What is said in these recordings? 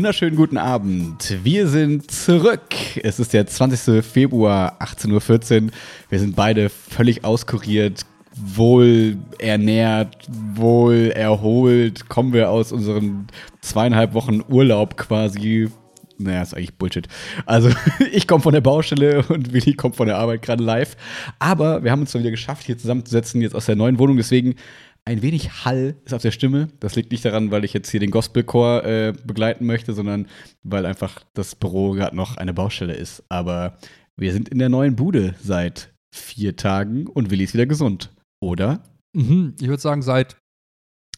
Wunderschönen guten Abend. Wir sind zurück. Es ist der 20. Februar, 18.14 Uhr. Wir sind beide völlig auskuriert, wohl ernährt, wohl erholt. Kommen wir aus unseren zweieinhalb Wochen Urlaub quasi. Naja, ist eigentlich Bullshit. Also, ich komme von der Baustelle und Willi kommt von der Arbeit gerade live. Aber wir haben uns mal wieder geschafft, hier zusammenzusetzen, jetzt aus der neuen Wohnung. Deswegen ein wenig Hall ist auf der Stimme. Das liegt nicht daran, weil ich jetzt hier den Gospelchor äh, begleiten möchte, sondern weil einfach das Büro gerade noch eine Baustelle ist. Aber wir sind in der neuen Bude seit vier Tagen und Willi ist wieder gesund, oder? Mhm, ich würde sagen, seit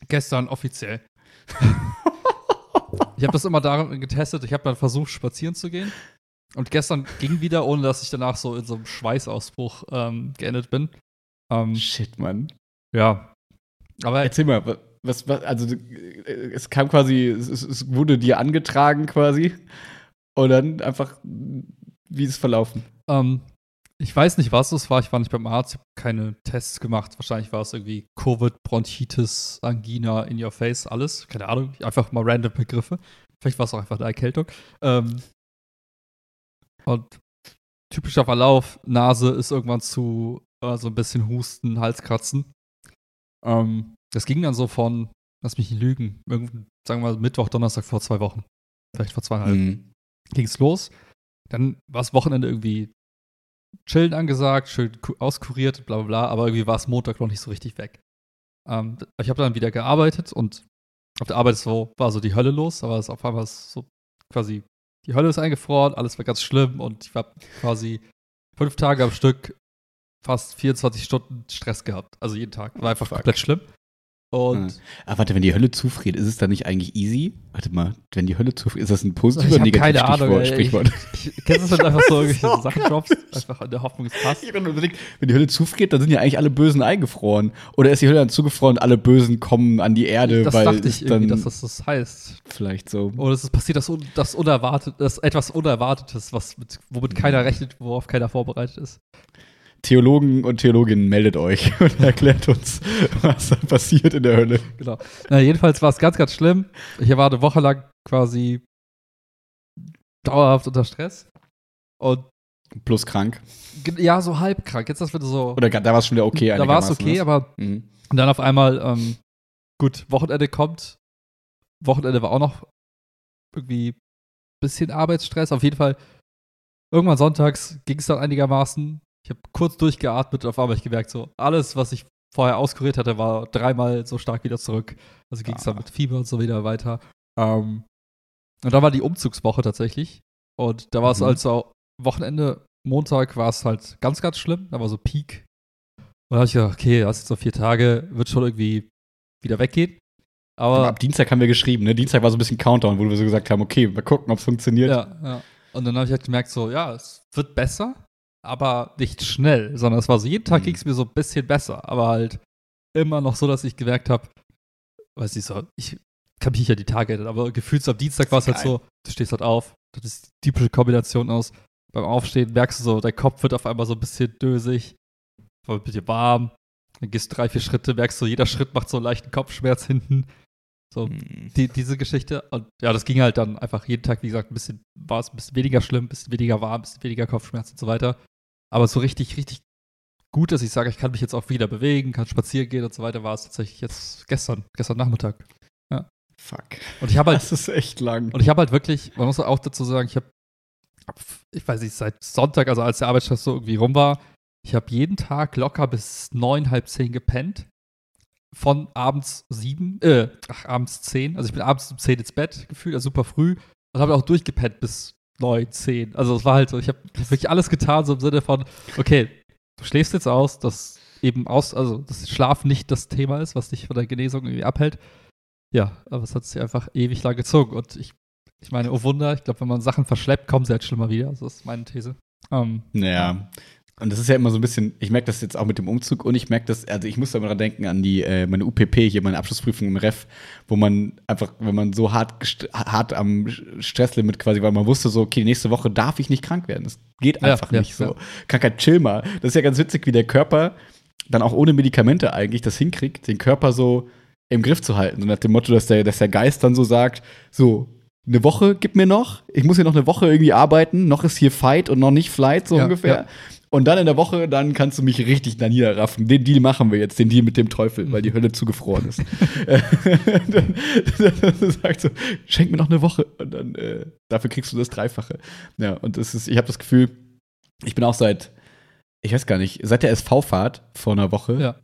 gestern offiziell. ich habe das immer daran getestet. Ich habe dann versucht, spazieren zu gehen. Und gestern ging wieder, ohne dass ich danach so in so einem Schweißausbruch ähm, geendet bin. Ähm, Shit, Mann. Ja, aber erzähl mal, was, was, also es kam quasi, es, es, wurde dir angetragen quasi und dann einfach, wie ist es verlaufen? Ähm, ich weiß nicht, was es war. Ich war nicht beim Arzt, ich habe keine Tests gemacht. Wahrscheinlich war es irgendwie Covid, Bronchitis, Angina, in your face, alles. Keine Ahnung, einfach mal random Begriffe. Vielleicht war es auch einfach eine Erkältung. Ähm, und typischer Verlauf, Nase ist irgendwann zu, äh, so ein bisschen Husten, Halskratzen. Ähm, das ging dann so von, lass mich nicht lügen, sagen wir mal Mittwoch, Donnerstag vor zwei Wochen. Vielleicht vor zweieinhalb. Mhm. Ging es los. Dann war das Wochenende irgendwie chillen angesagt, schön auskuriert, bla bla bla, aber irgendwie war es Montag noch nicht so richtig weg. Ähm, ich habe dann wieder gearbeitet und auf der Arbeit so, war so die Hölle los, aber es auf einmal so quasi, die Hölle ist eingefroren, alles war ganz schlimm und ich war quasi fünf Tage am Stück fast 24 Stunden Stress gehabt. Also jeden Tag. War einfach Fuck. komplett schlimm. Und. Aber warte, wenn die Hölle zufriert, ist es dann nicht eigentlich easy? Warte mal, wenn die Hölle zufriert, ist das ein positives oder negatives keine Ahnung, Stichwort, Sprichwort? Ich, ich, kennst du das einfach so irgendwelche Sachen droppst? Einfach in der Hoffnung, es passt. Ich überlegt, wenn die Hölle zufriert, dann sind ja eigentlich alle Bösen eingefroren. Oder ist die Hölle dann zugefroren, alle Bösen kommen an die Erde, das weil dachte ich dann dass das das heißt. Vielleicht so. Oder es ist passiert das, das Unerwartet, das etwas Unerwartetes, was mit, womit keiner rechnet, worauf keiner vorbereitet ist. Theologen und Theologinnen, meldet euch und erklärt uns, was da passiert in der Hölle. Genau. Na, jedenfalls war es ganz, ganz schlimm. Ich war eine Woche lang quasi dauerhaft unter Stress. Und Plus krank. Ja, so halb krank. Jetzt das wieder so. Oder da war es schon wieder okay. Da war es okay, aber mhm. dann auf einmal, ähm, gut, Wochenende kommt. Wochenende war auch noch irgendwie ein bisschen Arbeitsstress. Auf jeden Fall, irgendwann sonntags ging es dann einigermaßen. Ich habe kurz durchgeatmet und auf einmal ich gemerkt, so alles, was ich vorher auskuriert hatte, war dreimal so stark wieder zurück. Also ging es ah. dann mit Fieber und so wieder weiter. Ähm, und da war die Umzugswoche tatsächlich. Und da war es mhm. also Wochenende, Montag war es halt ganz, ganz schlimm. Da war so Peak. Und da habe ich gedacht, okay, das ist so vier Tage, wird schon irgendwie wieder weggehen. Aber, Aber ab Dienstag haben wir geschrieben, ne? Dienstag war so ein bisschen Countdown, wo wir so gesagt haben, okay, mal gucken, ob es funktioniert. Ja, ja. Und dann habe ich halt gemerkt, so, ja, es wird besser aber nicht schnell, sondern es war so, jeden Tag mhm. ging es mir so ein bisschen besser, aber halt immer noch so, dass ich gemerkt habe, weiß ich so, ich kann mich nicht an die Tage erinnern, aber gefühlt so am Dienstag war es halt so, du stehst halt auf, das ist die typische Kombination aus, beim Aufstehen merkst du so, dein Kopf wird auf einmal so ein bisschen dösig, wird ein bisschen warm, dann gehst du drei, vier Schritte, merkst du, jeder Schritt macht so einen leichten Kopfschmerz hinten. So, mhm. die, diese Geschichte. Und ja, das ging halt dann einfach jeden Tag, wie gesagt, ein bisschen, war es ein bisschen weniger schlimm, ein bisschen weniger warm, ein bisschen weniger Kopfschmerz und so weiter. Aber so richtig, richtig gut, dass ich sage, ich kann mich jetzt auch wieder bewegen, kann spazieren gehen und so weiter, war es tatsächlich jetzt gestern, gestern Nachmittag. Ja. Fuck. Und ich habe halt. Das ist echt lang. Und ich habe halt wirklich, man muss auch dazu sagen, ich habe, ich weiß nicht, seit Sonntag, also als der Arbeitsstress so irgendwie rum war, ich habe jeden Tag locker bis neun, halb zehn gepennt. Von abends sieben, äh, ach, abends zehn. Also ich bin abends um zehn ins Bett gefühlt, also super früh. Und habe auch durchgepennt bis neun, zehn. Also es war halt so, ich habe wirklich alles getan, so im Sinne von, okay, du schläfst jetzt aus, dass eben aus, also dass Schlaf nicht das Thema ist, was dich von der Genesung irgendwie abhält. Ja, aber es hat sich einfach ewig lang gezogen. Und ich, ich meine, oh Wunder, ich glaube, wenn man Sachen verschleppt, kommen sie halt schlimmer wieder. Also das ist meine These. Ähm, naja, und das ist ja immer so ein bisschen, ich merke das jetzt auch mit dem Umzug und ich merke das, also ich muss da immer dran denken an die, äh, meine UPP, hier meine Abschlussprüfung im Ref, wo man einfach, wenn man so hart, hart am Stresslimit quasi war, man wusste so, okay, nächste Woche darf ich nicht krank werden. Das geht einfach ja, nicht ja, so. Ja. Krankheit, chill mal. Das ist ja ganz witzig, wie der Körper dann auch ohne Medikamente eigentlich das hinkriegt, den Körper so im Griff zu halten. So nach dem Motto, dass der, dass der Geist dann so sagt, so, eine Woche gib mir noch. Ich muss hier noch eine Woche irgendwie arbeiten. Noch ist hier Fight und noch nicht Flight, so Ja, ungefähr. ja. Und dann in der Woche, dann kannst du mich richtig da niederraffen. Den Deal machen wir jetzt, den Deal mit dem Teufel, weil die Hölle zugefroren ist. dann, dann sagt so, schenk mir noch eine Woche und dann äh, dafür kriegst du das Dreifache. Ja, und das ist, ich habe das Gefühl, ich bin auch seit, ich weiß gar nicht, seit der SV-Fahrt vor einer Woche, Ja.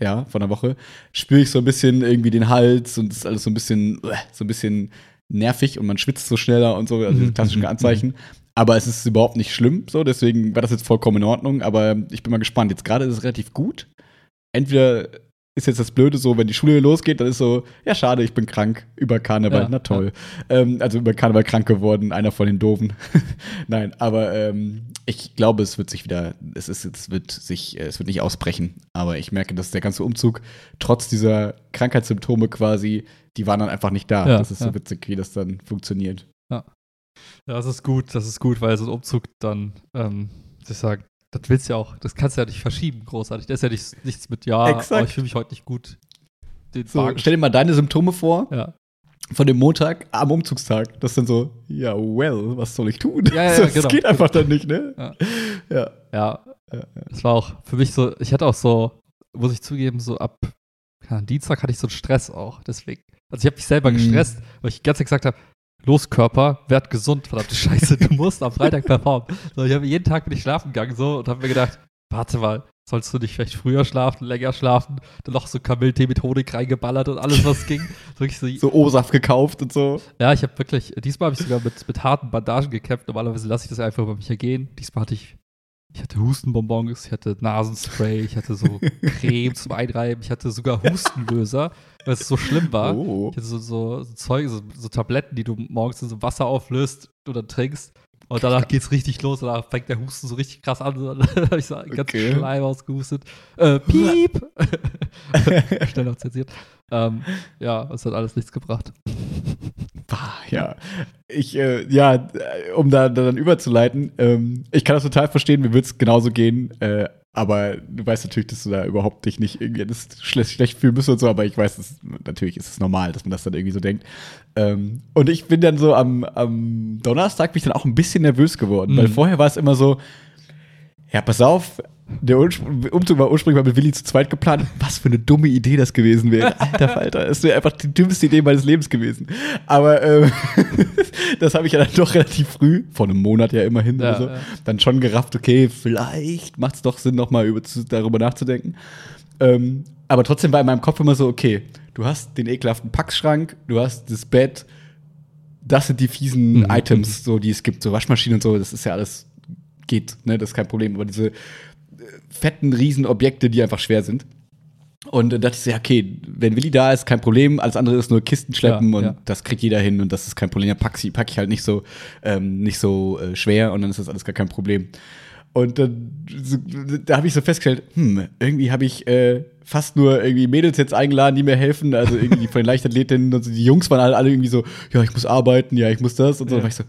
ja, vor einer Woche, spüre ich so ein bisschen irgendwie den Hals und es ist alles so ein bisschen, äh, so ein bisschen nervig und man schwitzt so schneller und so, also diese Mhm, klassischen mhm, Anzeichen. Aber es ist überhaupt nicht schlimm, so, deswegen war das jetzt vollkommen in Ordnung. Aber ich bin mal gespannt. Jetzt gerade ist es relativ gut. Entweder ist jetzt das Blöde so, wenn die Schule losgeht, dann ist so, ja, schade, ich bin krank über Karneval. Ja, Na toll. Ähm, also über Karneval krank geworden, einer von den Doofen. Nein, aber ähm, ich glaube, es wird sich wieder, es ist, es wird sich, es wird nicht ausbrechen. Aber ich merke, dass der ganze Umzug, trotz dieser Krankheitssymptome quasi, die waren dann einfach nicht da. Ja, das ist so ja. witzig, wie das dann funktioniert. Ja, das ist gut, das ist gut, weil so ein Umzug dann, ähm, ich sag, das willst du ja auch, das kannst du ja nicht verschieben, großartig. Das ist ja nicht, nichts mit, ja, Exakt. ich fühle mich heute nicht gut. Den So, stell dir mal deine Symptome vor ja. von dem Montag am Umzugstag. Das ist dann so, ja, well, was soll ich tun? Ja, ja, das genau. geht einfach dann nicht, ne? Ja. Ja. Das war auch für mich so, ich hatte auch so, muss ich zugeben, so ab ja, Dienstag hatte ich so einen Stress auch, deswegen. Also ich habe mich selber Mhm. gestresst, weil ich Zeit gesagt habe, los Körper, werd gesund, verdammte Scheiße, du musst am Freitag performen. So, ich habe jeden Tag bin ich schlafen gegangen so und habe mir gedacht, warte mal, sollst du nicht vielleicht früher schlafen, länger schlafen, dann noch so Kamilltee mit Honig reingeballert und alles, was ging. So So O-Saft gekauft und so. ja, ich habe wirklich, diesmal habe ich sogar mit, mit harten Bandagen gekämpft. Normalerweise lasse ich das einfach über mich ergehen. Diesmal hatte ich, ich hatte Hustenbonbons, ich hatte Nasenspray, ich hatte so Creme zum Einreiben, ich hatte sogar Hustenlöser, weil es so schlimm war. Oh. Ich hatte so, so, so Zeug, so, so Tabletten, die du morgens in so Wasser auflöst und dann trinkst. Und danach geht's richtig los, danach fängt der Husten so richtig krass an. Und dann habe ich so einen ganzen Okay. Schleim ausgehustet. Äh, piep! Schnell noch zensiert. Ähm, ja, es hat alles nichts gebracht. Bah, ja. Ich, äh, ja, äh, um da, da dann überzuleiten, ähm, ich kann das total verstehen, mir würde es genauso gehen, äh, aber du weißt natürlich, dass du da überhaupt dich nicht irgendwie das schlecht, schlecht fühlen müsst und so, aber ich weiß, dass, natürlich ist es normal, dass man das dann irgendwie so denkt. Ähm, und ich bin dann so am, am Donnerstag bin ich dann auch ein bisschen nervös geworden, weil Mhm. vorher war es immer so, ja, pass auf, der Umzug war ursprünglich mal mit Willi zu zweit geplant. Was für eine dumme Idee das gewesen wäre. Alter Falter, das wäre einfach die dümmste Idee meines Lebens gewesen. Aber ähm, das habe ich ja dann doch relativ früh, vor einem Monat ja immerhin Ja, so, ja. dann schon gerafft, okay, vielleicht macht es doch Sinn, nochmal darüber nachzudenken. Ähm, aber trotzdem war in meinem Kopf immer so, okay, du hast den ekelhaften Packschrank, du hast das Bett, das sind die fiesen Mhm, Items, so die es gibt, so Waschmaschinen und so, das ist ja alles geht, ne, das ist kein Problem. Aber diese äh, fetten Riesenobjekte, die einfach schwer sind. Und dann dachte ich so, ja, okay, wenn Willi da ist, kein Problem, alles andere ist nur Kisten schleppen Ja, und ja. das kriegt jeder hin und das ist kein Problem. Ja, pack, sie- pack ich halt nicht so, ähm, nicht so äh, schwer und dann ist das alles gar kein Problem. Und dann, so, da habe ich so festgestellt, hm, irgendwie habe ich äh, fast nur irgendwie Mädels jetzt eingeladen, die mir helfen. Also irgendwie von den Leichtathletinnen und so. Die Jungs waren alle, alle irgendwie so, ja, ich muss arbeiten, ja, ich muss das und so. Ja. Da war ich so,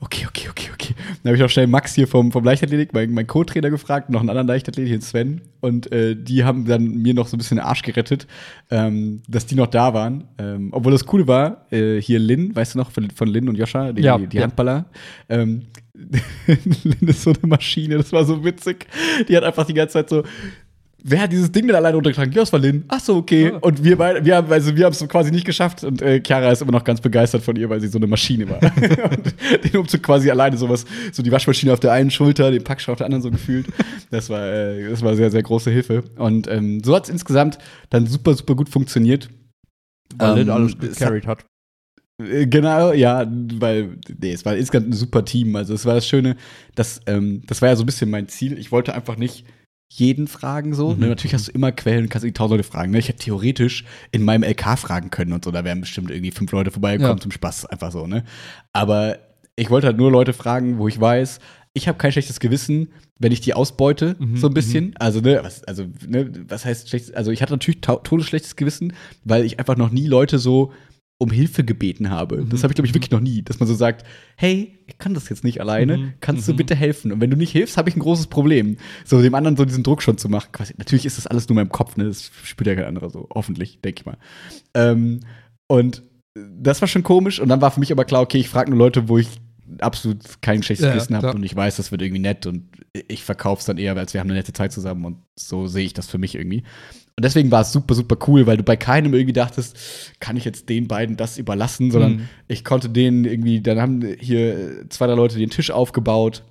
okay, okay, okay, okay. Dann habe ich auch schnell Max hier vom, vom Leichtathletik, mein, mein Co-Trainer gefragt, noch einen anderen Leichtathletik, den Sven. Und äh, die haben dann mir noch so ein bisschen den Arsch gerettet, ähm, dass die noch da waren. Ähm, obwohl das Coole war, äh, hier Lynn, weißt du noch, von, von Lynn und Joscha, die, Ja, die ja. Handballer. Ähm, Lynn ist so eine Maschine, das war so witzig. Die hat einfach die ganze Zeit so, wer hat dieses Ding denn alleine untergetragen? Ja, das war Lynn. Ach so, okay. Ah. Und wir beide, wir haben, also wir haben es quasi nicht geschafft und äh, Chiara ist immer noch ganz begeistert von ihr, weil sie so eine Maschine war. und den Umzug quasi alleine sowas, so die Waschmaschine auf der einen Schulter, den Packschau auf der anderen so gefühlt. Das war, äh, das war sehr, sehr große Hilfe. Und ähm, so hat es insgesamt dann super, super gut funktioniert. Weil Lynn Ähm, alles es gecarried hat. äh, Genau, ja, weil, nee, es war insgesamt ein super Team. Also, es war das Schöne, dass, ähm, das war ja so ein bisschen mein Ziel. Ich wollte einfach nicht jeden fragen so. Mhm. Ne, natürlich hast du immer Quellen, kannst irgendwie tausend Leute fragen. Ne? Ich hätte theoretisch in meinem LK fragen können und so. Da wären bestimmt irgendwie fünf Leute vorbeigekommen Ja. zum Spaß, einfach so, ne? Aber ich wollte halt nur Leute fragen, wo ich weiß, ich habe kein schlechtes Gewissen, wenn ich die ausbeute, Mhm, so ein bisschen. Also, ne, was, also, ne, was heißt schlechtes? Also, ich hatte natürlich todesschlechtes Gewissen, weil ich einfach noch nie Leute so um Hilfe gebeten habe. Das Mhm, habe ich, glaube ich, wirklich noch nie, dass man so sagt, hey, ich kann das jetzt nicht alleine, Mhm, kannst du mhm. bitte helfen? Und wenn du nicht hilfst, habe ich ein großes Problem. So dem anderen so diesen Druck schon zu machen. Quasi, natürlich ist das alles nur in meinem Kopf, ne? Das spürt ja kein anderer so, hoffentlich, denke ich mal. Ähm, und das war schon komisch. Und dann war für mich aber klar, okay, ich frage nur Leute, wo ich absolut kein schlechtes Ja, Gewissen habe und ich weiß, das wird irgendwie nett und ich verkaufe es dann eher, als wir haben eine nette Zeit zusammen und so sehe ich das für mich irgendwie. Und deswegen war es super, super cool, weil du bei keinem irgendwie dachtest, kann ich jetzt den beiden das überlassen, sondern Mhm. ich konnte denen irgendwie, dann haben hier zwei, drei Leute den Tisch aufgebaut.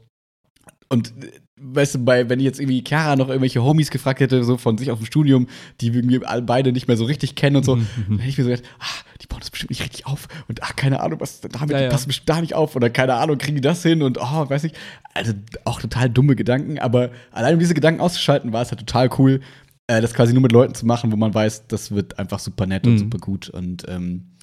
Und weißt du, bei, wenn ich jetzt irgendwie Chiara noch irgendwelche Homies gefragt hätte, so von sich aus dem Studium, die irgendwie beide nicht mehr so richtig kennen und so, Mhm, dann hätte ich mir so gedacht, ah, die bauen das bestimmt nicht richtig auf. Und ah, keine Ahnung, was damit, Ja, die ja. passen bestimmt da nicht auf. Oder keine Ahnung, kriegen die das hin? Und oh, weiß ich. Also auch total dumme Gedanken, aber allein um diese Gedanken auszuschalten, war es halt total cool, äh, das quasi nur mit Leuten zu machen, wo man weiß, das wird einfach super nett und Mhm. super gut und ähm,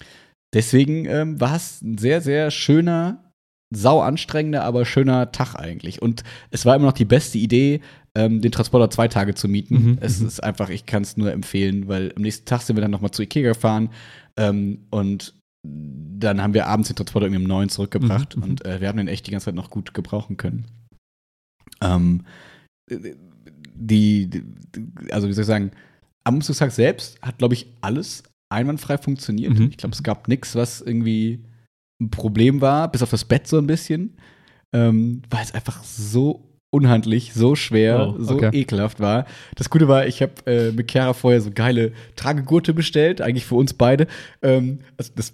deswegen ähm, war es ein sehr, sehr schöner, sau anstrengender, aber schöner Tag eigentlich. Und es war immer noch die beste Idee, ähm, den Transporter zwei Tage zu mieten. Mhm, es mhm. ist einfach, ich kann es nur empfehlen, weil am nächsten Tag sind wir dann nochmal zu Ikea gefahren ähm, und dann haben wir abends den Transporter irgendwie um neun zurückgebracht Mhm, mhm. und äh, wir haben den echt die ganze Zeit noch gut gebrauchen können. Ähm, die, also wie soll ich sagen, am Umzugstag selbst hat, glaube ich, alles einwandfrei funktioniert. Mhm. Ich glaube, es gab nichts, was irgendwie ein Problem war, bis auf das Bett so ein bisschen, ähm, weil es einfach so unhandlich, so schwer, Oh, so okay. ekelhaft war. Das Gute war, ich habe äh, mit Chiara vorher so geile Tragegurte bestellt, eigentlich für uns beide. Ähm, also das,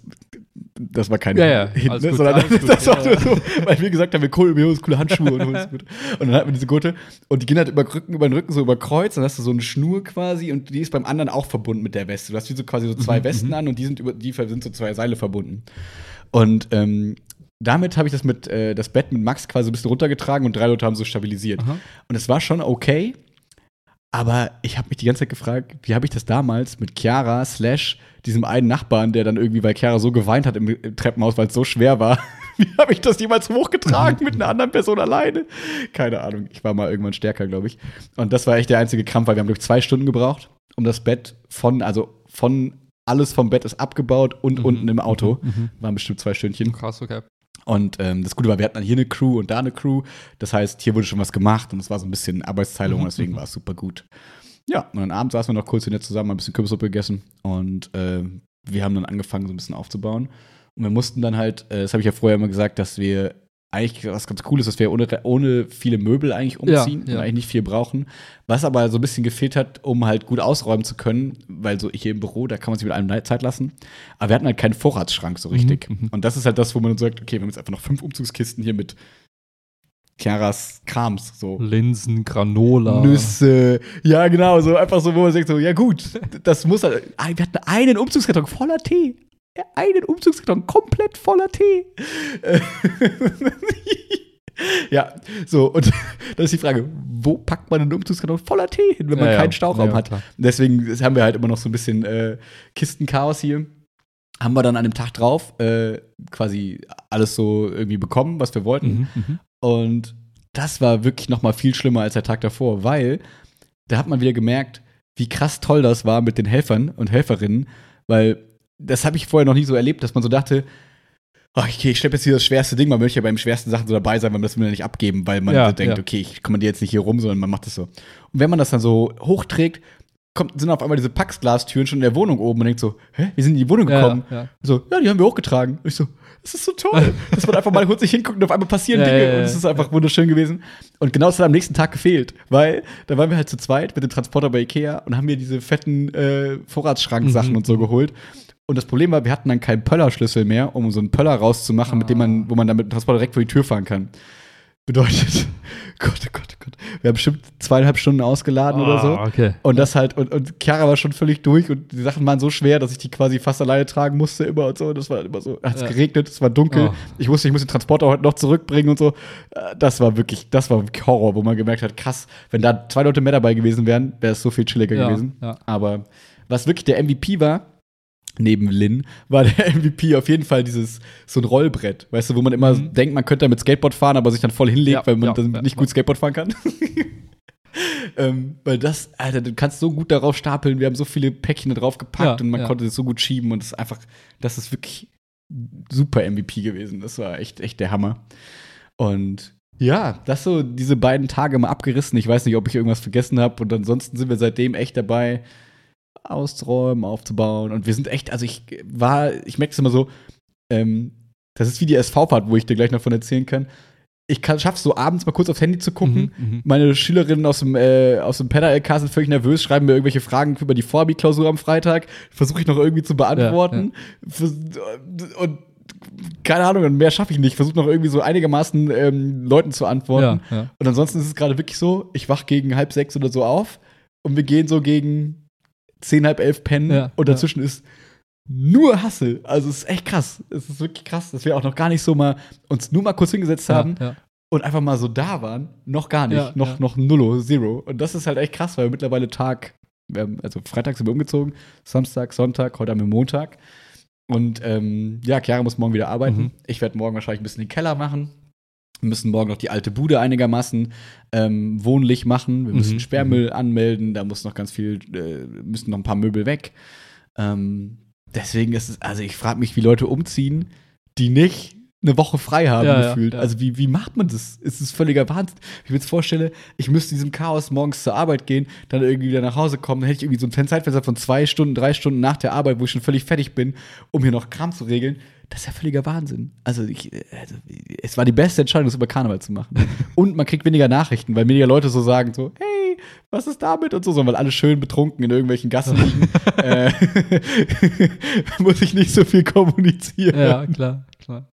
das war kein Ja, ja, Hint, alles ne, sondern gut, das war nur so, weil wir gesagt haben, wir holen wir holen uns coole Handschuhe und holen uns gut. Und dann hatten wir diese Gurte und die gehen halt über, Rücken, über den Rücken so über Kreuz, dann hast du so eine Schnur quasi und die ist beim anderen auch verbunden mit der Weste. Du hast wie so quasi so zwei Mhm, Westen mhm. an und die sind über die sind so zwei Seile verbunden. Und ähm, damit habe ich das mit äh, das Bett mit Max quasi ein bisschen runtergetragen und drei Leute haben so stabilisiert. Aha. Und es war schon okay, aber ich habe mich die ganze Zeit gefragt, wie habe ich das damals mit Chiara slash diesem einen Nachbarn, der dann irgendwie, weil Chiara so geweint hat im, Treppenhaus, weil es so schwer war, wie habe ich das jemals hochgetragen mit einer anderen Person alleine? Keine Ahnung, ich war mal irgendwann stärker, glaube ich. Und das war echt der einzige Krampf, weil wir haben, glaube ich, zwei Stunden gebraucht, um das Bett von, also von alles vom Bett ist abgebaut und Mhm. unten im Auto. Mhm. Waren bestimmt zwei Stündchen. Krass, okay. Und ähm, das Gute war, wir hatten dann hier eine Crew und da eine Crew. Das heißt, hier wurde schon was gemacht und es war so ein bisschen Arbeitsteilung Mhm, und deswegen mhm. war es super gut. Ja, und dann abends saßen wir noch kurz hier zusammen, haben ein bisschen Kürbissuppe gegessen und äh, wir haben dann angefangen, so ein bisschen aufzubauen. Und wir mussten dann halt, äh, das habe ich ja vorher immer gesagt, dass wir eigentlich was ganz cool ist, dass wir ohne, ohne viele Möbel eigentlich umziehen Ja, ja. und eigentlich nicht viel brauchen. Was aber so ein bisschen gefehlt hat, um halt gut ausräumen zu können, weil so hier im Büro, da kann man sich mit allem Zeit lassen. Aber wir hatten halt keinen Vorratsschrank so richtig. Mhm, mhm. Und das ist halt das, wo man dann sagt, okay, wir haben jetzt einfach noch fünf Umzugskisten hier mit Chiaras Krams, so. Linsen, Granola. Nüsse, ja genau, so einfach so, wo man sagt so, ja gut, das muss halt, Ah, wir hatten einen Umzugskarton voller Tee. Einen Umzugskarton komplett voller Tee. Ja, so, und dann ist die Frage, wo packt man einen Umzugskarton voller Tee hin, wenn man Ja, ja. keinen Stauraum Ja, hat? klar. Deswegen haben wir halt immer noch so ein bisschen äh, Kistenchaos hier. Haben wir dann an dem Tag drauf äh, quasi alles so irgendwie bekommen, was wir wollten. Mhm, mhm. Und das war wirklich noch mal viel schlimmer als der Tag davor, weil da hat man wieder gemerkt, wie krass toll das war mit den Helfern und Helferinnen, weil das habe ich vorher noch nie so erlebt, dass man so dachte, ach, okay, ich schleppe jetzt hier das schwerste Ding, man möchte ja beim schwersten Sachen so dabei sein, weil man das will man nicht abgeben, weil man Ja, so denkt, ja. okay, ich kommandiere jetzt nicht hier rum, sondern man macht das so. Und wenn man das dann so hochträgt, kommt, sind auf einmal diese Paxglastüren schon in der Wohnung oben und denkt so, hä, wir sind in die Wohnung gekommen. Ja, ja. So, ja, die haben wir hochgetragen. Und ich so, das ist so toll. dass man einfach mal kurz nicht hinguckt und auf einmal passieren Ja, Dinge. Und es ist einfach wunderschön gewesen. Und genau das hat am nächsten Tag gefehlt. Weil da waren wir halt zu zweit mit dem Transporter bei Ikea und haben mir diese fetten äh, Vorratsschranksachen Mhm. und so geholt. Und das Problem war, wir hatten dann keinen Pöllerschlüssel mehr, um so einen Pöller rauszumachen, mit dem man, wo man dann mit dem Transporter direkt vor die Tür fahren kann. Bedeutet, Gott, oh Gott, oh Gott. Wir haben bestimmt zweieinhalb Stunden ausgeladen oder so. Ah, okay. Und das halt, und, und Chiara war schon völlig durch und die Sachen waren so schwer, dass ich die quasi fast alleine tragen musste immer und so. Das war immer so, hat es Ja. geregnet, es war dunkel. Oh. Ich wusste, ich muss den Transporter heute noch zurückbringen und so. Äh, Das war wirklich, das war Horror, wo man gemerkt hat, krass, wenn da zwei Leute mehr dabei gewesen wären, wäre es so viel chilliger Ja, gewesen. ja. Aber was wirklich der MVP war, neben Lin, war der MVP auf jeden Fall dieses, so ein Rollbrett, weißt du, wo man immer Mhm. denkt, man könnte damit Skateboard fahren, aber sich dann voll hinlegt, Ja, weil man ja, dann nicht gut Skateboard fahren kann. ähm, weil das, Alter, du kannst so gut darauf stapeln, wir haben so viele Päckchen drauf gepackt Ja, und man konnte es so gut schieben und das ist einfach, das ist wirklich super MVP gewesen. Das war echt, echt der Hammer. Und ja, das so diese beiden Tage mal abgerissen. Ich weiß nicht, ob ich irgendwas vergessen habe. Und ansonsten sind wir seitdem echt dabei, auszuräumen, aufzubauen. Und wir sind echt, also ich war, ich merke es immer so, ähm, das ist wie die SV-Fahrt, wo ich dir gleich noch von erzählen kann. Ich kann, schaff's so abends mal kurz aufs Handy zu gucken. Mhm, mhm. Meine Schülerinnen aus dem, äh, aus dem Penner-LK sind völlig nervös, schreiben mir irgendwelche Fragen über die Vorbi-Klausur am Freitag. Versuche ich noch irgendwie zu beantworten. Vers- Und keine Ahnung, mehr schaffe ich nicht. Versuche noch irgendwie so einigermaßen ähm, Leuten zu antworten. Ja, ja. Und ansonsten ist es gerade wirklich so, ich wach gegen halb sechs oder so auf und wir gehen so gegen zehn, halb elf pennen Ja, und dazwischen ist nur Hassel. Also es ist echt krass. Es ist wirklich krass, dass wir auch noch gar nicht so mal uns nur mal kurz hingesetzt haben Ja, ja. und einfach mal so da waren. Noch gar nicht. Ja, noch, ja. noch nullo, zero. Und das ist halt echt krass, weil wir mittlerweile Tag, wir haben, also Freitag sind wir umgezogen, Samstag, Sonntag, heute haben wir Montag. Und ähm, ja, Chiara muss morgen wieder arbeiten. Mhm. Ich werde morgen wahrscheinlich ein bisschen den Keller machen. Wir müssen morgen noch die alte Bude einigermaßen ähm, wohnlich machen. Wir müssen Mhm, Sperrmüll anmelden. Da muss noch ganz viel, äh, müssen noch ein paar Möbel weg. Ähm, deswegen ist es, also ich frage mich, wie Leute umziehen, die nicht eine Woche frei haben Ja, ja, gefühlt. ja. Also wie, wie macht man das? Es ist völliger Wahnsinn. Wenn ich mir jetzt vorstelle, ich müsste in diesem Chaos morgens zur Arbeit gehen, dann irgendwie wieder nach Hause kommen, dann hätte ich irgendwie so ein Zeitfenster von zwei Stunden, drei Stunden nach der Arbeit, wo ich schon völlig fertig bin, um hier noch Kram zu regeln. Das ist ja völliger Wahnsinn. Also, ich, also es war die beste Entscheidung, das über Karneval zu machen. Und man kriegt weniger Nachrichten, weil weniger Leute so sagen, so, hey, was ist damit und so, sondern weil alle schön betrunken in irgendwelchen Gassen liegen. äh, muss ich nicht so viel kommunizieren. ja, klar, klar.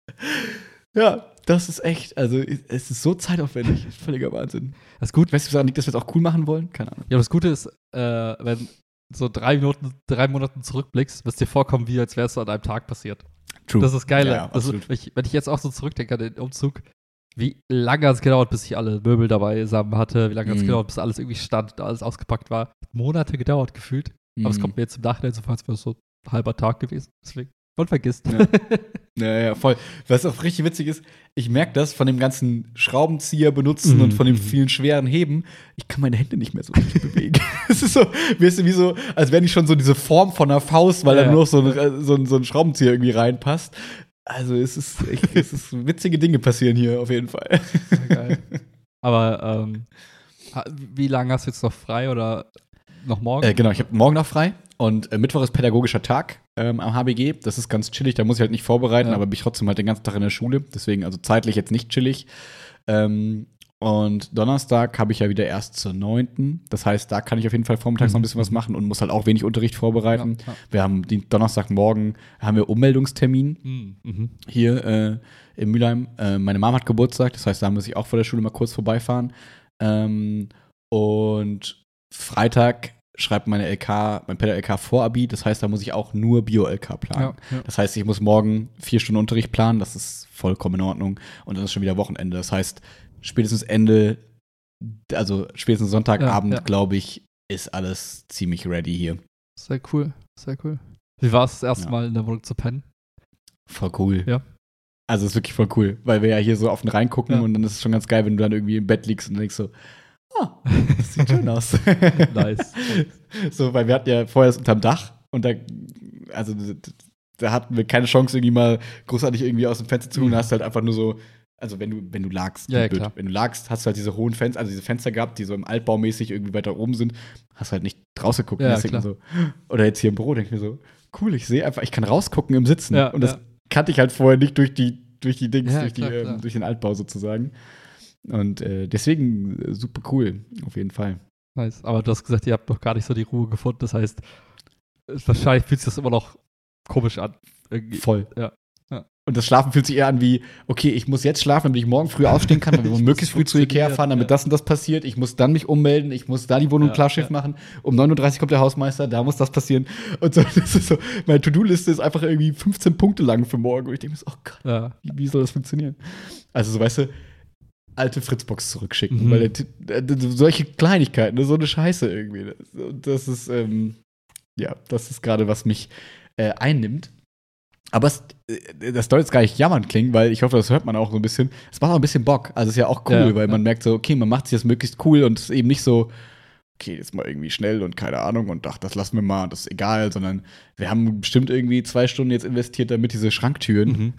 Ja, das ist echt, also es ist so zeitaufwendig. Völliger Wahnsinn. Das ist gut. Ich weiß nicht, daran liegt, dass wir es auch cool machen wollen. Keine Ahnung. Ja, das Gute ist, äh, wenn so drei Minuten, drei Monaten zurückblickst, wirst dir vorkommen, wie als wär's so an einem Tag passiert. True. Das ist geil. Ja, also, ich, wenn ich jetzt auch so zurückdenke an den Umzug, wie lange hat es gedauert, bis ich alle Möbel dabei zusammen hatte, wie lange hat es Mhm. gedauert, bis alles irgendwie stand und alles ausgepackt war. Monate gedauert gefühlt. Aber es Mhm. kommt mir jetzt im Nachhinein so vor, als wäre es so ein halber Tag gewesen. Deswegen, man vergisst. Ja. Ja, ja, voll. Was auch richtig witzig ist, ich merke das von dem ganzen Schraubenzieher benutzen Mhm. und von den vielen schweren Heben. Ich kann meine Hände nicht mehr so richtig bewegen. Es ist so, weißt du, wie so, als wäre nicht schon so diese Form von einer Faust, weil Ja, da nur noch so ein, äh, so, ein, so ein Schraubenzieher irgendwie reinpasst. Also es ist, echt, es ist witzige Dinge passieren hier auf jeden Fall. geil. Aber ähm, wie lange hast du jetzt noch frei oder noch morgen? Äh, genau, ich habe morgen noch frei und äh, Mittwoch ist pädagogischer Tag ähm, am HBG. Das ist ganz chillig, da muss ich halt nicht vorbereiten, Ja. aber bin ich trotzdem halt den ganzen Tag in der Schule. Deswegen also zeitlich jetzt nicht chillig. Ähm, und Donnerstag habe ich ja wieder erst zur 9. Das heißt, da kann ich auf jeden Fall vormittags Mhm. noch ein bisschen was machen und muss halt auch wenig Unterricht vorbereiten. Ja, ja. Wir haben den Donnerstagmorgen haben wir Ummeldungstermin Mhm. Mhm. hier äh, in Mülheim. Äh, meine Mama hat Geburtstag, das heißt, da muss ich auch vor der Schule mal kurz vorbeifahren. Ähm, und Freitag schreibt meine LK, mein Pedal-LK Vorabi, das heißt, da muss ich auch nur Bio-LK planen. Ja, ja. Das heißt, ich muss morgen vier Stunden Unterricht planen, das ist vollkommen in Ordnung. Und dann ist schon wieder Wochenende. Das heißt, spätestens Ende, also spätestens Sonntagabend, Ja, glaube ich, ist alles ziemlich ready hier. Sehr cool, sehr cool. Wie war es das erste. Mal in der Wohnung zu pennen? Voll cool. Ja. Also es ist wirklich voll cool, weil wir ja hier so auf den Rhein gucken Ja. und dann ist es schon ganz geil, wenn du dann irgendwie im Bett liegst und denkst so, ah, das sieht schön aus. Nice. so, weil wir hatten ja vorher das unterm Dach und da, also da hatten wir keine Chance, irgendwie mal großartig irgendwie aus dem Fenster zu gucken. Mhm. Da hast halt einfach nur so, also wenn du, wenn du lagst, Ja, ja, wenn du lagst, hast du halt diese hohen Fenster, also diese Fenster gehabt, die so im Altbaumäßig irgendwie weiter oben sind, hast halt nicht rausgeguckt. Ja, so, oder jetzt hier im Büro denke ich mir so, cool, ich sehe einfach, ich kann rausgucken im Sitzen. Und das kannte ich halt vorher nicht durch die, durch die Dings, durch, die, ähm, durch den Altbau sozusagen. Und äh, deswegen äh, super cool, auf jeden Fall. nice. Aber du hast gesagt, ihr habt noch gar nicht so die Ruhe gefunden. Das heißt, wahrscheinlich fühlt sich das immer noch komisch an. Irgendwie. Voll. Ja. Ja. Und das Schlafen fühlt sich eher an wie, okay, ich muss jetzt schlafen, damit ich morgen früh aufstehen kann, weil wir Ich möglichst früh zu Ikea fahren, damit ja. das und das passiert. Ich muss dann mich ummelden, ich muss da die Wohnung Ja, Klarschiff machen. Um 9.30 Uhr kommt der Hausmeister, da muss das passieren. Und so, das ist so, meine To-Do-Liste ist einfach irgendwie 15 Punkte lang für morgen. Und ich denke mir so, oh Gott, Ja. wie, wie soll das funktionieren? Also, so weißt du, alte Fritzbox zurückschicken, Mhm. weil der, äh, solche Kleinigkeiten, ne, so eine Scheiße irgendwie. Das, das ist, ähm, ja, das ist gerade, was mich äh, einnimmt. Aber es, äh, das soll jetzt gar nicht jammern klingen, weil ich hoffe, das hört man auch so ein bisschen. Es macht auch ein bisschen Bock. Also es ist ja auch cool, Ja, weil man ja. merkt so, okay, man macht sich das möglichst cool und es ist eben nicht so, okay, jetzt mal irgendwie schnell und keine Ahnung und ach, das lassen wir mal, das ist egal, sondern wir haben bestimmt irgendwie zwei Stunden jetzt investiert, damit diese Schranktüren Mhm.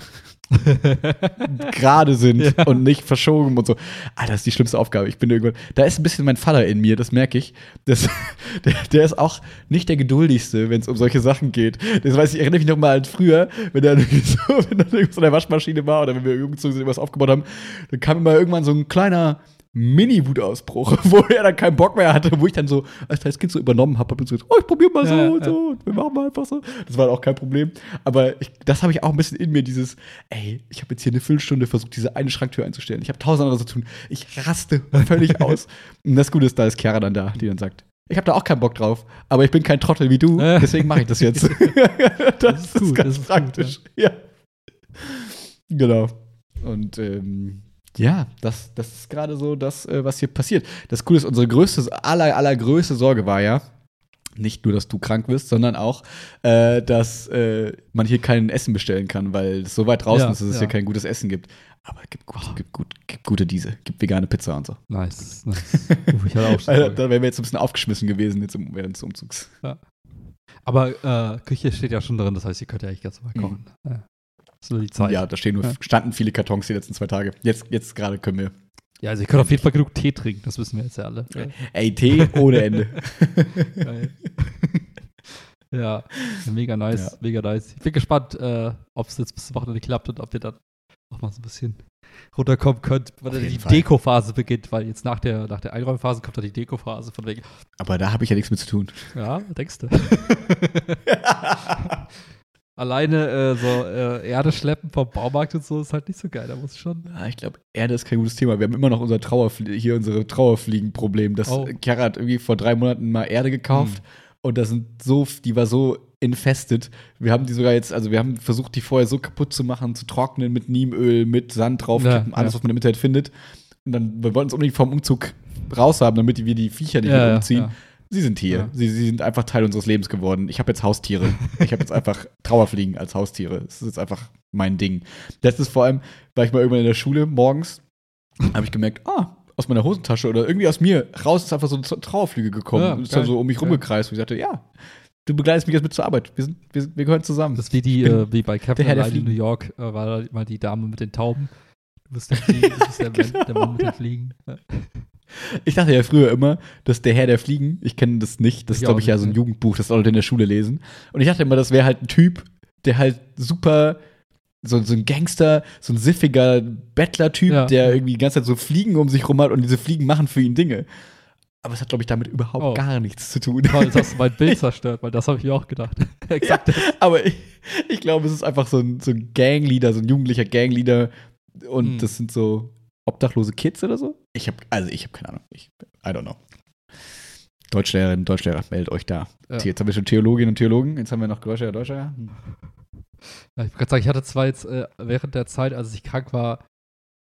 gerade sind und nicht verschoben und so. Ah, das ist die schlimmste Aufgabe. Ich bin irgendwann, da ist ein bisschen mein Vater in mir, das merke ich. Das, der, der ist auch nicht der geduldigste, wenn es um solche Sachen geht. Das weiß ich, erinnere mich noch mal an früher, wenn er irgendwie so, wenn dann irgendwas an der Waschmaschine war oder wenn wir umgezogen sind, irgendwas aufgebaut haben, dann kam immer irgendwann so ein kleiner Mini-Wutausbruch, wo er dann keinen Bock mehr hatte, wo ich dann so als kleines Kind so übernommen habe und so gesagt, oh, ich probier mal so Ja, und ja. so und wir machen mal einfach so. Das war auch kein Problem. Aber ich, das habe ich auch ein bisschen in mir, dieses, ey, ich habe jetzt hier eine Viertelstunde versucht, diese eine Schranktür einzustellen. Ich habe tausend andere zu tun. Ich raste völlig aus. Und das Gute ist, da ist Chiara dann da, die dann sagt, ich habe da auch keinen Bock drauf, aber ich bin kein Trottel wie du, deswegen mache ich das jetzt. das, ist, gut, ganz das ist gut, praktisch. ja. Genau. Und ähm, ja, das, das ist gerade so das, äh, was hier passiert. Das Coole ist, unsere größte, aller, allergrößte Sorge war ja, nicht nur, dass du krank wirst, sondern auch, äh, dass äh, man hier kein Essen bestellen kann, weil es so weit draußen Ja, ist, dass es ja. hier kein gutes Essen gibt. Aber es gibt, gut, gibt, gut, gibt gute diese, gibt vegane Pizza und so. Nice, nice. Uh, ich hatte auch schon Also, da wären wir jetzt ein bisschen aufgeschmissen gewesen jetzt im, während des Umzugs. Aber äh, Küche steht ja schon drin, das heißt, ihr könnt ja eigentlich ganz normal Mhm. kochen. Ja. Nur die Zeit. Ja, da stehen nur, Ja. standen viele Kartons die letzten zwei Tage. Jetzt, jetzt gerade können wir. Ja, also ihr könnt auf jeden Fall genug Tee trinken, das wissen wir jetzt ja alle. Ey, Tee ohne Ende. Geil. ja, mega nice, Ja. mega nice. Ich bin gespannt, äh, ob es jetzt bis zum Wochenende klappt und ob ihr dann auch mal so ein bisschen runterkommen könnt, weil dann die. Deko-Phase beginnt, weil jetzt nach der, nach der Einräumphase kommt dann die Deko-Phase von wegen, Aber da habe ich ja nichts mit zu tun. ja, denkst du. Alleine äh, so äh, Erde schleppen vom Baumarkt und so ist halt nicht so geil, da muss ich schon. Ja, ich glaube, Erde ist kein gutes Thema. Wir haben immer noch unser Trauerflie hier unsere Trauerfliegen-Problem. Das Oh. Chiara hat irgendwie vor drei Monaten mal Erde gekauft und das sind so, die war so infestet. Wir haben die sogar jetzt, also wir haben versucht, die vorher so kaputt zu machen, zu trocknen mit Niemöl, mit Sand draufkippen, Ja, alles, ja. was man im Internet findet. Und dann, wir wollten es unbedingt vom Umzug raushaben, damit wir die Viecher nicht mehr umziehen. Sie sind hier. Ja. Sie, sie sind einfach Teil unseres Lebens geworden. Ich habe jetzt Haustiere. ich habe jetzt einfach Trauerfliegen als Haustiere. Das ist jetzt einfach mein Ding. Das ist vor allem, war ich mal irgendwann in der Schule morgens, habe ich gemerkt, ah, aus meiner Hosentasche oder irgendwie aus mir raus ist einfach so eine Trauerflüge gekommen. Ja, und ist dann so um mich rumgekreist. Und ich sagte, ja, du begleitest mich jetzt mit zur Arbeit. Wir, sind, wir, wir gehören zusammen. Das ist wie die, äh, wie bei Captain Allein in New. York, äh, war da mal die Dame mit den Tauben. Du bist der Fliegen, du bist der, Mann, der Mann mit den Fliegen. Ja. Ich dachte ja früher immer, dass der Herr der Fliegen, ich kenne das nicht, das ist, glaube ich, ja so ein. Jugendbuch, das Leute in der Schule lesen. Und ich dachte immer, das wäre halt ein Typ, der halt super, so, so ein Gangster, so ein siffiger Bettler-Typ, Ja. der irgendwie die ganze Zeit so Fliegen um sich rum hat und diese Fliegen machen für ihn Dinge. Aber es hat, glaube ich, damit überhaupt Oh. gar nichts zu tun. Toll, jetzt hast du mein Bild zerstört, weil das habe ich mir auch gedacht. Exakt. das. Aber ich, ich glaube, es ist einfach so ein, so ein Gangleader, so ein jugendlicher Gangleader. Und Hm. das sind so obdachlose Kids oder so? Ich habe, also ich habe keine Ahnung. Ich, I don't know. Deutschlehrerin, Deutschlehrer, meldet euch da. Ja. Jetzt haben wir schon Theologinnen und Theologen, jetzt haben wir noch Deutschlehrer, Deutschlehrer. Ja, ich wollte gerade sagen, ich hatte zwar jetzt äh, während der Zeit, als ich krank war,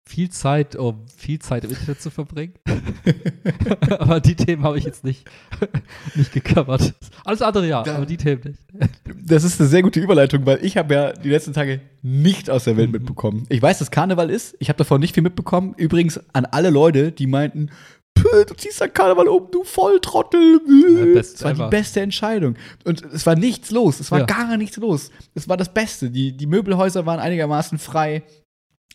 viel Zeit, um viel Zeit im Internet zu verbringen. aber die Themen habe ich jetzt nicht, nicht gecovert. Alles andere ja, Da- aber die Themen nicht. Das ist eine sehr gute Überleitung, weil ich habe ja die letzten Tage nicht aus der Welt Mhm. mitbekommen. Ich weiß, dass Karneval ist. Ich habe davon nicht viel mitbekommen. Übrigens an alle Leute, die meinten, "Pö, du ziehst dein Karneval um, du Volltrottel. Ja, Es war die ever. beste Entscheidung. Und es war nichts los. Es war Ja. gar nichts los. Es war das Beste. Die, die Möbelhäuser waren einigermaßen frei.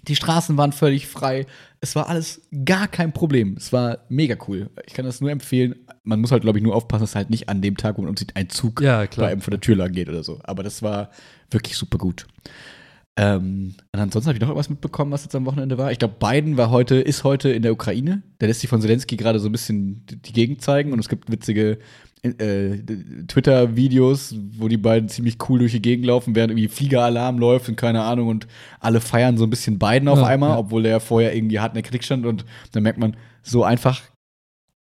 Die Straßen waren völlig frei. Es war alles gar kein Problem. Es war mega cool. Ich kann das nur empfehlen. Man muss halt, glaube ich, nur aufpassen, dass halt nicht an dem Tag, wo man umzieht, ein Zug Ja, klar. bei einem vor der Tür lang geht oder so. Aber das war wirklich super gut. Ähm, und ansonsten habe ich noch irgendwas mitbekommen, was jetzt am Wochenende war. Ich glaube, Biden war heute, ist heute in der Ukraine. Der lässt sich von Zelensky gerade so ein bisschen die Gegend zeigen und es gibt witzige äh, Twitter-Videos, wo die beiden ziemlich cool durch die Gegend laufen, während irgendwie Fliegeralarm läuft und keine Ahnung und alle feiern so ein bisschen Biden auf Ja, einmal, ja. obwohl der vorher irgendwie hart in der Kritik stand und dann merkt man, so einfach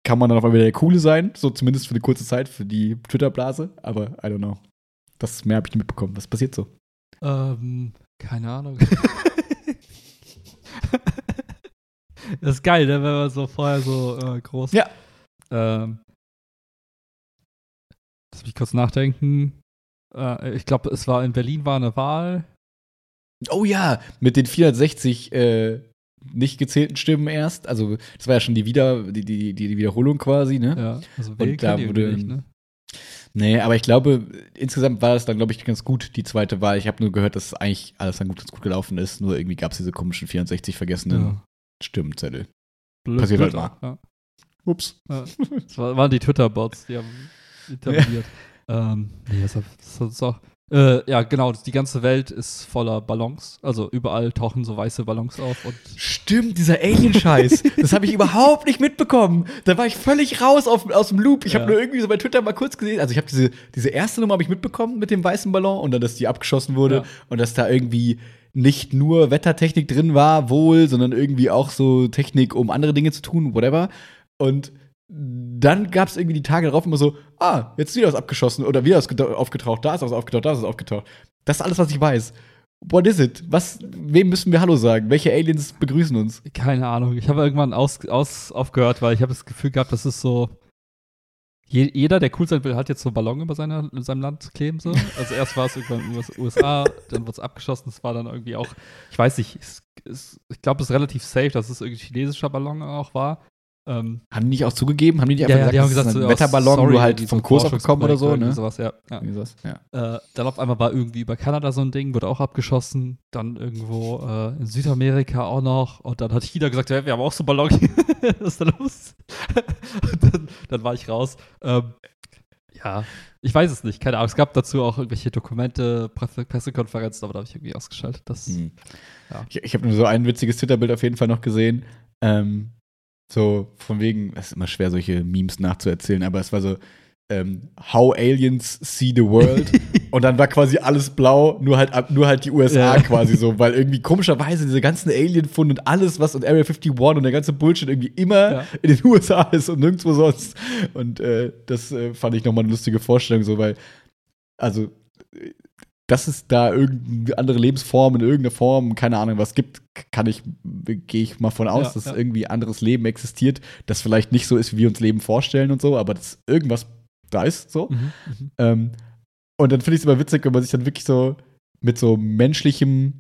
kann man dann auf einmal wieder der Coole sein, so zumindest für eine kurze Zeit, für die Twitter-Blase, aber I don't know. Das mehr habe ich nicht mitbekommen. Was passiert so? Ähm, keine Ahnung. das ist geil, ne, wenn man so vorher so äh, groß. Ja. Ähm, lass mich kurz nachdenken. Äh, ich glaube, es war in Berlin war eine Wahl. Oh ja, mit den 460 äh, nicht gezählten Stimmen erst. Also, das war ja schon die, Wieder, die, die, die, Wiederholung quasi, ne? Ja, also Und da wurde- nicht, ne? Nee, aber ich glaube, insgesamt war das dann, glaube ich, ganz gut, die zweite Wahl. Ich habe nur gehört, dass eigentlich alles dann gut, ganz gut gelaufen ist. Nur irgendwie gab es diese komischen 64 vergessenen Ja. Stimmzettel. Blöd, Passiert halt blöd, Ja. Ups. Ja. Das war- waren die Twitter-Bots, die haben interveniert. ähm, nee, das, das ist auch. Äh, ja, genau, die ganze Welt ist voller Ballons. Also überall tauchen so weiße Ballons auf und Stimmt, dieser Alien-Scheiß. das habe ich überhaupt nicht mitbekommen. Da war ich völlig raus auf, aus dem Loop. Ich Ja. habe nur irgendwie so bei Twitter mal kurz gesehen. Also ich habe diese, diese erste Nummer habe ich mitbekommen mit dem weißen Ballon und dann, dass die abgeschossen wurde Ja. und dass da irgendwie nicht nur Wettertechnik drin war, wohl, sondern irgendwie auch so Technik, um andere Dinge zu tun, whatever. Und dann gab es irgendwie die Tage darauf immer so, ah, jetzt ist wieder was abgeschossen oder wieder was geta- aufgetaucht, da ist was aufgetaucht, da ist was aufgetaucht. Das ist alles, was ich weiß. What is it? Was, wem müssen wir Hallo sagen? Welche Aliens begrüßen uns? keine Ahnung. Ich habe irgendwann aus, aus, aufgehört, weil ich habe das Gefühl gehabt, das ist so. Je, jeder, der cool sein will, hat jetzt so einen Ballon über seiner, in seinem Land kleben. So. Also erst war es irgendwann in den USA, dann wurde es abgeschossen. Es war dann irgendwie auch, ich weiß nicht, es, es, ich glaube, es ist relativ safe, dass es irgendwie chinesischer Ballon auch war. Ähm, Haben die nicht auch zugegeben? Haben die nicht einfach ja, die haben gesagt, gesagt, das ist so, ein Wetterballon, sorry, nur halt vom Kurs abgekommen oder so, ne? Sowas, ja. ja. Sowas, ja. Äh, dann auf einmal war irgendwie über Kanada so ein Ding, wurde auch abgeschossen. Dann irgendwo äh, in Südamerika auch noch. Und dann hat China gesagt, ja, wir haben auch so Ballon. Was ist da los? Dann, dann war ich raus. Ähm, ja, ich weiß es nicht. Keine Ahnung. Es gab dazu auch irgendwelche Dokumente, Presse Pressekonferenzen, aber da habe ich irgendwie ausgeschaltet. Das, Hm. Ja. Ich, ich habe nur so ein witziges Twitter-Bild auf jeden Fall noch gesehen. Ähm, so von wegen, es ist immer schwer, solche Memes nachzuerzählen, aber es war so, ähm, How Aliens See the World. und dann war quasi alles blau, nur halt, ab- nur halt die USA Ja. quasi so, weil irgendwie komischerweise diese ganzen Alien-Funde und alles, was und Area 51 und der ganze Bullshit irgendwie immer Ja. in den USA ist und nirgendwo sonst. Und äh, das äh, fand ich nochmal eine lustige Vorstellung, so, weil, also, dass es da irgendeine andere Lebensform in irgendeiner Form, keine Ahnung, was gibt, kann ich, gehe ich mal von aus, Ja, dass ja. irgendwie anderes Leben existiert, das vielleicht nicht so ist, wie wir uns Leben vorstellen und so, aber dass irgendwas da ist, so. Mhm, mhm. Ähm, und dann finde ich es immer witzig, wenn man sich dann wirklich so mit so menschlichem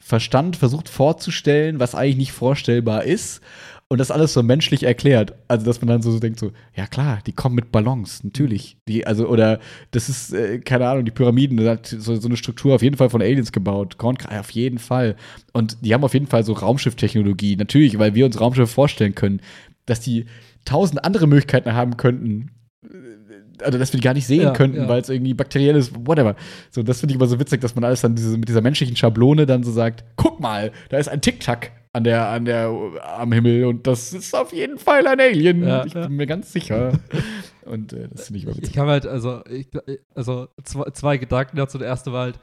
Verstand versucht vorzustellen, was eigentlich nicht vorstellbar ist. Und das alles so menschlich erklärt. Also, dass man dann so, so denkt, so, ja klar, die kommen mit Ballons, natürlich. Die, also, oder das ist, äh, keine Ahnung, die Pyramiden, so, so eine Struktur auf jeden Fall von Aliens gebaut. Kornkreis auf jeden Fall. Und die haben auf jeden Fall so Raumschifftechnologie, natürlich, weil wir uns Raumschiffe vorstellen können, dass die tausend andere Möglichkeiten haben könnten, also dass wir die gar nicht sehen Ja, könnten, ja. weil es irgendwie bakteriell ist, whatever. So, das finde ich immer so witzig, dass man alles dann diese, mit dieser menschlichen Schablone dann so sagt, guck mal, da ist ein Tic-Tac an der, an der, am Himmel und das ist auf jeden Fall ein Alien. Ja, ich bin mir ganz sicher. und äh, das finde ich immer Ich, ich witzig. kann halt, also, ich, also zwei, zwei Gedanken dazu. Der erste war halt,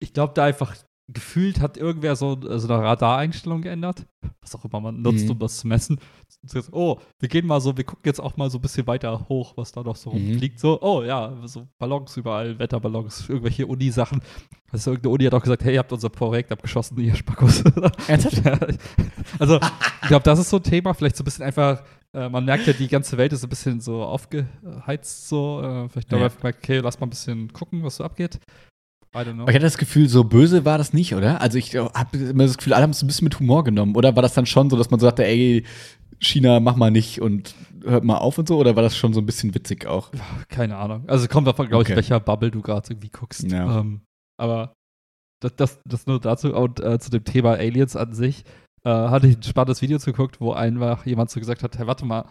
ich glaube, da einfach gefühlt hat irgendwer so, so eine Radareinstellung geändert, was auch immer man nutzt, Mhm. um das zu messen. Oh, wir gehen mal so, wir gucken jetzt auch mal so ein bisschen weiter hoch, was da noch so Mhm. rumfliegt. So, oh ja, so Ballons überall, Wetterballons, irgendwelche Uni-Sachen. Also irgendeine Uni hat auch gesagt, hey, ihr habt unser Projekt abgeschossen, ihr Spackos. Also, ich glaube, das ist so ein Thema. Vielleicht so ein bisschen einfach, äh, man merkt ja, die ganze Welt ist so ein bisschen so aufgeheizt. So. Äh, vielleicht Ja. einfach mal, okay, lass mal ein bisschen gucken, was so abgeht. I don't know. Aber ich hatte das Gefühl, so böse war das nicht, oder? Also ich habe immer das Gefühl, alle haben es ein bisschen mit Humor genommen. Oder war das dann schon so, dass man so sagte, ey, China, mach mal nicht und hört mal auf und so? Oder war das schon so ein bisschen witzig auch? Keine Ahnung. Also, kommt davon, glaube ich, Okay. welcher Bubble du gerade irgendwie guckst. Ja. Ähm, aber das, das, das nur dazu. Und äh, zu dem Thema Aliens an sich äh, hatte ich ein spannendes Video geguckt, wo einfach jemand so gesagt hat: Hey, warte mal.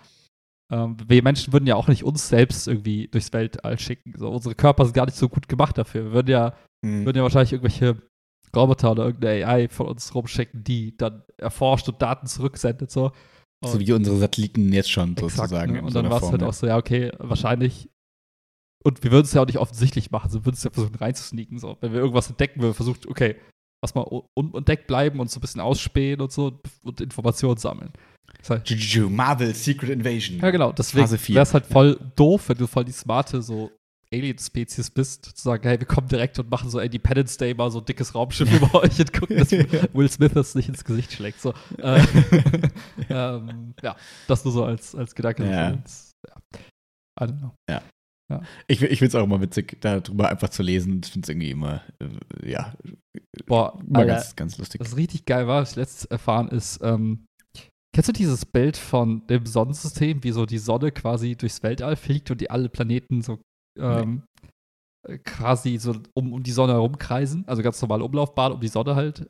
Ähm, wir Menschen würden ja auch nicht uns selbst irgendwie durchs Weltall schicken. So, unsere Körper sind gar nicht so gut gemacht dafür. Wir würden ja Mhm. würden ja wahrscheinlich irgendwelche Roboter oder irgendeine AI von uns rumschicken, die dann erforscht und Daten zurücksendet. So, So wie unsere Satelliten jetzt schon Exakt, sozusagen. ne? Und so dann war es halt auch so, ja, okay, wahrscheinlich. Und wir würden es ja auch nicht offensichtlich machen, so würden es ja versuchen reinzusneaken. So. Wenn wir irgendwas entdecken, wir versucht, okay, lass mal un unentdeckt bleiben und so ein bisschen ausspähen und so und Informationen sammeln. Das heißt, Marvel Secret Invasion. ja, genau, deswegen wäre es halt voll doof, wenn du voll die smarte so Alien-Spezies bist, zu sagen, hey, wir kommen direkt und machen so Independence Day mal so ein dickes Raumschiff über euch und gucken, dass Will Smith das nicht ins Gesicht schlägt. So. Äh, ähm, ja, das nur so als, als Gedanke. Ja. Ja. I don't know. Ja. Ich, ich finde es auch immer witzig, darüber einfach zu lesen. Ich finde es irgendwie immer, äh, ja, Boah, immer Alter, ganz, ganz lustig. Was richtig geil war, was ich letztens erfahren ist, ähm, kennst du dieses Bild von dem Sonnensystem, wie so die Sonne quasi durchs Weltall fliegt und die alle Planeten so ähm, äh, quasi so um, um die Sonne herumkreisen? Also ganz normale Umlaufbahn um die Sonne halt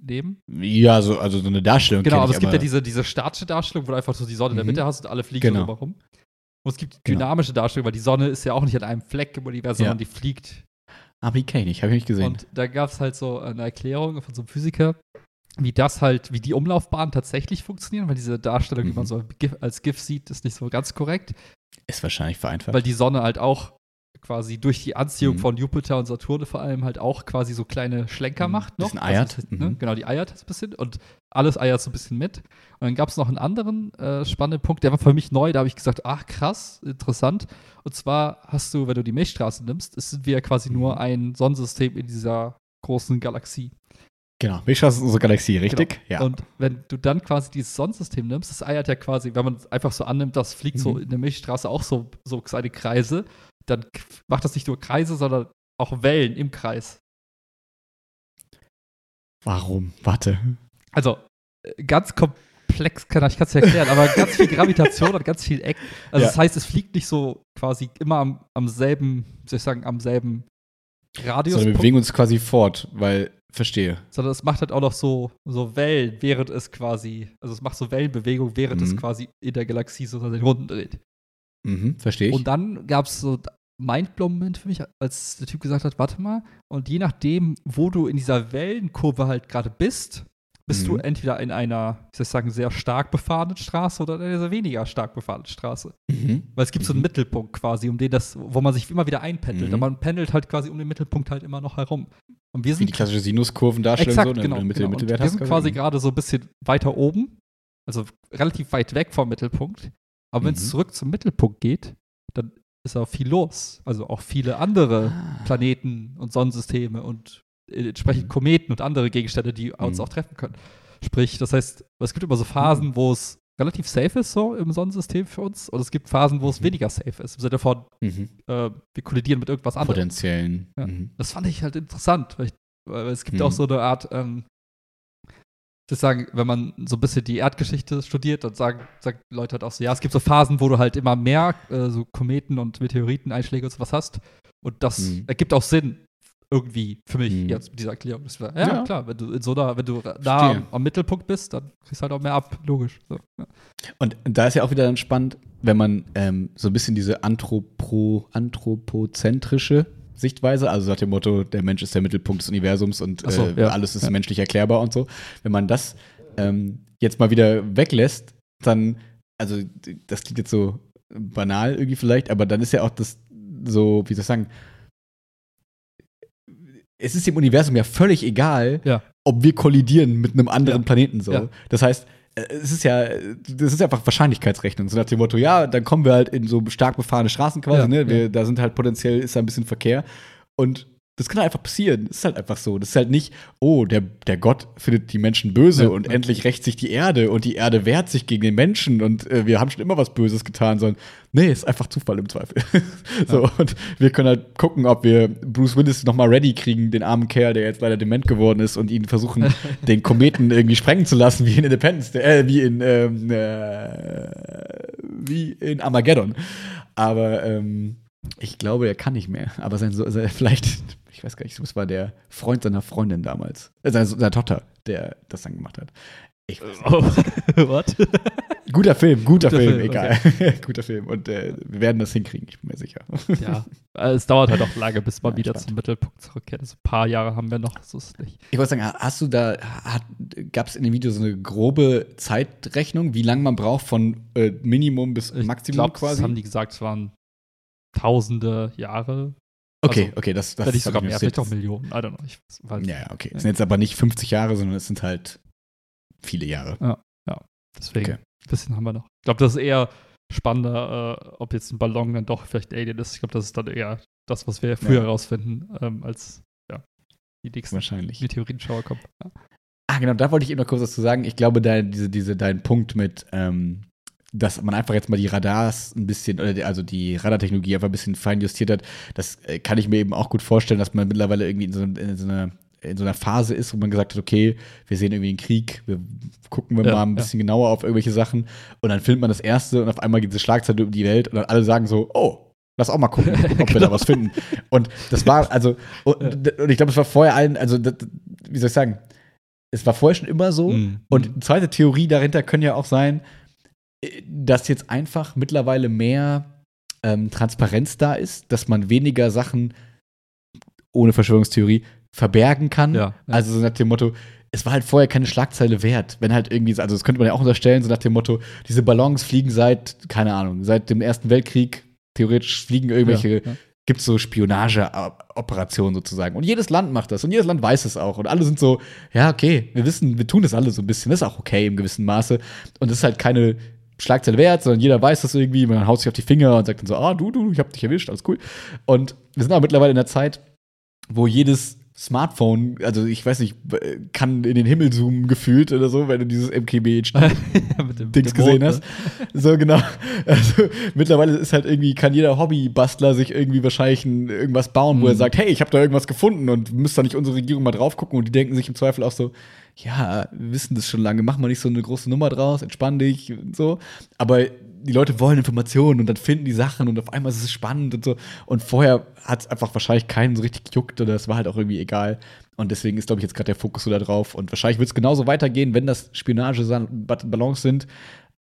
nehmen. Ja, so, also so eine Darstellung. Genau, aber es gibt ja diese, diese statische Darstellung, wo du einfach so die Sonne in der Mhm. Mitte hast und alle fliegen Genau. so rum. Und es gibt Genau. dynamische Darstellung, weil die Sonne ist ja auch nicht an einem Fleck im Universum, Ja. sondern die fliegt Aber die kenne ich, habe ich nicht gesehen. Und da gab es halt so eine Erklärung von so einem Physiker, wie das halt, wie die Umlaufbahnen tatsächlich funktionieren, weil diese Darstellung, die Mhm. man so GIF, als GIF sieht, ist nicht so ganz korrekt, Ist wahrscheinlich vereinfacht. weil die Sonne halt auch quasi durch die Anziehung Mhm. von Jupiter und Saturn vor allem halt auch quasi so kleine Schlenker Mhm. macht noch. Bisschen eiert. Also, ne? Mhm. Genau, die eiert ein bisschen und alles eiert so ein bisschen mit. Und dann gab es noch einen anderen äh, spannenden Punkt, der war für mich neu, da habe ich gesagt, ach krass, interessant. Und zwar hast du, wenn du die Milchstraße nimmst, ist- sind wir ja quasi nur Mhm. ein Sonnensystem in dieser großen Galaxie. genau. Milchstraße ist unsere Galaxie, richtig? Ja. Genau. Und wenn du dann quasi dieses Sonnensystem nimmst, das eiert ja quasi, wenn man es einfach so annimmt, das fliegt so Mhm. in der Milchstraße auch so, so seine Kreise, dann macht das nicht nur Kreise, sondern auch Wellen im Kreis. Warum? Warte. Also äh, ganz komplex, kann ich kann es erklären, aber ganz viel Gravitation und ganz viel Eck. Also Ja. das heißt, es fliegt nicht so quasi immer am, am selben, soll ich sagen, am selben Radius, Sondern wir bewegen uns quasi fort, weil, verstehe. sondern es macht halt auch noch so, so Wellen, während es quasi, also es macht so Wellenbewegung, während es Mhm. quasi in der Galaxie so seine Runden dreht. Mhm, verstehe ich. Und dann gab es so Mindblow-Moment für mich, als der Typ gesagt hat, warte mal, und je nachdem, wo du in dieser Wellenkurve halt gerade bist, bist du Mhm. entweder in einer, wie soll ich sagen, sehr stark befahrenen Straße oder in einer sehr weniger stark befahrenen Straße. mhm. Weil es gibt so einen Mhm. Mittelpunkt quasi, um den das, wo man sich immer wieder einpendelt. Mhm. Und man pendelt halt quasi um den Mittelpunkt halt immer noch herum. Und wir Wie die sind klassische Sinuskurvendarstellung Exakt, so, ne, genau. du Mitte, genau. Und Mittelwert wir hast. sind quasi gerade so ein bisschen weiter oben, also relativ weit weg vom Mittelpunkt. Aber wenn es Mhm. zurück zum Mittelpunkt geht, dann ist auch viel los. Also auch viele andere Ah. Planeten und Sonnensysteme und äh, entsprechend Mhm. Kometen und andere Gegenstände, die uns Mhm. auch treffen können. Sprich, das heißt, es gibt immer so Phasen, wo es relativ safe ist, so im Sonnensystem für uns, und es gibt Phasen, wo es Mhm. weniger safe ist. Im Sinne von, Mhm. äh, wir kollidieren mit irgendwas anderem. Potenziellen. Ja. Mhm. Das fand ich halt interessant, weil, ich, weil es gibt Mhm. auch so eine Art, ähm, würde sagen, wenn man so ein bisschen die Erdgeschichte studiert, dann sagen, sagen Leute halt auch so, ja, es gibt so Phasen, wo du halt immer mehr äh, so Kometen und Meteoriteneinschläge und sowas hast. Und das Mhm. ergibt auch Sinn irgendwie für mich Mhm. jetzt mit dieser Erklärung. Das war, ja, Ja. klar, wenn du in so einer, wenn du nah am, am Mittelpunkt bist, dann kriegst du halt auch mehr ab, logisch. So, ja. Und da ist ja auch wieder dann spannend, wenn man ähm, so ein bisschen diese Anthropo, anthropozentrische Sichtweise, also nach dem Motto, der Mensch ist der Mittelpunkt des Universums und so, äh, ja. alles ist Ja. menschlich erklärbar und so. Wenn man das ähm, jetzt mal wieder weglässt, dann, also das klingt jetzt so banal irgendwie vielleicht, aber dann ist ja auch das so, wie soll ich sagen, es ist dem Universum ja völlig egal, Ja. ob wir kollidieren mit einem anderen. Planeten so. Das heißt, es ist ja, das ist einfach Wahrscheinlichkeitsrechnung. So nach dem Motto, ja, dann kommen wir halt in so stark befahrene Straßen quasi, Ja, ne? Wir, ja. Da sind halt potenziell, ist da ein bisschen Verkehr. Und das kann einfach passieren. Das ist halt einfach so. Das ist halt nicht, oh, der, der Gott findet die Menschen böse Ja, und ja. endlich rächt sich die Erde und die Erde wehrt sich gegen den Menschen und äh, wir haben schon immer was Böses getan, sondern nee, ist einfach Zufall im Zweifel. so, und wir können halt gucken, ob wir Bruce Willis nochmal ready kriegen, den armen Kerl, der jetzt leider dement geworden ist und ihn versuchen, den Kometen irgendwie sprengen zu lassen, wie in Independence, äh, wie in, ähm, äh, wie in Armageddon. Aber ähm, ich glaube, er kann nicht mehr. Aber sein, so, vielleicht, ich weiß gar nicht, es war der Freund seiner Freundin damals, äh, seiner, seiner Tochter, der das dann gemacht hat. Ich weiß nicht. Oh, what? Guter Film, guter, Guter Film, Film, egal. guter Film. Und äh, wir werden das hinkriegen, ich bin mir sicher. ja, äh, es dauert halt auch lange, bis man Ja, wieder zum Mittelpunkt zurückkehrt. Also ein paar Jahre haben wir noch, so ist nicht. Ich wollte sagen, hast du da, gab es in dem Video so eine grobe Zeitrechnung, wie lange man braucht von äh, Minimum bis Ich Maximum glaube, quasi? das haben die gesagt, es waren tausende Jahre. Okay, also, okay, das, das hab sogar mehr, vielleicht auch. Millionen. I don't know. Ich weiß, Ja, ja, okay. Es sind jetzt aber nicht 50 Jahre, sondern es sind halt viele Jahre. Deswegen, Okay. ein bisschen haben wir noch. Ich glaube, das ist eher spannender, äh, ob jetzt ein Ballon dann doch vielleicht Alien ist. Ich glaube, das ist dann eher das, was wir früher Ja. herausfinden, ähm, als ja, die nächsten Wahrscheinlich. Meteoritenschauer kommen. Ja. Ah, genau, da wollte ich eben noch kurz was zu sagen. Ich glaube, dein, diese, diese, dein Punkt mit, ähm, dass man einfach jetzt mal die Radars ein bisschen, oder also die Radartechnologie einfach ein bisschen fein justiert hat, das äh, kann ich mir eben auch gut vorstellen, dass man mittlerweile irgendwie in so, in so einer in so einer Phase ist, wo man gesagt hat, okay, wir sehen irgendwie einen Krieg, wir gucken wir ja, mal ein bisschen ja. genauer auf irgendwelche Sachen und dann filmt man das erste und auf einmal geht diese Schlagzeile um die Welt und dann alle sagen so, oh, lass auch mal gucken, ob genau. wir da was finden. Und das war, also, und, und ich glaube, es war vorher allen, also, das, wie soll ich sagen, es war vorher schon immer so. Mhm. Und eine zweite Theorie dahinter könnte ja auch sein, dass jetzt einfach mittlerweile mehr ähm, Transparenz da ist, dass man weniger Sachen ohne Verschwörungstheorie verbergen kann. Ja, ja. Also so nach dem Motto, es war halt vorher keine Schlagzeile wert. Wenn halt irgendwie, also das könnte man ja auch unterstellen, so nach dem Motto, diese Ballons fliegen seit, keine Ahnung, seit dem Ersten Weltkrieg, theoretisch fliegen irgendwelche, ja, ja. gibt es so Spionageoperationen sozusagen. Und jedes Land macht das und jedes Land weiß es auch. Und alle sind so, ja, okay, wir wissen, wir tun das alle so ein bisschen, das ist auch okay im gewissen Maße. Und das ist halt keine Schlagzeile wert, sondern jeder weiß das irgendwie, man haut sich auf die Finger und sagt dann so, ah, du, du, ich hab dich erwischt, alles cool. Und wir sind aber mittlerweile in der Zeit, wo jedes Smartphone, also ich weiß nicht, kann in den Himmel zoomen gefühlt oder so, wenn du dieses MKBHD-Dings gesehen hast. Ne? So genau. Also mittlerweile ist halt irgendwie, kann jeder Hobbybastler sich irgendwie wahrscheinlich ein, irgendwas bauen, mhm. wo er mhm. sagt, hey, ich habe da irgendwas gefunden und müsst da nicht unsere Regierung mal drauf gucken und die denken sich im Zweifel auch so, ja, wir wissen das schon lange, mach mal nicht so eine große Nummer draus, entspann dich und so. Aber die Leute wollen Informationen und dann finden die Sachen und auf einmal ist es spannend und so. Und vorher hat es einfach wahrscheinlich keinen so richtig gejuckt oder es war halt auch irgendwie egal. Und deswegen ist, glaube ich, jetzt gerade der Fokus so da drauf. Und wahrscheinlich wird es genauso weitergehen, wenn das Spionage-Ballons sind.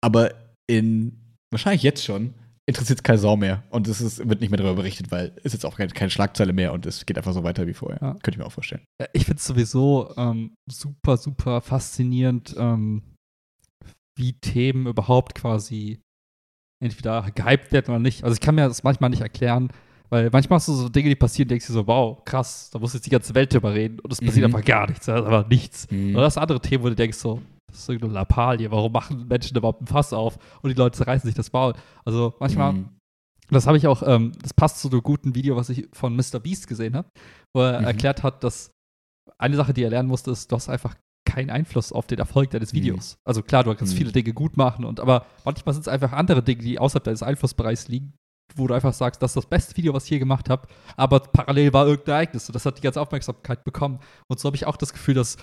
Aber in, wahrscheinlich jetzt schon, interessiert es keine Sau mehr. Und es ist, wird nicht mehr darüber berichtet, weil es jetzt auch keine, keine, Schlagzeile mehr und es geht einfach so weiter wie vorher. Ja. Könnte ich mir auch vorstellen. Ich finde es sowieso ähm, super, super faszinierend, ähm, wie Themen überhaupt quasi entweder gehypt werden oder nicht. Also ich kann mir das manchmal nicht erklären, weil manchmal hast du so Dinge, die passieren, denkst du so, wow, krass, da muss jetzt die ganze Welt drüber reden und es passiert mhm. einfach gar nichts, aber nichts. Mhm. Oder das andere Themen, wo du denkst so, das ist irgendeine Lappalie, warum machen Menschen überhaupt ein Fass auf und die Leute zerreißen sich das Maul. Also manchmal, mhm. das habe ich auch, ähm, das passt zu einem guten Video, was ich von Mr. Beast gesehen habe, wo er mhm. erklärt hat, dass eine Sache, die er lernen musste, ist, du hast einfach keinen Einfluss auf den Erfolg deines mhm. Videos. Mhm. Also klar, du kannst mhm. viele Dinge gut machen, und, aber manchmal sind es einfach andere Dinge, die außerhalb deines Einflussbereichs liegen, wo du einfach sagst, das ist das beste Video, was ich je gemacht habe, aber parallel war irgendein Ereignis und das hat die ganze Aufmerksamkeit bekommen. Und so habe ich auch das Gefühl, dass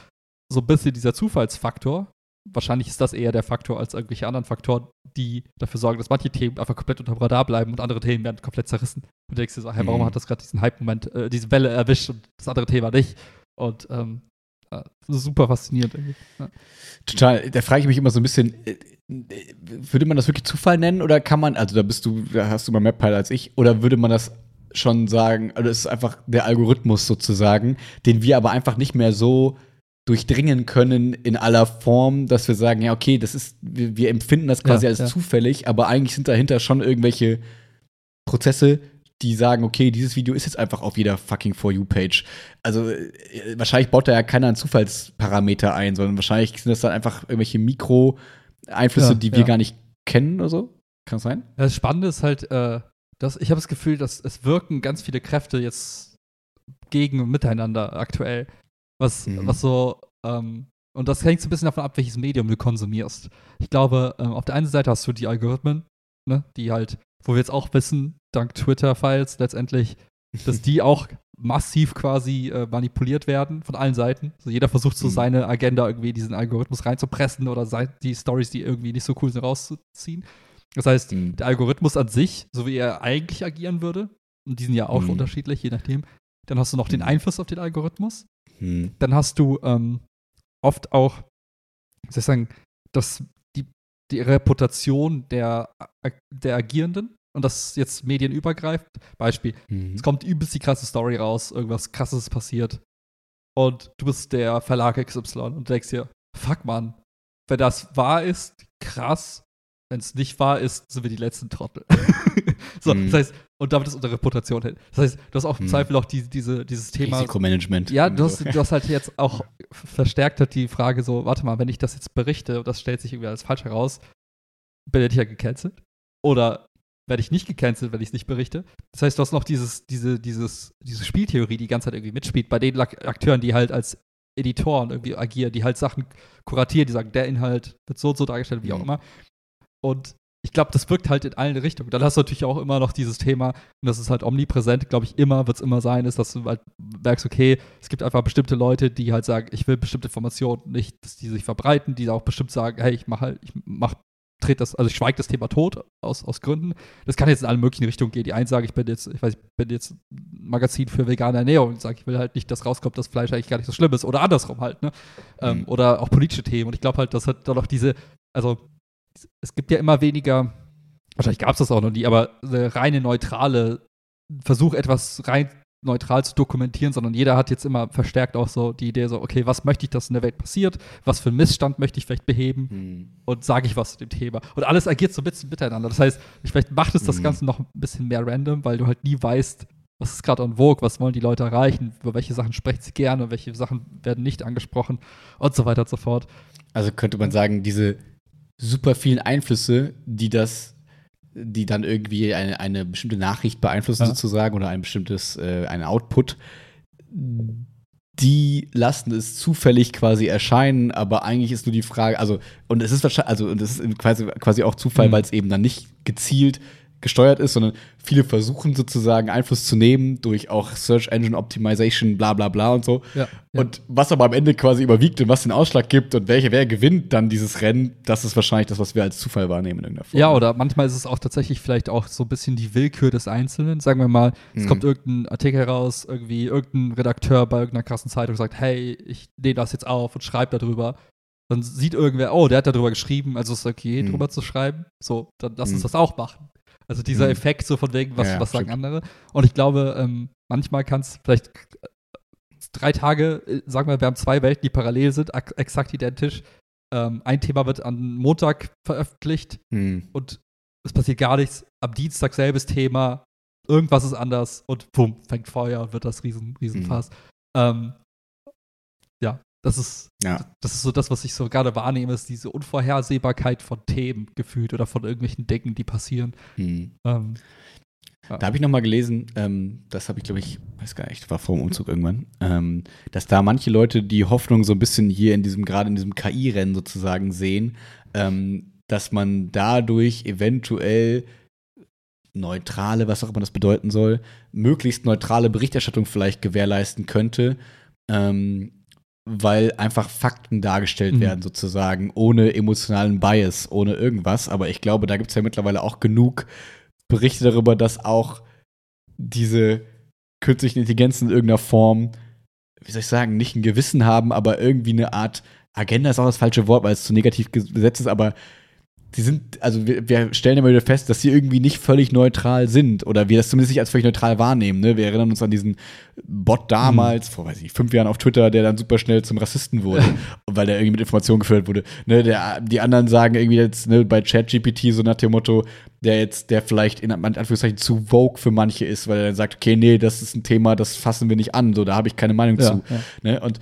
so ein bisschen dieser Zufallsfaktor, wahrscheinlich ist das eher der Faktor als irgendwelche anderen Faktoren, die dafür sorgen, dass manche Themen einfach komplett unter dem Radar bleiben und andere Themen werden komplett zerrissen. Und du denkst dir so, hey, warum mhm. hat das gerade diesen Hype-Moment, äh, diese Welle erwischt und das andere Thema nicht? Und ähm, super faszinierend. Ja. Total. Da frage ich mich immer so ein bisschen, äh, würde man das wirklich Zufall nennen oder kann man, also da bist du, da hast du mal mehr Peil als ich, oder würde man das schon sagen, also es ist einfach der Algorithmus sozusagen, den wir aber einfach nicht mehr so durchdringen können in aller Form, dass wir sagen, ja, okay, das ist, wir, wir empfinden das quasi ja, als ja. zufällig, aber eigentlich sind dahinter schon irgendwelche Prozesse, die sagen, okay, dieses Video ist jetzt einfach auf jeder fucking For You-Page. Also äh, wahrscheinlich baut da ja keiner einen Zufallsparameter ein, sondern wahrscheinlich sind das dann einfach irgendwelche Mikro-Einflüsse, ja, die wir ja. gar nicht kennen oder so. Kann das sein? Das Spannende ist halt, äh, dass ich habe das Gefühl, dass es wirken ganz viele Kräfte jetzt gegen und miteinander aktuell. Was, mhm. was so, ähm, und das hängt so ein bisschen davon ab, welches Medium du konsumierst. Ich glaube, ähm, auf der einen Seite hast du die Algorithmen, ne, die halt wo wir jetzt auch wissen, dank Twitter-Files letztendlich, dass die auch massiv quasi äh, manipuliert werden von allen Seiten. Also jeder versucht so mhm. seine Agenda irgendwie diesen Algorithmus reinzupressen oder die Stories, die irgendwie nicht so cool sind, rauszuziehen. Das heißt, mhm. der Algorithmus an sich, so wie er eigentlich agieren würde, und die sind ja auch mhm. unterschiedlich, je nachdem, dann hast du noch den mhm. Einfluss auf den Algorithmus. Mhm. Dann hast du ähm, oft auch, wie soll ich sagen, das, die, die Reputation der, der Agierenden und das jetzt medienübergreifend. Beispiel, mhm. es kommt übelst die krasse Story raus, irgendwas krasses passiert. Und du bist der Verlag XY und denkst dir, fuck man, wenn das wahr ist, krass. Wenn es nicht wahr ist, sind wir die letzten Trottel. so, mhm. das heißt, und damit ist unsere Reputation hin. Das heißt, du hast auch im mhm. Zweifel auch die, diese, dieses Thema. Risikomanagement. Ja, du hast, du hast halt jetzt auch verstärkt hat die Frage so, warte mal, wenn ich das jetzt berichte und das stellt sich irgendwie als falsch heraus, bin ich ja gecancelt? Oder werde ich nicht gecancelt, wenn ich es nicht berichte. Das heißt, du hast noch dieses, diese, dieses, diese Spieltheorie, die die ganze Zeit irgendwie mitspielt, bei den Akteuren, die halt als Editoren irgendwie agieren, die halt Sachen kuratieren, die sagen, der Inhalt wird so und so dargestellt, wie auch mhm. immer. Und ich glaube, das wirkt halt in allen Richtungen. Dann hast du natürlich auch immer noch dieses Thema, und das ist halt omnipräsent, glaube ich, immer, wird es immer sein, ist, dass du halt merkst, okay, es gibt einfach bestimmte Leute, die halt sagen, ich will bestimmte Informationen nicht, dass die sich verbreiten, die auch bestimmt sagen, hey, ich mache halt, ich mach, trete das, also ich schweige das Thema tot aus, aus Gründen. Das kann jetzt in alle möglichen Richtungen gehen. Die einen sagen, ich bin jetzt, ich weiß, ich bin jetzt ein Magazin für vegane Ernährung und sage, ich will halt nicht, dass rauskommt, dass Fleisch eigentlich gar nicht so schlimm ist. Oder andersrum halt, ne? Ähm, mhm. oder auch politische Themen. Und ich glaube halt, dass halt dann auch diese, also es gibt ja immer weniger, wahrscheinlich gab es das auch noch nie, aber eine reine neutrale Versuch, etwas rein neutral zu dokumentieren, sondern jeder hat jetzt immer verstärkt auch so die Idee so, okay, was möchte ich, dass in der Welt passiert? Was für einen Missstand möchte ich vielleicht beheben? Hm. Und sage ich was zu dem Thema? Und alles agiert so ein bisschen miteinander. Das heißt, vielleicht macht es das hm. Ganze noch ein bisschen mehr random, weil du halt nie weißt, was ist gerade on vogue, was wollen die Leute erreichen, über welche Sachen sprechen sie gerne, welche Sachen werden nicht angesprochen und so weiter und so fort. Also könnte man sagen, diese super vielen Einflüsse, die das, die dann irgendwie eine, eine bestimmte Nachricht beeinflussen ja. sozusagen oder ein bestimmtes, äh, ein Output, die lassen es zufällig quasi erscheinen, aber eigentlich ist nur die Frage, also, und es ist wahrscheinlich, also, und es ist quasi, quasi auch Zufall, mhm. weil es eben dann nicht gezielt gesteuert ist, sondern viele versuchen sozusagen Einfluss zu nehmen durch auch Search Engine Optimization, bla bla bla und so. Ja, ja. Und was aber am Ende quasi überwiegt und was den Ausschlag gibt und welche, wer gewinnt dann dieses Rennen, das ist wahrscheinlich das, was wir als Zufall wahrnehmen in irgendeiner Form. Ja, oder manchmal ist es auch tatsächlich vielleicht auch so ein bisschen die Willkür des Einzelnen. Sagen wir mal, es mhm. kommt irgendein Artikel raus, irgendwie irgendein Redakteur bei irgendeiner krassen Zeitung sagt, hey, ich nehme das jetzt auf und schreibe darüber dann sieht irgendwer, oh, der hat darüber geschrieben, also ist es okay, mhm. drüber zu schreiben. So, dann lass uns mhm. das auch machen. Also dieser mhm. Effekt so von wegen, was, ja, was sagen andere. Und ich glaube, ähm, manchmal kann es vielleicht drei Tage, äh, sagen wir, wir haben zwei Welten, die parallel sind, exakt identisch. Ähm, ein Thema wird am Montag veröffentlicht mhm. und es passiert gar nichts. Am Dienstag selbes Thema, irgendwas ist anders und pum, fängt Feuer und wird das riesen, riesen mhm. Ähm, ja, das ist, ja. das ist so das, was ich so gerade wahrnehme, ist diese Unvorhersehbarkeit von Themen gefühlt oder von irgendwelchen Decken, die passieren. Mhm. Ähm. Da habe ich noch mal gelesen, ähm, das habe ich, glaube ich, weiß gar nicht, war vor dem Umzug irgendwann, ähm, dass da manche Leute die Hoffnung so ein bisschen hier in diesem, gerade in diesem KI-Rennen sozusagen sehen, ähm, dass man dadurch eventuell neutrale, was auch immer das bedeuten soll, möglichst neutrale Berichterstattung vielleicht gewährleisten könnte. Ähm, weil einfach Fakten dargestellt mhm. werden, sozusagen, ohne emotionalen Bias, ohne irgendwas. Aber ich glaube, da gibt es ja mittlerweile auch genug Berichte darüber, dass auch diese künstlichen Intelligenzen in irgendeiner Form, wie soll ich sagen, nicht ein Gewissen haben, aber irgendwie eine Art Agenda ist auch das falsche Wort, weil es zu negativ besetzt ist, aber die sind, also wir, wir, stellen immer wieder fest, dass sie irgendwie nicht völlig neutral sind oder wir das zumindest nicht als völlig neutral wahrnehmen. Ne? Wir erinnern uns an diesen Bot damals, mhm. vor weiß ich, fünf Jahren auf Twitter, der dann super schnell zum Rassisten wurde, weil der irgendwie mit Informationen geführt wurde. Ne? Der, die anderen sagen irgendwie jetzt ne, bei ChatGPT so nach dem Motto, der jetzt, der vielleicht in Anführungszeichen zu vogue für manche ist, weil er dann sagt, okay, nee, das ist ein Thema, das fassen wir nicht an, so da habe ich keine Meinung ja, zu. Ja. Ne? Und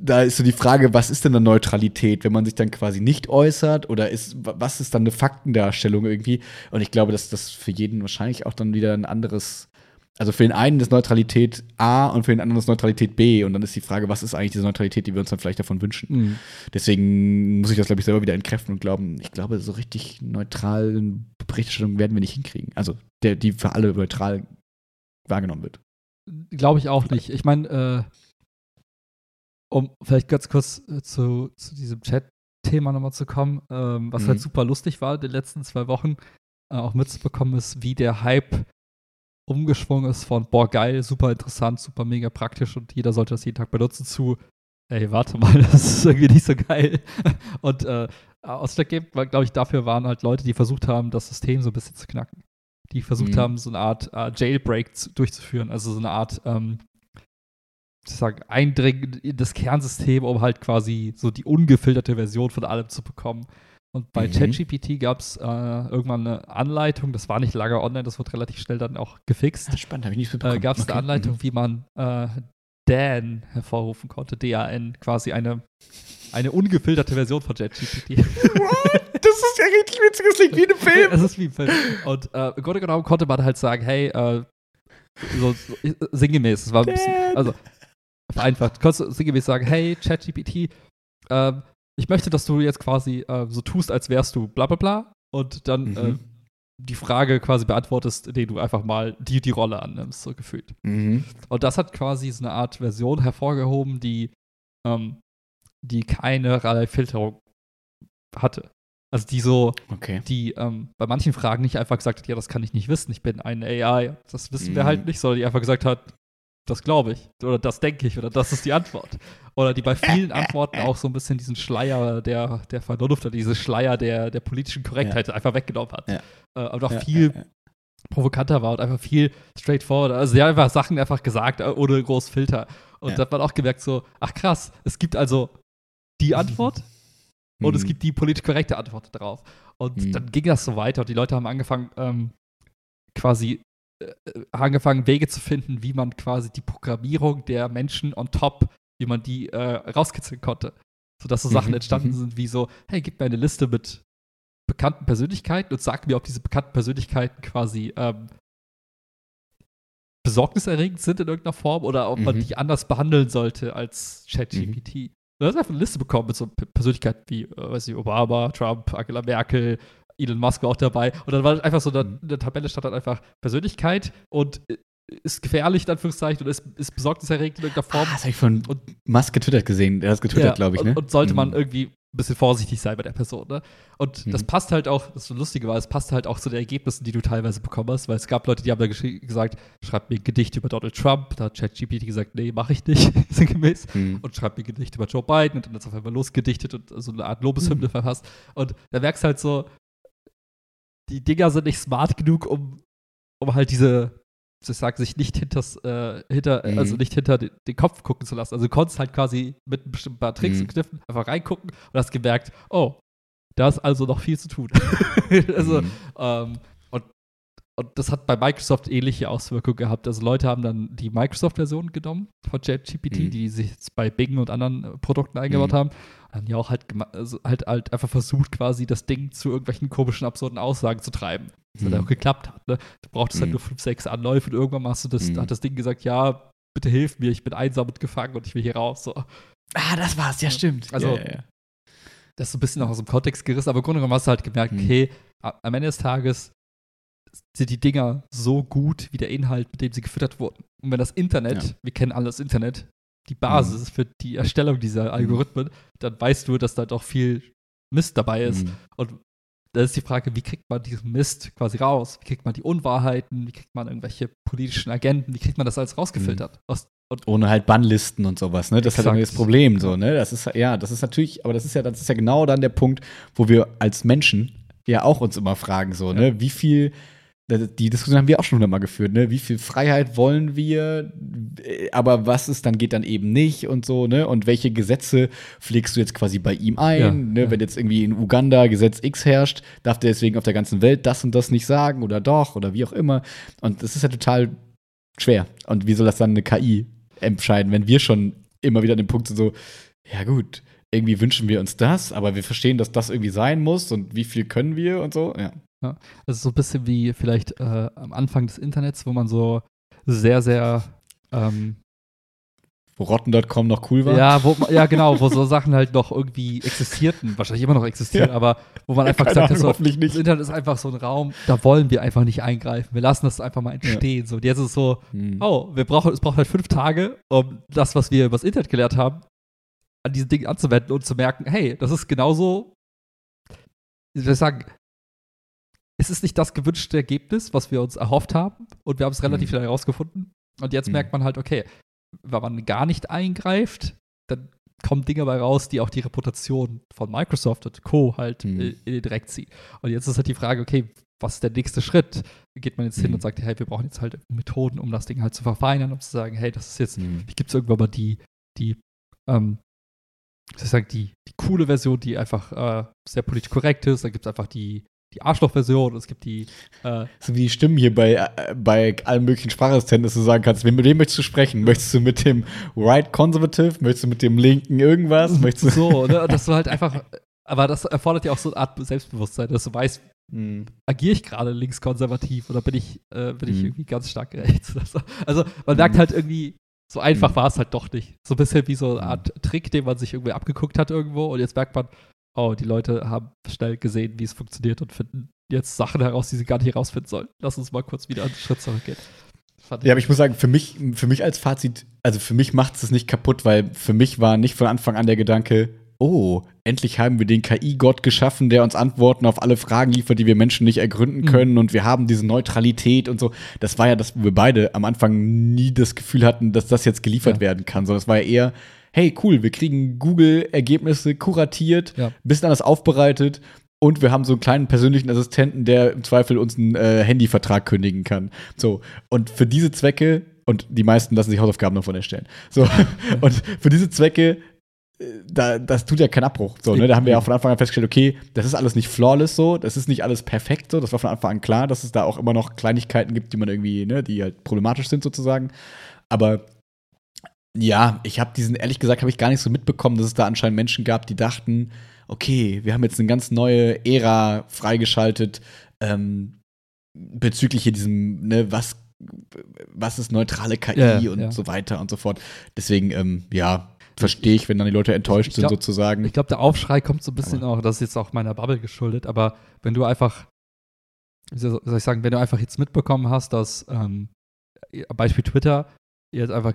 da ist so die Frage, was ist denn eine Neutralität, wenn man sich dann quasi nicht äußert oder ist, was ist dann eine Faktendarstellung irgendwie? Und ich glaube, dass das für jeden wahrscheinlich auch dann wieder ein anderes, also für den einen ist Neutralität A und für den anderen ist Neutralität B. Und dann ist die Frage, was ist eigentlich diese Neutralität, die wir uns dann vielleicht davon wünschen? Mhm. Deswegen muss ich das, glaube ich, selber wieder entkräften und glauben, ich glaube, so richtig neutralen Berichterstattung werden wir nicht hinkriegen. Also, der, die für alle neutral wahrgenommen wird. Glaube ich auch nicht. Ich meine, äh um vielleicht ganz kurz äh, zu, zu diesem Chat-Thema nochmal zu kommen, ähm, was halt mhm. halt super lustig war in den letzten zwei Wochen, äh, auch mitzubekommen ist, wie der Hype umgeschwungen ist von, boah, geil, super interessant, super mega praktisch und jeder sollte das jeden Tag benutzen zu, ey, warte mal, das ist irgendwie nicht so geil. und äh, ausschlaggebend, glaube ich, dafür waren halt Leute, die versucht haben, das System so ein bisschen zu knacken. Die versucht mhm. haben, so eine Art äh, Jailbreak zu, durchzuführen, also so eine Art ähm, sagen, eindringen in das Kernsystem, um halt quasi so die ungefilterte Version von allem zu bekommen. Und bei mhm. ChatGPT gab es äh, irgendwann eine Anleitung, das war nicht lange online, das wurde relativ schnell dann auch gefixt. Ja, spannend, habe ich nicht mitbekommen. Äh, gab es okay. eine Anleitung, mhm. wie man äh, Dan hervorrufen konnte, D-A-N, quasi eine, eine ungefilterte Version von ChatGPT. What? Das ist ja richtig witzig, das klingt wie ein Film. Es ist wie ein Film. Und äh, im Grunde genommen konnte man halt sagen, hey, äh, so, so sinngemäß, es war ein bisschen, also vereinfacht, kannst du sinngemäß sagen, hey, ChatGPT, ähm, ich möchte, dass du jetzt quasi äh, so tust, als wärst du bla bla bla und dann äh, Mhm. die Frage quasi beantwortest, indem du einfach mal die, die Rolle annimmst, so gefühlt. Mhm. Und das hat quasi so eine Art Version hervorgehoben, die, ähm, die keinerlei Filterung hatte. Also die so, Okay. die ähm, bei manchen Fragen nicht einfach gesagt hat, ja, das kann ich nicht wissen, ich bin ein AI, das wissen wir Mhm. halt nicht, sondern die einfach gesagt hat, das glaube ich oder das denke ich oder das ist die Antwort. Oder die bei vielen Antworten auch so ein bisschen diesen Schleier der, der Vernunft oder diese Schleier der, der politischen Korrektheit einfach weggenommen hat. Ja. Äh, und auch Ja, viel ja, ja. provokanter war und einfach viel straightforward. Also sie hat einfach Sachen einfach gesagt, äh, ohne groß Filter. Und Ja. da hat man auch gemerkt, so, ach krass, es gibt also die Antwort und es gibt die politisch korrekte Antwort darauf. Und Mhm. dann ging das so weiter und die Leute haben angefangen, ähm, quasi angefangen, Wege zu finden, wie man quasi die Programmierung der Menschen on top, wie man die äh, rauskitzeln konnte. Sodass so Sachen Mhm, entstanden mhm. sind wie so, hey, gib mir eine Liste mit bekannten Persönlichkeiten und sag mir, ob diese bekannten Persönlichkeiten quasi ähm, besorgniserregend sind in irgendeiner Form oder ob man Mhm. die anders behandeln sollte als ChatGPT. Du hast einfach eine Liste bekommen mit so Persönlichkeiten wie, äh, weiß ich, Obama, Trump, Angela Merkel, Elon Musk war auch dabei. Und dann war einfach so, eine, Mhm. eine Tabelle stand dann einfach Persönlichkeit und äh, ist gefährlich, in Anführungszeichen, oder ist, ist besorgniserregend in irgendeiner Ah, Form. das habe ich von Und- Musk getwittert gesehen. Der hat es getwittert, Ja, glaube ich, ne? Und, und sollte man Mhm. irgendwie ein bisschen vorsichtig sein bei der Person, ne? Und Mhm. das passt halt auch, das so Lustige war, es passt halt auch zu den Ergebnissen, die du teilweise bekommen hast, weil es gab Leute, die haben da gesagt, schreib mir ein Gedicht über Donald Trump, da hat ChatGPT gesagt, nee, mache ich nicht, sinngemäß. Mhm. Und schreib mir ein Gedicht über Joe Biden und dann hat es auf einmal losgedichtet und so eine Art Lobeshymne Mhm. verfasst. Und da merkst du halt so, die Dinger sind nicht smart genug, um, um halt diese, ich sag, sich nicht hinters, äh, hinter, Mhm. also nicht hinter den, den Kopf gucken zu lassen. Also du konntest halt quasi mit ein bestimmten paar Tricks Mhm. und Kniffen einfach reingucken und hast gemerkt, oh, da ist also noch viel zu tun. also, Mhm. ähm, und, und das hat bei Microsoft ähnliche Auswirkungen gehabt. Also Leute haben dann die Microsoft-Version genommen von ChatGPT, Mhm. die sich jetzt bei Bing und anderen äh, Produkten eingebaut Mhm. haben. Haben ja auch halt, also halt, halt einfach versucht, quasi das Ding zu irgendwelchen komischen, absurden Aussagen zu treiben. Das Mhm. hat auch geklappt hat. Ne? Du brauchtest halt Mhm. nur fünf, sechs Anläufe und irgendwann hast du das, Mhm. hat das Ding gesagt, ja, bitte hilf mir, ich bin einsam und gefangen und ich will hier raus. So. Ah, das war's, ja, stimmt. Also- ja, ja, ja. das ist so ein bisschen auch aus dem Kontext gerissen, aber im Grunde genommen hast du halt gemerkt, Mhm. okay, am Ende des Tages sind die Dinger so gut wie der Inhalt, mit dem sie gefüttert wurden. Und wenn das Internet, Ja. wir kennen alle das Internet, die Basis ist für die Erstellung dieser Algorithmen, dann weißt du, dass da doch viel Mist dabei ist. Mhm. Und da ist die Frage, wie kriegt man diesen Mist quasi raus? Wie kriegt man die Unwahrheiten? Wie kriegt man irgendwelche politischen Agenten? Wie kriegt man das alles rausgefiltert? Aus, und Ohne halt Bannlisten und sowas, ne? Das ist halt das. Problem, so, ne? Das ist, ja, das ist natürlich, aber das ist ja, das ist ja genau dann der Punkt, wo wir als Menschen ja auch uns immer fragen, so, ne? Wie viel, die Diskussion haben wir auch schon hundertmal geführt, ne? Wie viel Freiheit wollen wir, aber was ist dann, geht dann eben nicht und so, ne? Und welche Gesetze pflegst du jetzt quasi bei ihm ein, Ja, ne? ja. Wenn jetzt irgendwie in Uganda Gesetz X herrscht, darf der deswegen auf der ganzen Welt das und das nicht sagen oder doch oder wie auch immer. Und das ist ja total schwer. Und wie soll das dann eine KI entscheiden, wenn wir schon immer wieder an dem Punkt sind, so, ja gut, irgendwie wünschen wir uns das, aber wir verstehen, dass das irgendwie sein muss und wie viel können wir und so, ja. Das ist so ein bisschen wie vielleicht äh, am Anfang des Internets, wo man so sehr, sehr ähm, Wo Rotten.com noch cool war. ja, wo, ja, genau, wo so Sachen halt noch irgendwie existierten, wahrscheinlich immer noch existieren, Ja. aber wo man einfach Keine gesagt hat, Ahnung, so, hoffentlich das. Internet ist einfach so ein Raum, da wollen wir einfach nicht eingreifen. Wir lassen das einfach mal entstehen. So, und jetzt ist es so, Hm. oh, wir brauchen, es braucht halt fünf Tage, um das, was wir übers Internet gelernt haben, an diesen Dingen anzuwenden und zu merken, hey, das ist genauso, wie soll ich sagen, es ist nicht das gewünschte Ergebnis, was wir uns erhofft haben und wir haben es relativ Mhm. schnell herausgefunden. Und jetzt Mhm. merkt man halt, okay, wenn man gar nicht eingreift, dann kommen Dinge bei raus, die auch die Reputation von Microsoft und Co. halt Mhm. in den Dreck ziehen. Und jetzt ist halt die Frage, okay, was ist der nächste Schritt? Geht man jetzt hin Mhm. und sagt, hey, wir brauchen jetzt halt Methoden, um das Ding halt zu verfeinern, um zu sagen, hey, das ist jetzt, Hm. gibt es irgendwann mal die, die, ähm, wie soll ich sagen, die, die coole Version, die einfach äh, sehr politisch korrekt ist, dann gibt es einfach die, die Arschloch-Version, es gibt die, äh, So wie die Stimmen hier bei, äh, bei allen möglichen Sprachassistenten, dass du sagen kannst, mit wem möchtest du sprechen? Möchtest du mit dem Right Conservative? Möchtest du mit dem Linken irgendwas? Möchtest du so, ne? Dass du halt einfach, aber das erfordert ja auch so eine Art Selbstbewusstsein, dass du weißt, Hm. agiere ich gerade linkskonservativ oder bin ich, äh, bin ich Mhm. irgendwie ganz stark rechts oder so. Also man merkt Mhm. halt irgendwie, So einfach mhm. war es halt doch nicht. So ein bisschen wie so eine Art Trick, den man sich irgendwie abgeguckt hat irgendwo und jetzt merkt man, oh, die Leute haben schnell gesehen, wie es funktioniert und finden jetzt Sachen heraus, die sie gar nicht herausfinden sollen. Lass uns mal kurz wieder einen Schritt zurückgehen. Ja, aber ich muss sagen, für mich, für mich als Fazit, also für mich macht es nicht kaputt, weil für mich war nicht von Anfang an der Gedanke, oh, endlich haben wir den KI-Gott geschaffen, der uns Antworten auf alle Fragen liefert, die wir Menschen nicht ergründen mhm. können mhm. und wir haben diese Neutralität und so. Das war ja, dass wir beide am Anfang nie das Gefühl hatten, dass das jetzt geliefert ja. werden kann, sondern es war ja eher, hey, cool, wir kriegen Google-Ergebnisse kuratiert, ja. bisschen anders aufbereitet und wir haben so einen kleinen persönlichen Assistenten, der im Zweifel uns einen äh, Handyvertrag kündigen kann. So. Und für diese Zwecke, und die meisten lassen sich Hausaufgaben davon erstellen. So. und für diese Zwecke, äh, da, das tut ja keinen Abbruch. So, ne? Da haben wir ja auch von Anfang an festgestellt, okay, das ist alles nicht flawless so, das ist nicht alles perfekt so. Das war von Anfang an klar, dass es da auch immer noch Kleinigkeiten gibt, die man irgendwie, ne, die halt problematisch sind sozusagen. Aber ja, ich habe diesen, ehrlich gesagt, habe ich gar nicht so mitbekommen, dass es da anscheinend Menschen gab, die dachten, okay, wir haben jetzt eine ganz neue Ära freigeschaltet ähm, bezüglich hier diesem, ne, was, was ist neutrale KI ja, und ja. so weiter und so fort. Deswegen, ähm, ja, verstehe ich, wenn dann die Leute enttäuscht glaub, sind, sozusagen. Ich glaube, der Aufschrei kommt so ein bisschen aber. auch, das ist jetzt auch meiner Bubble geschuldet, aber wenn du einfach, wie soll ich sagen, wenn du einfach jetzt mitbekommen hast, dass ähm, Beispiel Twitter jetzt einfach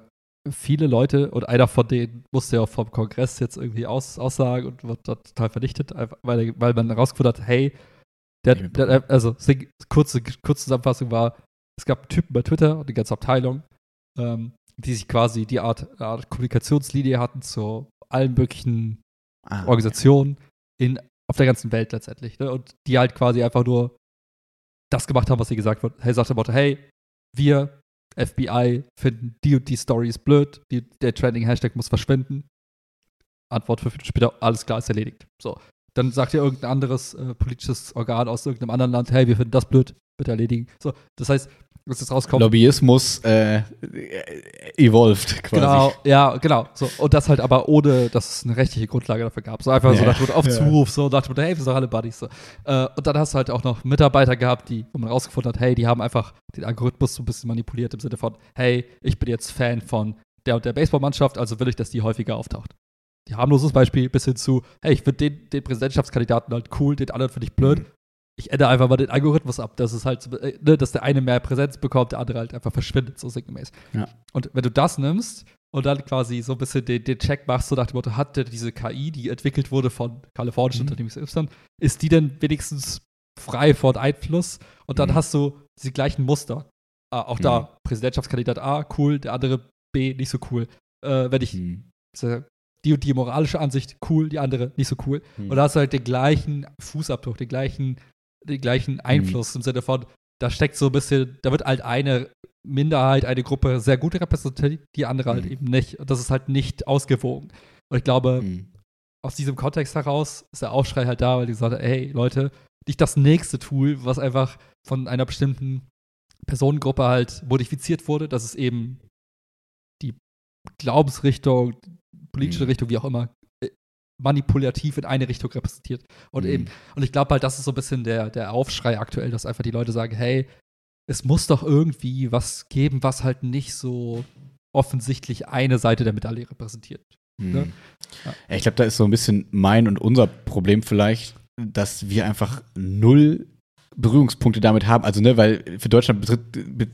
viele Leute und einer von denen musste ja auch vom Kongress jetzt irgendwie aus, aussagen und wird dort total vernichtet, weil, weil man herausgefunden hat, hey, der, der, also kurze, kurze Zusammenfassung war, es gab Typen bei Twitter und die ganze Abteilung, ähm, die sich quasi die Art, Art Kommunikationslinie hatten zu allen möglichen ah, Organisationen in, auf der ganzen Welt letztendlich. Ne? Und die halt quasi einfach nur das gemacht haben, was sie gesagt wird. Hey, sagte Motto, hey, wir FBI finden die und die Story ist blöd, die, der Trending-Hashtag muss verschwinden. Antwort fünf Minuten später, alles klar, ist erledigt. So. Dann sagt ja irgendein anderes äh, politisches Organ aus irgendeinem anderen Land, hey, wir finden das blöd, bitte erledigen. So, das heißt, dass es rauskommt. Lobbyismus äh, evolved quasi. Genau, ja, genau. So, und das halt aber ohne, dass es eine rechtliche Grundlage dafür gab. So einfach ja. so nach auf. Zuruf, so nach dem hey, wir sind doch alle Buddies. So. Äh, und dann hast du halt auch noch Mitarbeiter gehabt, die, wo man rausgefunden hat, hey, die haben einfach den Algorithmus so ein bisschen manipuliert im Sinne von, hey, ich bin jetzt Fan von der und der Baseballmannschaft, also will ich, dass die häufiger auftaucht. Die harmloses Beispiel bis hin zu, hey, ich finde den, den Präsidentschaftskandidaten halt cool, den anderen finde ich blöd. Ich ändere einfach mal den Algorithmus ab, dass es halt, äh, ne, dass der eine mehr Präsenz bekommt, der andere halt einfach verschwindet, so sinngemäß. Ja. Und wenn du das nimmst und dann quasi so ein bisschen den, den Check machst, so nach dem Motto, hat diese KI, die entwickelt wurde von kalifornischen mhm. Unternehmen XY, ist die denn wenigstens frei von Einfluss? Und dann mhm. hast du die gleichen Muster. Ah, auch mhm. da, Präsidentschaftskandidat A, cool, der andere B, nicht so cool. Äh, wenn ich mhm. die und die moralische Ansicht cool, die andere nicht so cool. Mhm. Und da hast du halt den gleichen Fußabdruck, den gleichen den gleichen. Einfluss mhm. im Sinne von, da steckt so ein bisschen, da wird halt eine Minderheit, eine Gruppe sehr gut repräsentiert, die andere halt mhm. halt eben nicht. Und das ist halt nicht ausgewogen. Und ich glaube, mhm. aus diesem Kontext heraus ist der Aufschrei halt da, weil die gesagt haben, hey Leute, nicht das nächste Tool, was einfach von einer bestimmten Personengruppe halt modifiziert wurde, dass es eben die Glaubensrichtung, politische mhm. Richtung, wie auch immer, manipulativ in eine Richtung repräsentiert. Und mhm. eben, und ich glaube halt, das ist so ein bisschen der, der Aufschrei aktuell, dass einfach die Leute sagen, hey, es muss doch irgendwie was geben, was halt nicht so offensichtlich eine Seite der Medaille repräsentiert. Mhm. Ne? Ja. Ich glaube, da ist so ein bisschen mein und unser Problem vielleicht, dass wir einfach null Berührungspunkte damit haben. Also, ne, weil für Deutschland betritt,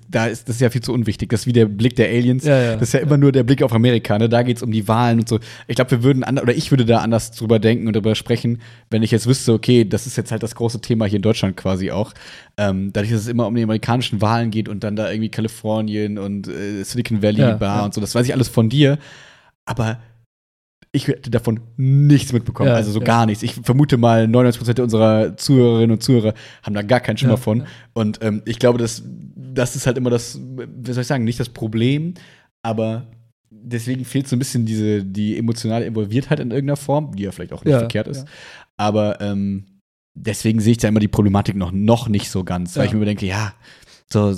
da ist das ja viel zu unwichtig. Das ist wie der Blick der Aliens. Ja, ja, das ist ja, ja, immer nur der Blick auf Amerika. Ne? Da geht es um die Wahlen und so. Ich glaube, wir würden oder ich würde da anders drüber denken und darüber sprechen, wenn ich jetzt wüsste, okay, das ist jetzt halt das große Thema hier in Deutschland quasi auch. Ähm, dadurch, dass es immer um die amerikanischen Wahlen geht und dann da irgendwie Kalifornien und äh, Silicon Valley Bar und so, das weiß ich alles von dir. Aber ich hätte davon nichts mitbekommen, ja, also so ja. gar nichts. Ich vermute mal, 99% unserer Zuhörerinnen und Zuhörer haben da gar keinen Schimmer ja, von. Und ähm, ich glaube, das, das ist halt immer das, wie soll ich sagen, nicht das Problem, aber deswegen fehlt so ein bisschen diese, die emotionale Involviertheit in irgendeiner Form, die ja vielleicht auch nicht verkehrt ist. Aber ähm, deswegen sehe ich da immer die Problematik noch, noch nicht so ganz, weil ich mir denke, ja, so,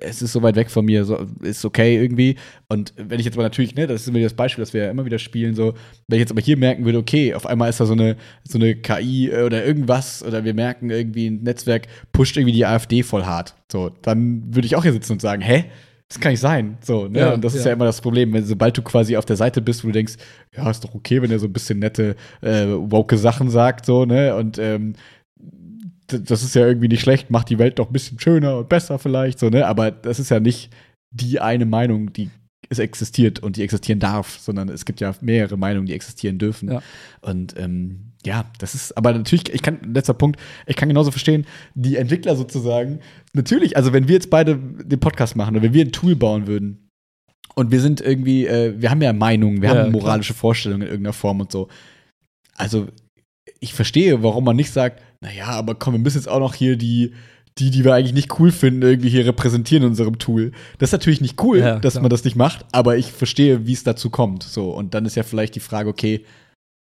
es ist so weit weg von mir, so, ist okay irgendwie. Und wenn ich jetzt aber natürlich, ne, das ist immer das Beispiel, das wir ja immer wieder spielen, so, wenn ich jetzt aber hier merken würde, okay, auf einmal ist da so eine, so eine KI oder irgendwas, oder wir merken irgendwie ein Netzwerk pusht irgendwie die AfD voll hart, so, dann würde ich auch hier sitzen und sagen, hä? das kann nicht sein. So, ne? Ja, und das ist ja. ja immer das Problem, wenn sobald du quasi auf der Seite bist, wo du denkst, ja, ist doch okay, wenn er so ein bisschen nette, äh, woke Sachen sagt, so, ne? Und ähm, das ist ja irgendwie nicht schlecht, macht die Welt doch ein bisschen schöner und besser vielleicht, so, ne? Aber das ist ja nicht die eine Meinung, die es existiert und die existieren darf, sondern es gibt ja mehrere Meinungen, die existieren dürfen. Ja. Und ähm, ja, das ist, aber natürlich, ich kann, letzter Punkt, ich kann genauso verstehen, die Entwickler sozusagen, natürlich, also wenn wir jetzt beide den Podcast machen oder wenn wir ein Tool bauen würden und wir sind irgendwie, äh, wir haben ja Meinungen, wir Ja, haben klar. moralische Vorstellungen in irgendeiner Form und so. Also, ich verstehe, warum man nicht sagt, naja, aber komm, wir müssen jetzt auch noch hier die, die, die wir eigentlich nicht cool finden, irgendwie hier repräsentieren in unserem Tool. Das ist natürlich nicht cool, Ja, dass man das nicht macht, aber ich verstehe, wie es dazu kommt. So, und dann ist ja vielleicht die Frage, okay,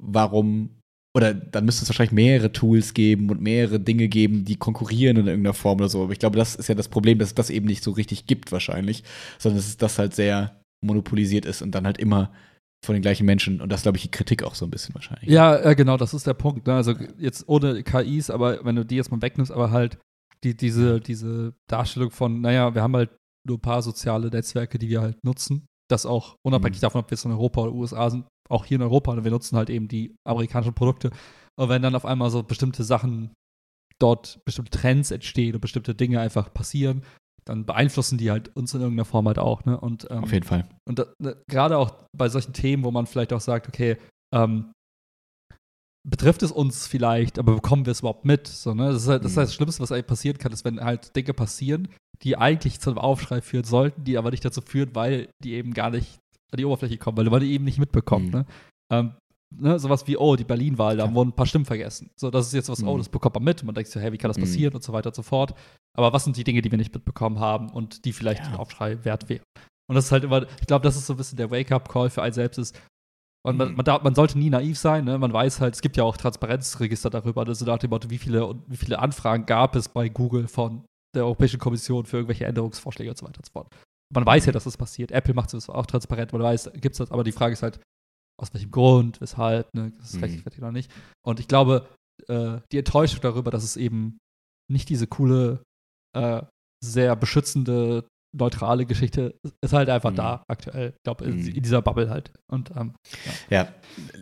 warum, oder dann müsste es wahrscheinlich mehrere Tools geben und mehrere Dinge geben, die konkurrieren in irgendeiner Form oder so. Aber ich glaube, das ist ja das Problem, dass es das eben nicht so richtig gibt, wahrscheinlich, sondern dass es das halt sehr monopolisiert ist und dann halt immer von den gleichen Menschen. Und das glaube ich die Kritik auch so ein bisschen wahrscheinlich. Ja, äh, genau, das ist der Punkt. Ne? Also jetzt ohne KIs, aber wenn du die jetzt mal wegnimmst, aber halt die, diese, diese Darstellung von, naja, wir haben halt nur ein paar soziale Netzwerke, die wir halt nutzen. Das auch unabhängig Mhm. davon, ob wir jetzt in Europa oder USA sind, auch hier in Europa, und wir nutzen halt eben die amerikanischen Produkte. Und wenn dann auf einmal so bestimmte Sachen dort, bestimmte Trends entstehen und bestimmte Dinge einfach passieren, dann beeinflussen die halt uns in irgendeiner Form halt auch. Ne? Und ähm, Auf jeden Fall. und ne, gerade auch bei solchen Themen, wo man vielleicht auch sagt, okay, ähm, betrifft es uns vielleicht, aber bekommen wir es überhaupt mit? So, ne? Das ist halt das, ist halt das Schlimmste, was eigentlich passieren kann, ist, wenn halt Dinge passieren, die eigentlich zu einem Aufschrei führen sollten, die aber nicht dazu führen, weil die eben gar nicht an die Oberfläche kommen, weil man die eben nicht mitbekommt. Mhm. Ne? Ähm, ne? Sowas wie, oh, die Berlin-Wahl, da Ja. wurden ein paar Stimmen vergessen. So, das ist jetzt was, oh, Mhm. das bekommt man mit man denkt sich, hey, wie kann das Mhm. passieren und so weiter und so fort. Aber was sind die Dinge, die wir nicht mitbekommen haben und die vielleicht Ja. den Aufschrei wert wären? Und das ist halt immer, ich glaube, das ist so ein bisschen der Wake-up-Call für einen selbst ist. Und man, Mhm. man, darf, man sollte nie naiv sein, ne? Man weiß halt, es gibt ja auch Transparenzregister darüber, also nach dem Motto, wie viele, wie viele Anfragen gab es bei Google von der Europäischen Kommission für irgendwelche Änderungsvorschläge und so weiter und so fort. Man weiß ja, dass das passiert. Apple macht es auch transparent, man weiß, gibt es das, aber die Frage ist halt, aus welchem Grund, weshalb, ne? Das ist Mhm. rechtfertigt oder nicht. Und ich glaube, äh, die Enttäuschung darüber, dass es eben nicht diese coole, äh, sehr beschützende, neutrale Geschichte ist halt einfach Mhm. da aktuell. Ich glaube, in, Mhm. in dieser Bubble halt. Und ähm, Ja,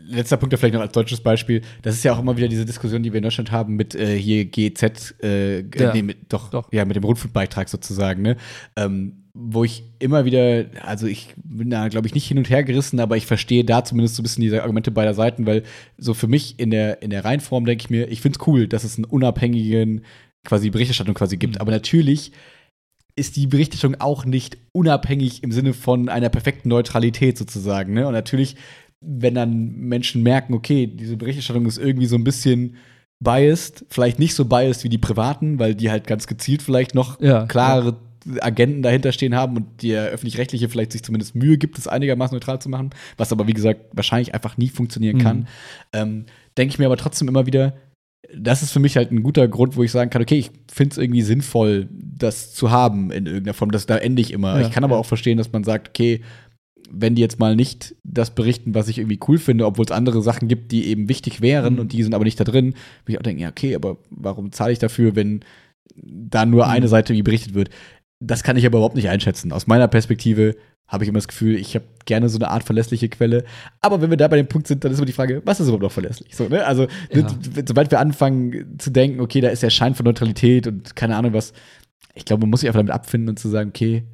letzter Punkt da vielleicht noch als deutsches Beispiel. Das ist ja auch immer wieder diese Diskussion, die wir in Deutschland haben mit äh, hier GZ, äh, Ja. nee, mit, doch, Doch. ja, mit dem Rundfunkbeitrag sozusagen, ne? Ähm, wo ich immer wieder, also ich bin da, glaube ich, nicht hin und her gerissen, aber ich verstehe da zumindest so ein bisschen diese Argumente beider Seiten, weil so für mich in der, in der Reihenform denke ich mir, ich finde es cool, dass es einen unabhängigen quasi Berichterstattung quasi gibt. Mhm. Aber natürlich ist die Berichterstattung auch nicht unabhängig im Sinne von einer perfekten Neutralität sozusagen. Ne? Und natürlich, wenn dann Menschen merken, okay, diese Berichterstattung ist irgendwie so ein bisschen biased, vielleicht nicht so biased wie die privaten, weil die halt ganz gezielt vielleicht noch Ja, klare Agenten dahinter stehen haben und der öffentlich-rechtliche vielleicht sich zumindest Mühe gibt, es einigermaßen neutral zu machen, was aber wie gesagt wahrscheinlich einfach nie funktionieren Mhm. kann. Ähm, Denke ich mir aber trotzdem immer wieder, das ist für mich halt ein guter Grund, wo ich sagen kann, okay, ich finde es irgendwie sinnvoll, das zu haben in irgendeiner Form. Das da ende ich immer. Ja, ich kann aber ja. auch verstehen, dass man sagt, okay, wenn die jetzt mal nicht das berichten, was ich irgendwie cool finde, obwohl es andere Sachen gibt, die eben wichtig wären Mhm. und die sind aber nicht da drin, würde ich auch denken, ja, okay, aber warum zahle ich dafür, wenn da nur Mhm. eine Seite wie berichtet wird? Das kann ich aber überhaupt nicht einschätzen. Aus meiner Perspektive habe ich immer das Gefühl, ich habe gerne so eine Art verlässliche Quelle. Aber wenn wir da bei dem Punkt sind, dann ist immer die Frage, was ist überhaupt noch verlässlich? So, ne? Also, Ja. sobald wir anfangen zu denken, okay, da ist der Schein von Neutralität und keine Ahnung was, ich glaube, man muss sich einfach damit abfinden und zu sagen, okay,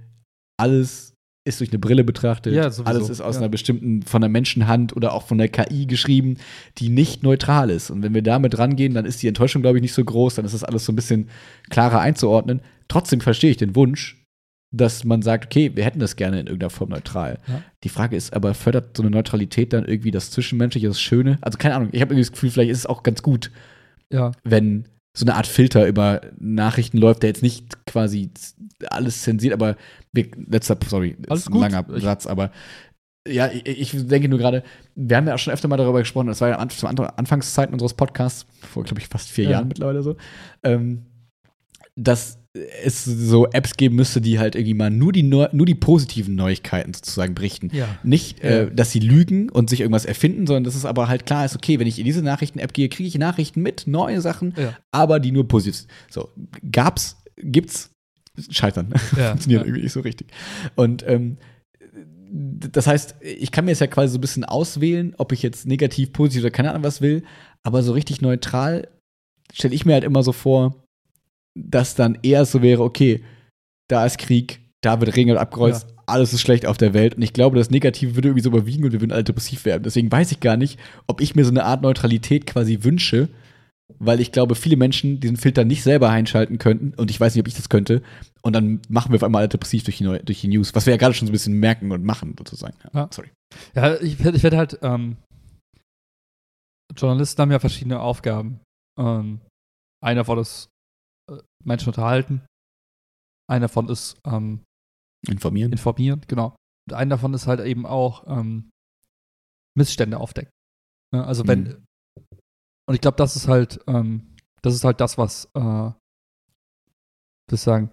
alles ist durch eine Brille betrachtet, Ja, alles ist aus ja. einer bestimmten, von der Menschenhand oder auch von der KI geschrieben, die nicht neutral ist. Und wenn wir damit rangehen, dann ist die Enttäuschung, glaube ich, nicht so groß, dann ist das alles so ein bisschen klarer einzuordnen. Trotzdem verstehe ich den Wunsch, dass man sagt, okay, wir hätten das gerne in irgendeiner Form neutral. Ja. Die Frage ist aber, fördert so eine Neutralität dann irgendwie das Zwischenmenschliche, das Schöne? Also keine Ahnung, ich habe irgendwie das Gefühl, vielleicht ist es auch ganz gut, ja. wenn so eine Art Filter über Nachrichten läuft, der jetzt nicht quasi alles zensiert, aber wir, letzter, sorry, Alles ist ein langer Satz, aber ja, ich, ich denke nur gerade, wir haben ja auch schon öfter mal darüber gesprochen, das war ja zu An- Anfangszeiten unseres Podcasts, vor, glaube ich, fast vier Ja. Jahren mittlerweile so, ähm, dass es so Apps geben müsste, die halt irgendwie mal nur die, nur die positiven Neuigkeiten sozusagen berichten. Ja. Nicht, äh, dass sie lügen und sich irgendwas erfinden, sondern dass es aber halt klar ist, okay, wenn ich in diese Nachrichten-App gehe, kriege ich Nachrichten mit, neue Sachen, Ja. aber die nur positiv sind. So, gab's, gibt's scheitern. Ja, Funktioniert irgendwie nicht so richtig. Und ähm, das heißt, ich kann mir jetzt ja quasi so ein bisschen auswählen, ob ich jetzt negativ, positiv oder keine Ahnung was will, aber so richtig neutral stelle ich mir halt immer so vor, dass dann eher so wäre, okay, da ist Krieg, da wird Ring abgekreuzt, ja. alles ist schlecht auf der Welt. Und ich glaube, das Negative würde irgendwie so überwiegen und wir würden alle depressiv werden. Deswegen weiß ich gar nicht, ob ich mir so eine Art Neutralität quasi wünsche, weil ich glaube, viele Menschen diesen Filter nicht selber einschalten könnten und ich weiß nicht, ob ich das könnte. Und dann machen wir auf einmal alle depressiv durch die, Neu durch die News, was wir ja gerade schon so ein bisschen merken und machen, sozusagen. Ja, ja. Sorry. Ja, ich, ich werde halt, ähm, Journalisten haben ja verschiedene Aufgaben. Ähm, einer davon ist äh, Menschen unterhalten. Einer davon ist ähm, informieren. Informieren, genau. Und einer davon ist halt eben auch ähm, Missstände aufdecken. Ja, also wenn, mhm. und ich glaube, das ist halt, ähm, das ist halt das, was, äh, das sagen,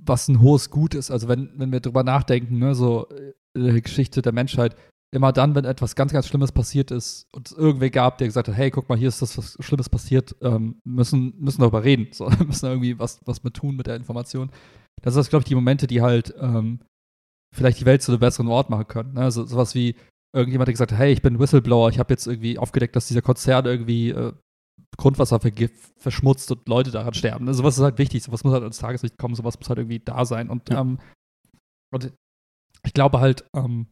was ein hohes Gut ist. Also wenn, wenn wir drüber nachdenken, ne, so äh, die Geschichte der Menschheit, immer dann, wenn etwas ganz, ganz Schlimmes passiert ist und es irgendwer gab, der gesagt hat, hey, guck mal, hier ist das, was Schlimmes passiert, ähm, müssen, müssen darüber reden, so, müssen irgendwie was, was mit tun mit der Information. Das ist, glaube ich, die Momente, die halt ähm, vielleicht die Welt zu einem besseren Ort machen können. Ne? So, sowas wie irgendjemand, der gesagt hat, hey, ich bin Whistleblower, ich habe jetzt irgendwie aufgedeckt, dass dieser Konzern irgendwie äh, Grundwasser verschmutzt und Leute daran sterben. Ne? Sowas ist halt wichtig, sowas muss halt ins Tageslicht kommen, sowas muss halt irgendwie da sein. Und, ja. ähm, und ich glaube halt, ähm,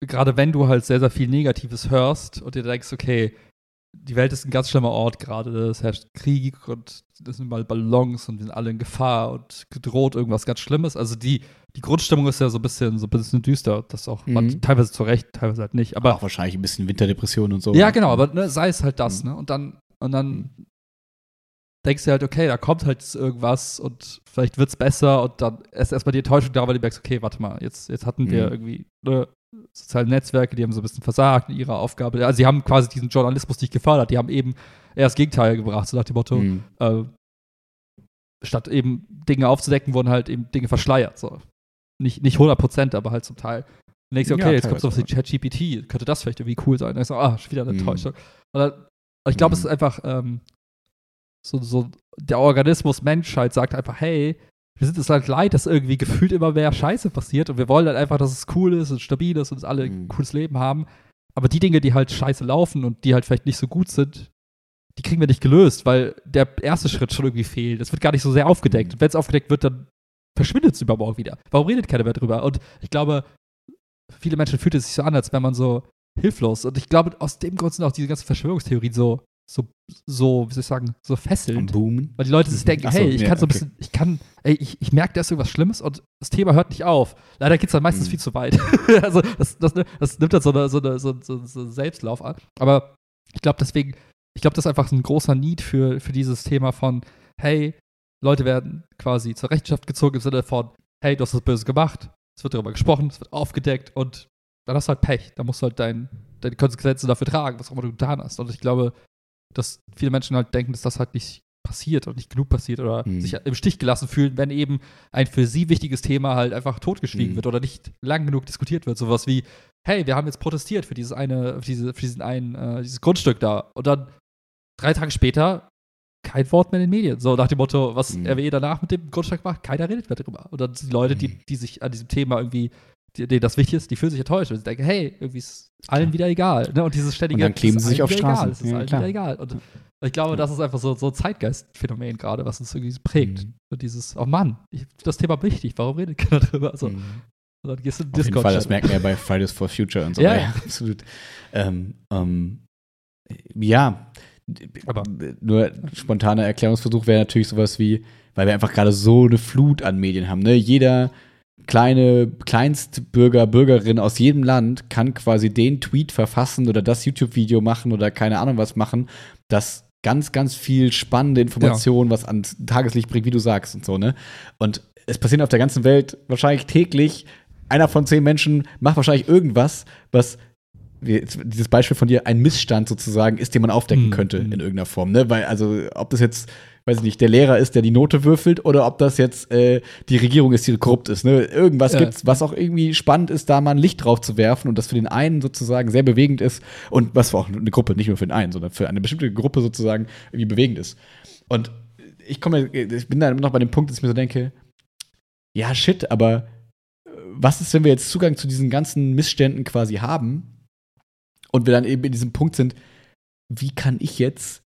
gerade wenn du halt sehr, sehr viel Negatives hörst und dir denkst, okay, die Welt ist ein ganz schlimmer Ort gerade, es herrscht Krieg und es sind mal Ballons und wir sind alle in Gefahr und gedroht irgendwas ganz Schlimmes. Also die, die Grundstimmung ist ja so ein bisschen, so ein bisschen düster, das auch mhm. teilweise zu Recht, teilweise halt nicht. Aber auch wahrscheinlich ein bisschen Winterdepression und so. Ja, genau, aber ne, sei es halt das, mhm. ne? Und dann, und dann mhm. denkst du halt, okay, da kommt halt irgendwas und vielleicht wird es besser und dann ist erstmal die Enttäuschung da, weil du merkst, okay, warte mal, jetzt, jetzt hatten wir mhm. irgendwie ne, soziale Netzwerke, die haben so ein bisschen versagt in ihrer Aufgabe. Also sie haben quasi diesen Journalismus nicht gefördert, die haben eben eher das Gegenteil gebracht, so nach dem Motto, mhm. äh, statt eben Dinge aufzudecken, wurden halt eben Dinge verschleiert. So. Nicht, nicht 100 Prozent, aber halt zum Teil. Und denkst du, okay, ja, jetzt kommt sowas wie ChatGPT, könnte das vielleicht irgendwie cool sein? Und dann so, ah, schon wieder eine mhm. Enttäuschung. Und ich glaube, mhm. es ist einfach ähm, so, so, der Organismus Menschheit sagt einfach, hey, wir sind es halt leid, dass irgendwie gefühlt immer mehr Scheiße passiert und wir wollen halt einfach, dass es cool ist und stabil ist und dass alle ein mhm. cooles Leben haben. Aber die Dinge, die halt scheiße laufen und die halt vielleicht nicht so gut sind, die kriegen wir nicht gelöst, weil der erste Schritt schon irgendwie fehlt. Es wird gar nicht so sehr aufgedeckt. Und wenn es aufgedeckt wird, dann verschwindet es übermorgen wieder. Warum redet keiner mehr drüber? Und ich glaube, viele Menschen fühlt es sich so an, als wäre man so hilflos. Und ich glaube, aus dem Grund sind auch diese ganzen Verschwörungstheorien so so, so, wie soll ich sagen, so fesselnd. Boomen. Weil die Leute sich denken, so, hey, ich nee, kann so ein okay. bisschen, ich kann, ey, ich, ich merke, da ist irgendwas Schlimmes und das Thema hört nicht auf. Leider geht es dann meistens mhm. viel zu weit. also das, das, das, nimmt dann so, eine, so, eine, so, so, so Selbstlauf an. Aber ich glaube deswegen, ich glaube, das ist einfach ein großer Need für, für dieses Thema von, hey, Leute werden quasi zur Rechenschaft gezogen im Sinne von, hey, du hast das Böse gemacht, es wird darüber gesprochen, es wird aufgedeckt und dann hast du halt Pech. Da musst du halt dein, deine Konsequenzen dafür tragen, was auch immer du getan hast. Und ich glaube, dass viele Menschen halt denken, dass das halt nicht passiert und nicht genug passiert oder mhm. sich im Stich gelassen fühlen, wenn eben ein für sie wichtiges Thema halt einfach totgeschwiegen mhm. wird oder nicht lang genug diskutiert wird. Sowas wie, hey, wir haben jetzt protestiert für dieses eine, für, diese, für diesen einen, äh, dieses Grundstück da. Und dann drei Tage später kein Wort mehr in den Medien. So nach dem Motto, was mhm. RWE danach mit dem Grundstück macht, keiner redet mehr darüber. Und dann sind die Leute, die, mhm. die sich an diesem Thema irgendwie denen das wichtig ist, die fühlen sich enttäuscht und sie denken, hey, irgendwie ist allen wieder egal. Ne? Und dieses ständige, und dann kleben sie sich auf Straßen. Egal, es ist ja, allen klar. wieder egal. Und ich glaube, das ist einfach so, so ein Zeitgeistphänomen gerade, was uns irgendwie prägt. Mhm. Und dieses, oh Mann, ich, das Thema wichtig, warum redet keiner drüber? Also, mhm. Und dann gehst du in Auf jeden Fall, das merken wir ja bei Fridays for Future und so. Ja, ja. absolut. Ähm, ähm, ja, aber nur spontaner Erklärungsversuch wäre natürlich sowas wie, weil wir einfach gerade so eine Flut an Medien haben. Ne? Jeder kleine Kleinstbürger, Bürgerin aus jedem Land kann quasi den Tweet verfassen oder das YouTube-Video machen oder keine Ahnung was machen, das ganz, ganz viel spannende Informationen, ja. was ans Tageslicht bringt, wie du sagst und so, ne? Und es passiert auf der ganzen Welt wahrscheinlich täglich, einer von zehn Menschen macht wahrscheinlich irgendwas, was dieses Beispiel von dir ein Missstand sozusagen ist, den man aufdecken mhm. könnte in irgendeiner Form, ne? Weil, also, ob das jetzt weiß ich nicht, der Lehrer ist, der die Note würfelt, oder ob das jetzt äh, die Regierung ist, die korrupt ist. Ne? Irgendwas ja. gibt's, was auch irgendwie spannend ist, da mal ein Licht drauf zu werfen und das für den einen sozusagen sehr bewegend ist und was für auch eine Gruppe, nicht nur für den einen, sondern für eine bestimmte Gruppe sozusagen irgendwie bewegend ist. Und ich komme, ich bin da immer noch bei dem Punkt, dass ich mir so denke, ja, shit, aber äh, was ist, wenn wir jetzt Zugang zu diesen ganzen Missständen quasi haben und wir dann eben in diesem Punkt sind, wie kann ich jetzt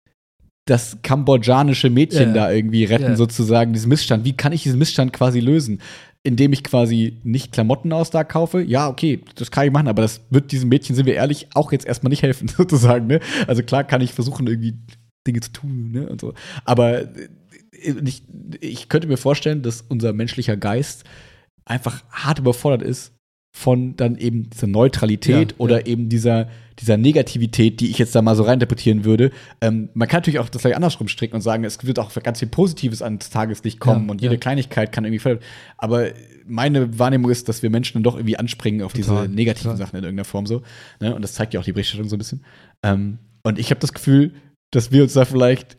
das kambodschanische Mädchen Ja. da irgendwie retten, Ja. sozusagen, diesen Missstand? Wie kann ich diesen Missstand quasi lösen? Indem ich quasi nicht Klamotten aus da kaufe? Ja, okay, das kann ich machen, aber das wird diesem Mädchen, sind wir ehrlich, auch jetzt erstmal nicht helfen, sozusagen, ne? Also klar kann ich versuchen, irgendwie Dinge zu tun, ne? Und so. Aber äh, ich, ich könnte mir vorstellen, dass unser menschlicher Geist einfach hart überfordert ist von dann eben dieser Neutralität Ja, oder ja. eben dieser, dieser Negativität, die ich jetzt da mal so reininterpretieren würde. Ähm, man kann natürlich auch das gleich andersrum stricken und sagen, es wird auch ganz viel Positives ans Tageslicht kommen Ja, und jede. Kleinigkeit kann irgendwie fördern. Aber meine Wahrnehmung ist, dass wir Menschen dann doch irgendwie anspringen auf Total, diese negativen total. Sachen in irgendeiner Form so. Ne? Und das zeigt ja auch die Berichterstattung so ein bisschen. Ähm, und ich habe das Gefühl, dass wir uns da vielleicht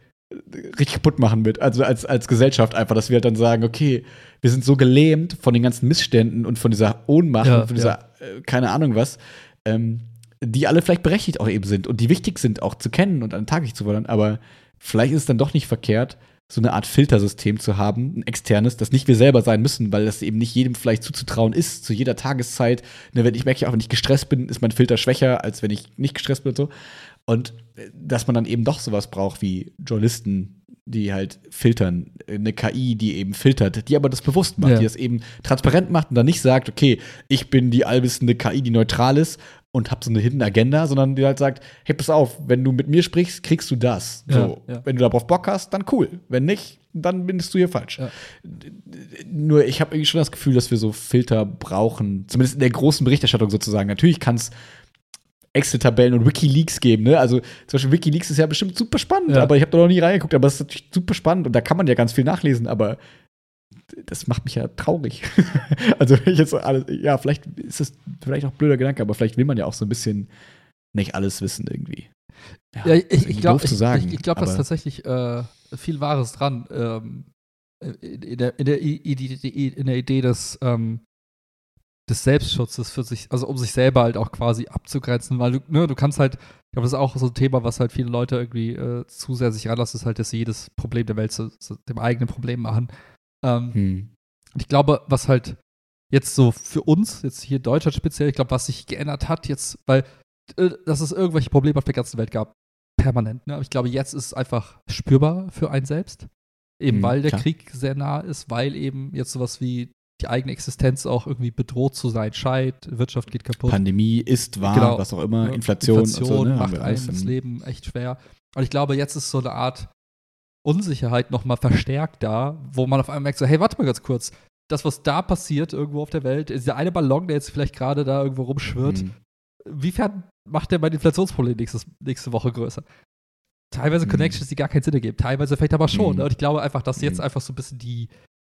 richtig kaputt machen mit, also als, als Gesellschaft einfach, dass wir halt dann sagen, okay, wir sind so gelähmt von den ganzen Missständen und von dieser Ohnmacht Ja, und von dieser, äh, keine Ahnung was, ähm, die alle vielleicht berechtigt auch eben sind und die wichtig sind, auch zu kennen und an den Tag zu wollen, aber vielleicht ist es dann doch nicht verkehrt, so eine Art Filtersystem zu haben, ein externes, das nicht wir selber sein müssen, weil das eben nicht jedem vielleicht zuzutrauen ist, zu jeder Tageszeit. Ne, wenn ich merke, auch wenn ich gestresst bin, ist mein Filter schwächer, als wenn ich nicht gestresst bin und so. Und äh, dass man dann eben doch sowas braucht wie Journalisten, die halt filtern, eine KI, die eben filtert, die aber das bewusst macht, Ja. die das eben transparent macht und dann nicht sagt, okay, ich bin die allwissende KI, die neutral ist und hab so eine Hidden Agenda, sondern die halt sagt, hey, pass auf, wenn du mit mir sprichst, kriegst du das. Ja, so. ja. Wenn du darauf Bock hast, dann cool. Wenn nicht, dann bist du hier falsch. Ja. Nur ich habe irgendwie schon das Gefühl, dass wir so Filter brauchen, zumindest in der großen Berichterstattung sozusagen. Natürlich kann es Excel-Tabellen und Wikileaks geben, ne? Also zum Beispiel Wikileaks ist ja bestimmt super spannend, Ja. aber ich habe da noch nie reingeguckt, aber es ist natürlich super spannend und da kann man ja ganz viel nachlesen, aber das macht mich ja traurig. also wenn ich jetzt alles, ja, vielleicht ist das vielleicht auch ein blöder Gedanke, aber vielleicht will man ja auch so ein bisschen nicht alles wissen irgendwie. Ja, ich, ist ich irgendwie glaube, ich, ich, ich glaube, da ist tatsächlich äh, viel Wahres dran. Ähm, in, der, in, der, in der Idee des, ähm, des Selbstschutzes für sich, also um sich selber halt auch quasi abzugrenzen, weil du, ne, du kannst halt, ich glaube, das ist auch so ein Thema, was halt viele Leute irgendwie äh, zu sehr sich ranlassen, ist halt, dass sie jedes Problem der Welt zu, zu dem eigenen Problem machen. Ähm, Hm. ich glaube, was halt jetzt so für uns, jetzt hier in Deutschland speziell, ich glaube, was sich geändert hat jetzt, weil äh, dass es irgendwelche Probleme auf der ganzen Welt gab, permanent. Ne? Aber ich glaube, jetzt ist es einfach spürbar für einen selbst. Eben Mhm, weil der klar. Krieg sehr nah ist, weil eben jetzt sowas wie die eigene Existenz auch irgendwie bedroht zu sein scheint, Wirtschaft geht kaputt. Pandemie ist wahr, Genau. was auch immer, Inflation, und so, ne, macht einem alles. das Leben echt schwer. Und ich glaube, jetzt ist so eine Art Unsicherheit noch mal verstärkt da, wo man auf einmal merkt, so, hey, warte mal ganz kurz. Das, was da passiert irgendwo auf der Welt, ist der eine Ballon, der jetzt vielleicht gerade da irgendwo rumschwirrt. hm. Wiefern macht der mein Inflationsproblem nächstes, nächste Woche größer? Teilweise Mhm. Connections, die gar keinen Sinn ergeben. Teilweise vielleicht aber schon. Mhm. Ne? Und ich glaube einfach, dass jetzt Mhm. einfach so ein bisschen die,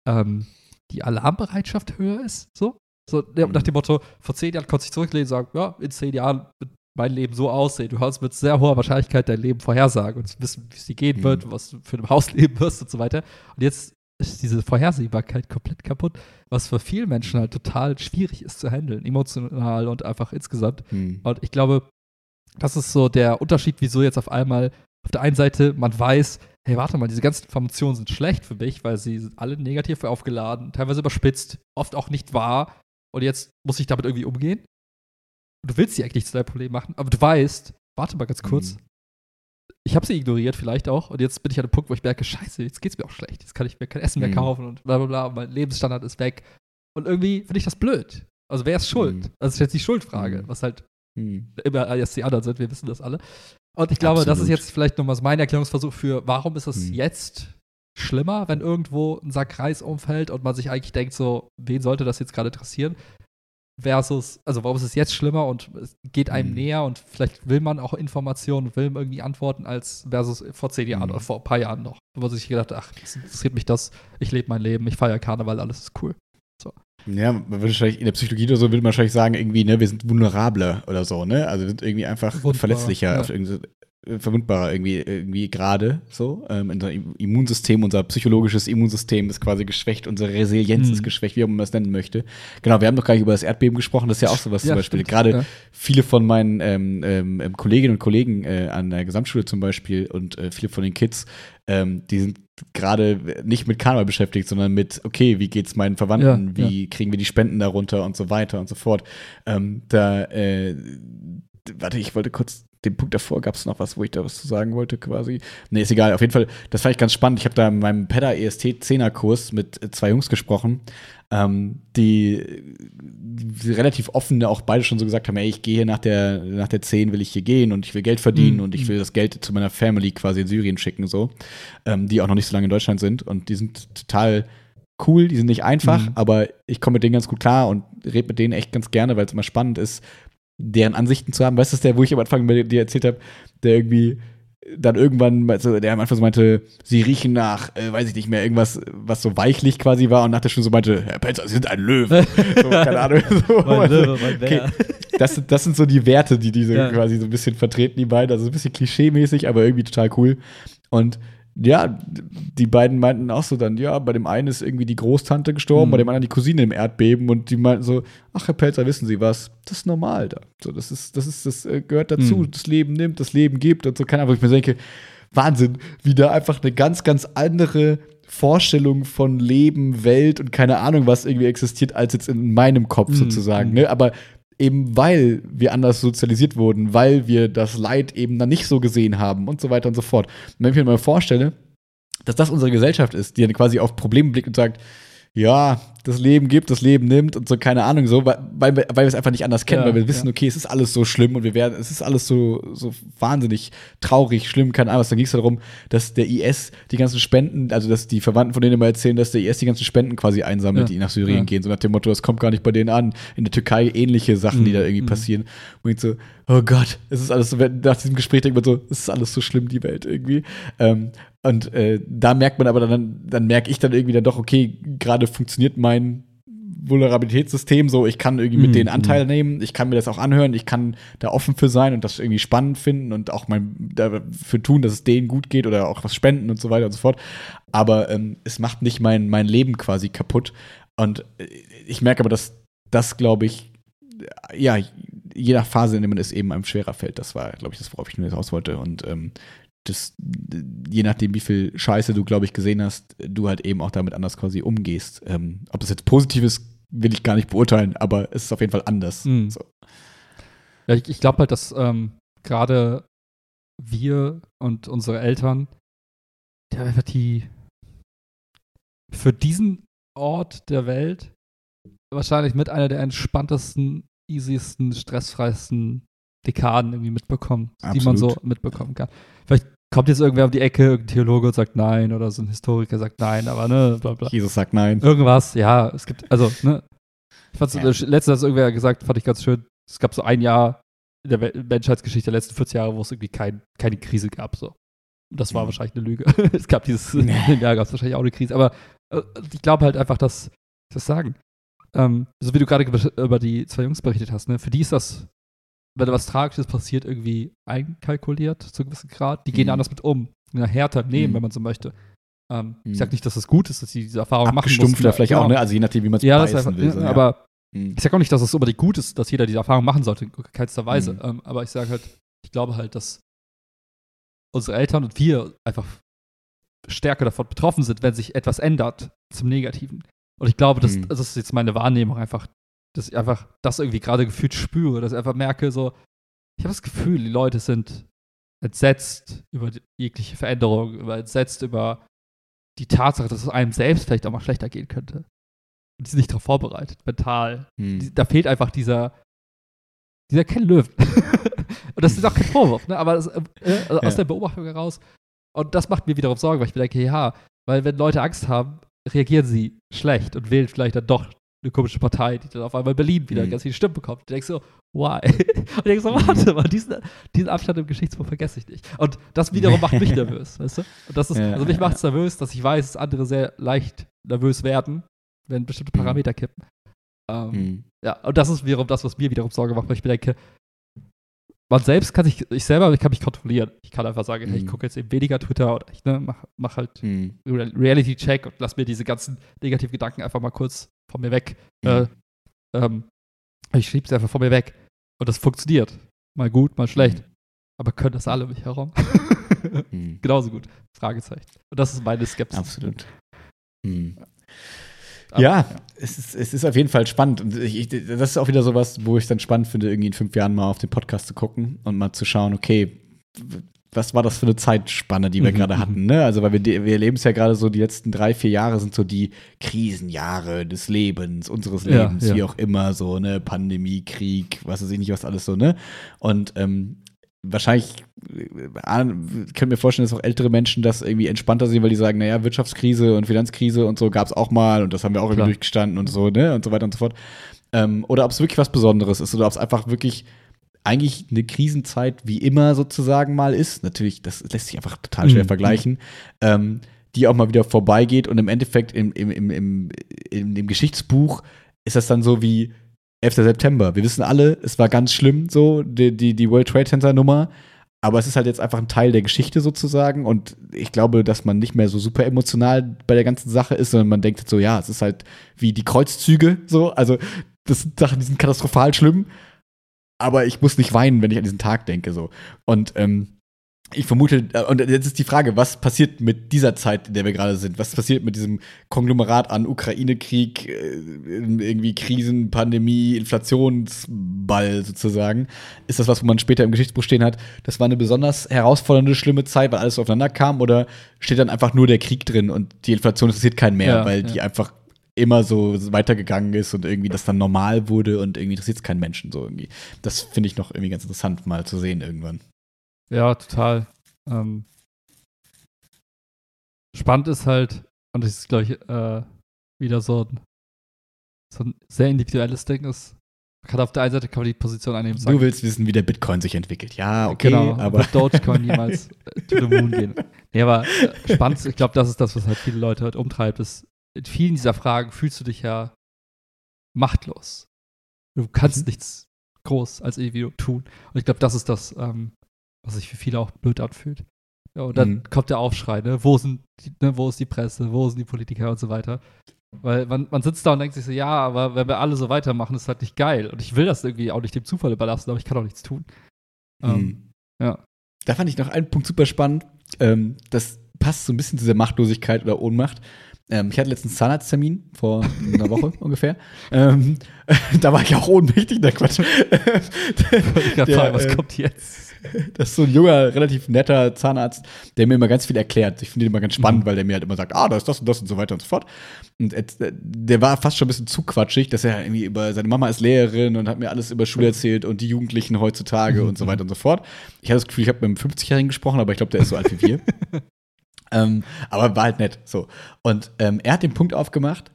ähm, die Alarmbereitschaft höher ist. So, so ja, Mhm. nach dem Motto, vor zehn Jahren konntest du dich zurücklehnen und sagen, ja, in zehn Jahren wird mein Leben so aussehen. Du kannst mit sehr hoher Wahrscheinlichkeit dein Leben vorhersagen und wissen, wie es dir gehen Mhm. wird, was du für ein Haus leben wirst und so weiter. Und jetzt ist diese Vorhersehbarkeit komplett kaputt, was für viele Menschen halt total schwierig ist zu handeln, emotional und einfach insgesamt. Hm. Und ich glaube, das ist so der Unterschied, wieso jetzt auf einmal auf der einen Seite man weiß, hey, warte mal, diese ganzen Informationen sind schlecht für mich, weil sie sind alle negativ aufgeladen, teilweise überspitzt, oft auch nicht wahr. Und jetzt muss ich damit irgendwie umgehen. Und du willst sie eigentlich zu deinem Problem machen, aber du weißt, warte mal ganz kurz, Mhm. ich habe sie ignoriert vielleicht auch und jetzt bin ich an einem Punkt, wo ich merke, scheiße, jetzt geht's mir auch schlecht. Jetzt kann ich mir kein Essen mehr Mhm. kaufen und bla bla bla, mein Lebensstandard ist weg. Und irgendwie finde ich das blöd. Also wer ist schuld? Mhm. Das ist jetzt die Schuldfrage, Mhm. was halt Hm. immer erst die anderen sind, wir wissen das alle. Und ich glaube, das ist Absolut. jetzt vielleicht nochmal mein Erklärungsversuch für, warum ist es Hm. jetzt schlimmer, wenn irgendwo ein Sack Reis umfällt und man sich eigentlich denkt, so, wen sollte das jetzt gerade interessieren? Versus, also warum ist es jetzt schlimmer und es geht einem Hm. näher und vielleicht will man auch Informationen, will irgendwie Antworten als versus vor zehn Jahren Hm. oder vor ein paar Jahren noch, wo man sich gedacht hat, ach, interessiert mich das, ich lebe mein Leben, ich feiere Karneval, alles ist cool. Ja, man würde wahrscheinlich in der Psychologie oder so würde man wahrscheinlich sagen, irgendwie, ne, wir sind vulnerabler oder so, ne? Also wir sind irgendwie einfach Wundbar, verletzlicher ja. auf irgendwie äh, verwundbarer irgendwie, irgendwie gerade so. Ähm, unser Immunsystem, unser psychologisches Immunsystem ist quasi geschwächt, unsere Resilienz Mhm. ist geschwächt, wie auch immer man das nennen möchte. Genau, wir haben noch gar nicht über das Erdbeben gesprochen, das ist ja auch sowas Ja, zum Beispiel. stimmt, Gerade ja. viele von meinen ähm, ähm, Kolleginnen und Kollegen äh, an der Gesamtschule zum Beispiel und äh, viele von den Kids, ähm, die sind gerade nicht mit Karneval beschäftigt, sondern mit, okay, wie geht's meinen Verwandten, Ja, wie kriegen wir die Spenden darunter und so weiter und so fort. Ähm, da, äh, warte, ich wollte kurz den Punkt davor, gab es noch was, wo ich da was zu sagen wollte quasi? Nee, ist egal. Auf jeden Fall, das fand ich ganz spannend. Ich habe da in meinem PEDA EST 10er Kurs mit äh, zwei Jungs gesprochen, ähm, die, die relativ offen auch beide schon so gesagt haben, ey, ich gehe hier nach der, nach der 10 will ich hier gehen und ich will Geld verdienen Mhm. und ich will das Geld zu meiner Family quasi in Syrien schicken, so, ähm, die auch noch nicht so lange in Deutschland sind und die sind total cool, die sind nicht einfach, Mhm. aber ich komme mit denen ganz gut klar und rede mit denen echt ganz gerne, weil es immer spannend ist, deren Ansichten zu haben. Weißt du, der, wo ich am Anfang bei dir erzählt habe, der irgendwie dann irgendwann, also der am Anfang so meinte, sie riechen nach, äh, weiß ich nicht mehr, irgendwas, was so weichlich quasi war und nach der Stunde so meinte, Herr Pelzer, Sie sind ein Löwe. so, keine Ahnung. So, Mein Löwe, mein Bär. Okay, das, sind- das sind so die Werte, die diese Ja. quasi so ein bisschen vertreten, die beiden. Also ein bisschen klischee-mäßig, aber irgendwie total cool. Und ja, die beiden meinten auch so dann, ja, bei dem einen ist irgendwie die Großtante gestorben, Mhm. bei dem anderen die Cousine im Erdbeben und die meinten so, ach Herr Pelzer, wissen Sie was, das ist normal da. So, das ist, das ist, das äh, gehört dazu, Mhm. das Leben nimmt, das Leben gibt und so, keine Ahnung, wo ich mir denke, Wahnsinn, wie da einfach eine ganz, ganz andere Vorstellung von Leben, Welt und keine Ahnung, was irgendwie existiert, als jetzt in meinem Kopf Mhm. sozusagen. Ne? Aber eben weil wir anders sozialisiert wurden, weil wir das Leid eben dann nicht so gesehen haben und so weiter und so fort. Und wenn ich mir mal vorstelle, dass das unsere Gesellschaft ist, die dann quasi auf Probleme blickt und sagt, ja, das Leben gibt, das Leben nimmt und so, keine Ahnung, so, weil, weil, wir, weil wir es einfach nicht anders kennen, Ja, weil wir wissen, ja. okay, es ist alles so schlimm und wir werden, es ist alles so, so wahnsinnig traurig, schlimm, keine Ahnung, was. Dann ging es darum, dass der IS die ganzen Spenden, also dass die Verwandten von denen immer erzählen, dass der IS die ganzen Spenden quasi einsammelt, Ja, die nach Syrien gehen, so nach dem Motto, das kommt gar nicht bei denen an. In der Türkei ähnliche Sachen, die Mhm, da irgendwie mhm. passieren. Und ich so, oh Gott, es ist alles so, nach diesem Gespräch denkt man so, es ist alles so schlimm, die Welt irgendwie. Ähm, und äh, da merkt man aber dann, dann merke ich dann irgendwie dann doch, okay, gerade funktioniert mein Vulnerabilitätssystem so, ich kann irgendwie mit Mhm, denen Anteil nehmen, ich kann mir das auch anhören, ich kann da offen für sein und das irgendwie spannend finden und auch mein dafür tun, dass es denen gut geht oder auch was spenden und so weiter und so fort. Aber ähm, es macht nicht mein, mein Leben quasi kaputt. Und äh, ich merke aber, dass das, glaube ich, ja, je nach Phase, in der man ist, eben einem schwerer fällt. Das war, glaube ich, das, worauf ich nur jetzt raus wollte. Und ähm, das, je nachdem, wie viel Scheiße du, glaube ich, gesehen hast, du halt eben auch damit anders quasi umgehst. Ähm, ob das jetzt positiv ist, will ich gar nicht beurteilen, aber es ist auf jeden Fall anders. Mhm. So. Ja, ich, ich glaube halt, dass ähm, gerade wir und unsere Eltern, haben einfach die für diesen Ort der Welt wahrscheinlich mit einer der entspanntesten, easiesten, stressfreisten Dekaden irgendwie mitbekommen, die man so Absolut. mitbekommen kann. Vielleicht kommt jetzt irgendwer um die Ecke, irgendein Theologe und sagt nein oder so ein Historiker sagt nein, aber ne, bla bla. Jesus sagt nein. Irgendwas, ja, es gibt, also, ne. Ich fand's, Ja. das letzte hat irgendwer gesagt, fand ich ganz schön. Es gab so ein Jahr in der Menschheitsgeschichte der letzten 40 Jahre, wo es irgendwie kein, keine Krise gab, so. Und das war Mhm. wahrscheinlich eine Lüge. es gab dieses, dem Jahr gab es wahrscheinlich auch eine Krise. Aber äh, ich glaube halt einfach, dass, ich das sagen, ähm, so wie du gerade über die zwei Jungs berichtet hast, ne, für die ist das, wenn was Tragisches passiert, irgendwie einkalkuliert zu einem gewissen Grad. Die gehen Mhm. anders mit um. Ja, härter nehmen, Mhm. wenn man so möchte. Ähm, Mhm. Ich sag nicht, dass es gut ist, dass sie diese Erfahrung machen Abgestumpfter mussten. vielleicht Genau. auch, ne? Also je nachdem, wie man es Ja, das beißen einfach, will. ja, so, ja. aber Mhm. ich sag auch nicht, dass es unbedingt gut ist, dass jeder diese Erfahrung machen sollte, in keinster Weise. Mhm. Ähm, aber ich sage halt, ich glaube halt, dass unsere Eltern und wir einfach stärker davon betroffen sind, wenn sich etwas ändert zum Negativen. Und ich glaube, das, Mhm. das ist jetzt meine Wahrnehmung einfach, dass ich einfach das irgendwie gerade gefühlt spüre, dass ich einfach merke, so, ich habe das Gefühl, die Leute sind entsetzt über jegliche Veränderung, über entsetzt über die Tatsache, dass es einem selbst vielleicht auch mal schlechter gehen könnte. Und die sind nicht darauf vorbereitet, mental. Mhm. Die, da fehlt einfach dieser, dieser Ken Löwen. und das ist auch kein Vorwurf, ne? aber das, äh, also aus Ja. der Beobachtung heraus. Und das macht mir wiederum Sorge, weil ich mir denke, ja, weil wenn Leute Angst haben, reagieren sie schlecht und wählen vielleicht dann doch eine komische Partei, die dann auf einmal in Berlin wieder Mhm. ganz viele Stimmen bekommt. Du denkst so, why? Und ich denke so, warte mal, diesen, diesen Abstand im Geschichtsbuch vergesse ich nicht. Und das wiederum macht mich nervös, weißt du? Und das ist, Ja, also mich macht es nervös, dass ich weiß, dass andere sehr leicht nervös werden, wenn bestimmte Mhm. Parameter kippen. Ähm, Mhm. ja, und das ist wiederum das, was mir wiederum Sorge macht, weil ich mir denke, man selbst kann sich, ich selber kann mich kontrollieren. Ich kann einfach sagen, hey, ich Mhm. gucke jetzt eben weniger Twitter oder ich ne, mach, mach halt. Real- Reality-Check und lass mir diese ganzen negativen Gedanken einfach mal kurz von mir weg. Äh, Mhm. ähm, ich schiebe es einfach von mir weg. Und das funktioniert. Mal gut, mal schlecht. Aber können das alle um mich herum? Hm. Genauso gut. Fragezeichen. Und das ist meine Skepsis. Absolut. Hm. Aber, Ja, Es, ist, es ist auf jeden Fall spannend. Und ich, ich, das ist auch wieder sowas, wo ich dann spannend finde, irgendwie in fünf Jahren mal auf den Podcast zu gucken und mal zu schauen, okay, was war das für eine Zeitspanne, die wir Mhm, gerade mhm. hatten, ne? Also, weil wir, wir erleben es ja gerade so, die letzten drei, vier Jahre sind so die Krisenjahre des Lebens, unseres Ja, Lebens, ja. wie auch immer, so, ne? Pandemie, Krieg, was weiß ich nicht, was alles so, ne? Und ähm, wahrscheinlich äh, können mir vorstellen, dass auch ältere Menschen das irgendwie entspannter sehen, weil die sagen, naja, Wirtschaftskrise und Finanzkrise und so gab es auch mal und das haben wir auch irgendwie Klar. durchgestanden und so, ne? Und so weiter und so fort. Ähm, oder ob es wirklich was Besonderes ist oder ob es einfach wirklich eigentlich eine Krisenzeit wie immer sozusagen mal ist. Natürlich, das lässt sich einfach total schwer Mhm. vergleichen. Ähm, die auch mal wieder vorbeigeht und im Endeffekt im, im, im, im, in dem Geschichtsbuch ist das dann so wie 11. September. Wir wissen alle, es war ganz schlimm, so, die, die, die World Trade Center Nummer. Aber es ist halt jetzt einfach ein Teil der Geschichte sozusagen. Und ich glaube, dass man nicht mehr so super emotional bei der ganzen Sache ist, sondern man denkt so, ja, es ist halt wie die Kreuzzüge, so. Also, das sind Sachen, die sind katastrophal schlimm. Aber ich muss nicht weinen, wenn ich an diesen Tag denke, so. Und, ähm, ich vermute, äh, und jetzt ist die Frage, was passiert mit dieser Zeit, in der wir gerade sind? Was passiert mit diesem Konglomerat an Ukraine-Krieg, äh, irgendwie Krisen, Pandemie, Inflationsball sozusagen? Ist das was, wo man später im Geschichtsbuch stehen hat? Das war eine besonders herausfordernde, schlimme Zeit, weil alles aufeinander kam? Oder steht dann einfach nur der Krieg drin und die Inflation interessiert keinen mehr, Ja, weil ja. die einfach immer so weitergegangen ist und irgendwie das dann normal wurde und irgendwie interessiert es keinen Menschen so irgendwie. Das finde ich noch irgendwie ganz interessant mal zu sehen irgendwann. Ja, total. Ähm, spannend ist halt, und das ist, glaube ich, äh, wieder so ein, so ein sehr individuelles Ding ist. Man kann auf der einen Seite kann man die Position einnehmen sagen, Du willst wissen, wie der Bitcoin sich entwickelt. Ja, okay, genau, aber wird Dogecoin niemals äh, to the moon gehen. Nee, aber äh, spannend, ich glaube, das ist das, was halt viele Leute halt umtreibt, ist, in vielen dieser Fragen fühlst du dich ja machtlos. Du kannst Mhm. nichts groß als Individuum tun. Und ich glaube, das ist das, ähm, was sich für viele auch blöd anfühlt. Ja, und dann Mhm. kommt der Aufschrei, ne? Wo sind die, ne? wo ist die Presse, wo sind die Politiker und so weiter. Weil man, man sitzt da und denkt sich so, ja, aber wenn wir alle so weitermachen, ist halt nicht geil. Und ich will das irgendwie auch nicht dem Zufall überlassen, aber ich kann auch nichts tun. Ähm, Mhm. ja. Da fand ich noch einen Punkt super spannend. Ähm, das passt so ein bisschen zu dieser Machtlosigkeit oder Ohnmacht. Ähm, ich hatte letztens Zahnarzttermin vor einer Woche ungefähr. Ähm, da war ich auch ohnmächtig, na Quatsch. Ich Der, gerade fragen, was äh, kommt jetzt? Das ist so ein junger, relativ netter Zahnarzt, der mir immer ganz viel erklärt. Ich finde ihn immer ganz spannend, Mhm. weil der mir halt immer sagt, ah, da ist das und das und so weiter und so fort. Und äh, der war fast schon ein bisschen zu quatschig, dass er irgendwie über, seine Mama ist Lehrerin und hat mir alles über Schule erzählt und die Jugendlichen heutzutage Mhm. und so weiter und so fort. Ich hatte das Gefühl, ich habe mit einem 50-Jährigen gesprochen, aber ich glaube, der ist so alt wie wir. ähm, aber war halt nett, so. Und ähm, er hat den Punkt aufgemacht,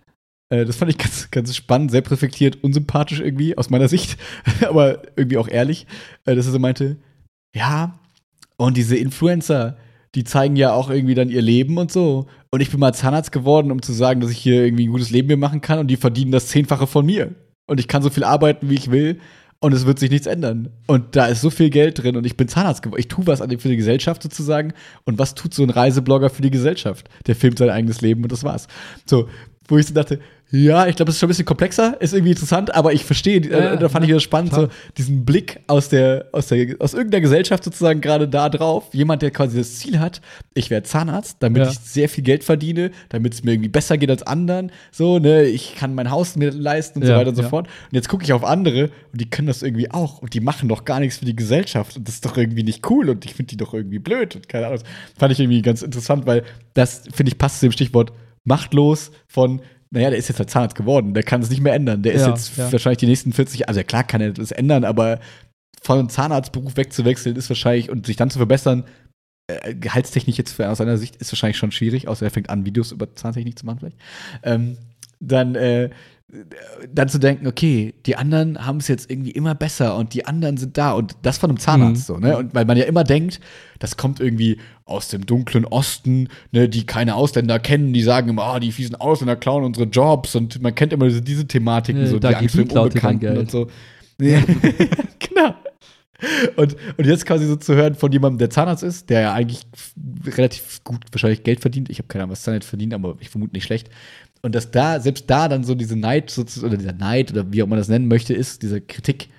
äh, das fand ich ganz, ganz spannend, sehr reflektiert, unsympathisch irgendwie aus meiner Sicht, aber irgendwie auch ehrlich, äh, dass er so meinte, ja, und diese Influencer, die zeigen ja auch irgendwie dann ihr Leben und so. Und ich bin mal Zahnarzt geworden, um zu sagen, dass ich hier irgendwie ein gutes Leben mir machen kann und die verdienen das Zehnfache von mir. Und ich kann so viel arbeiten, wie ich will. Und es wird sich nichts ändern. Und da ist so viel Geld drin und ich bin Zahnarzt geworden. Ich tue was für die Gesellschaft sozusagen. Und was tut so ein Reiseblogger für die Gesellschaft? Der filmt sein eigenes Leben und das war's. So, wo ich so dachte, ja, ich glaube, es ist schon ein bisschen komplexer, ist irgendwie interessant, aber ich verstehe, äh, Ja, da fand ich ja, das spannend, klar. so diesen Blick aus der, aus der, aus irgendeiner Gesellschaft sozusagen gerade da drauf. Jemand, der quasi das Ziel hat, ich werde Zahnarzt, damit Ja. ich sehr viel Geld verdiene, damit es mir irgendwie besser geht als anderen. So, ne, ich kann mein Haus mir leisten und so weiter und so fort. Und jetzt gucke ich auf andere und die können das irgendwie auch und die machen doch gar nichts für die Gesellschaft und das ist doch irgendwie nicht cool und ich finde die doch irgendwie blöd und keine Ahnung. Fand ich irgendwie ganz interessant, weil das, finde ich, passt zu dem Stichwort machtlos von naja, der ist jetzt halt Zahnarzt geworden, der kann es nicht mehr ändern. Der ist Ja, jetzt ja. wahrscheinlich die nächsten 40, also ja, klar kann er das ändern, aber von einem Zahnarztberuf wegzuwechseln ist wahrscheinlich und sich dann zu verbessern, äh, gehaltstechnisch jetzt für, aus seiner Sicht ist wahrscheinlich schon schwierig, außer er fängt an, Videos über Zahntechnik zu machen vielleicht. Ähm, dann, äh, dann zu denken, okay, die anderen haben es jetzt irgendwie immer besser und die anderen sind da und das von einem Zahnarzt Mhm. so, ne? Und weil man ja immer denkt, das kommt irgendwie aus dem dunklen Osten, ne, die keine Ausländer kennen, die sagen immer, ah, die fiesen Ausländer klauen unsere Jobs und man kennt immer diese, diese Thematiken, Ja, so da die Angst vor dem Unbekannten Geld. und so. Ja, genau. Und, und jetzt quasi so zu hören von jemandem, der Zahnarzt ist, der ja eigentlich relativ gut wahrscheinlich Geld verdient. Ich habe keine Ahnung, was Zahnarzt verdient, aber ich vermute nicht schlecht. Und dass da, selbst da dann so diese Neid, oder dieser Neid, oder wie auch man das nennen möchte, ist, diese Kritik,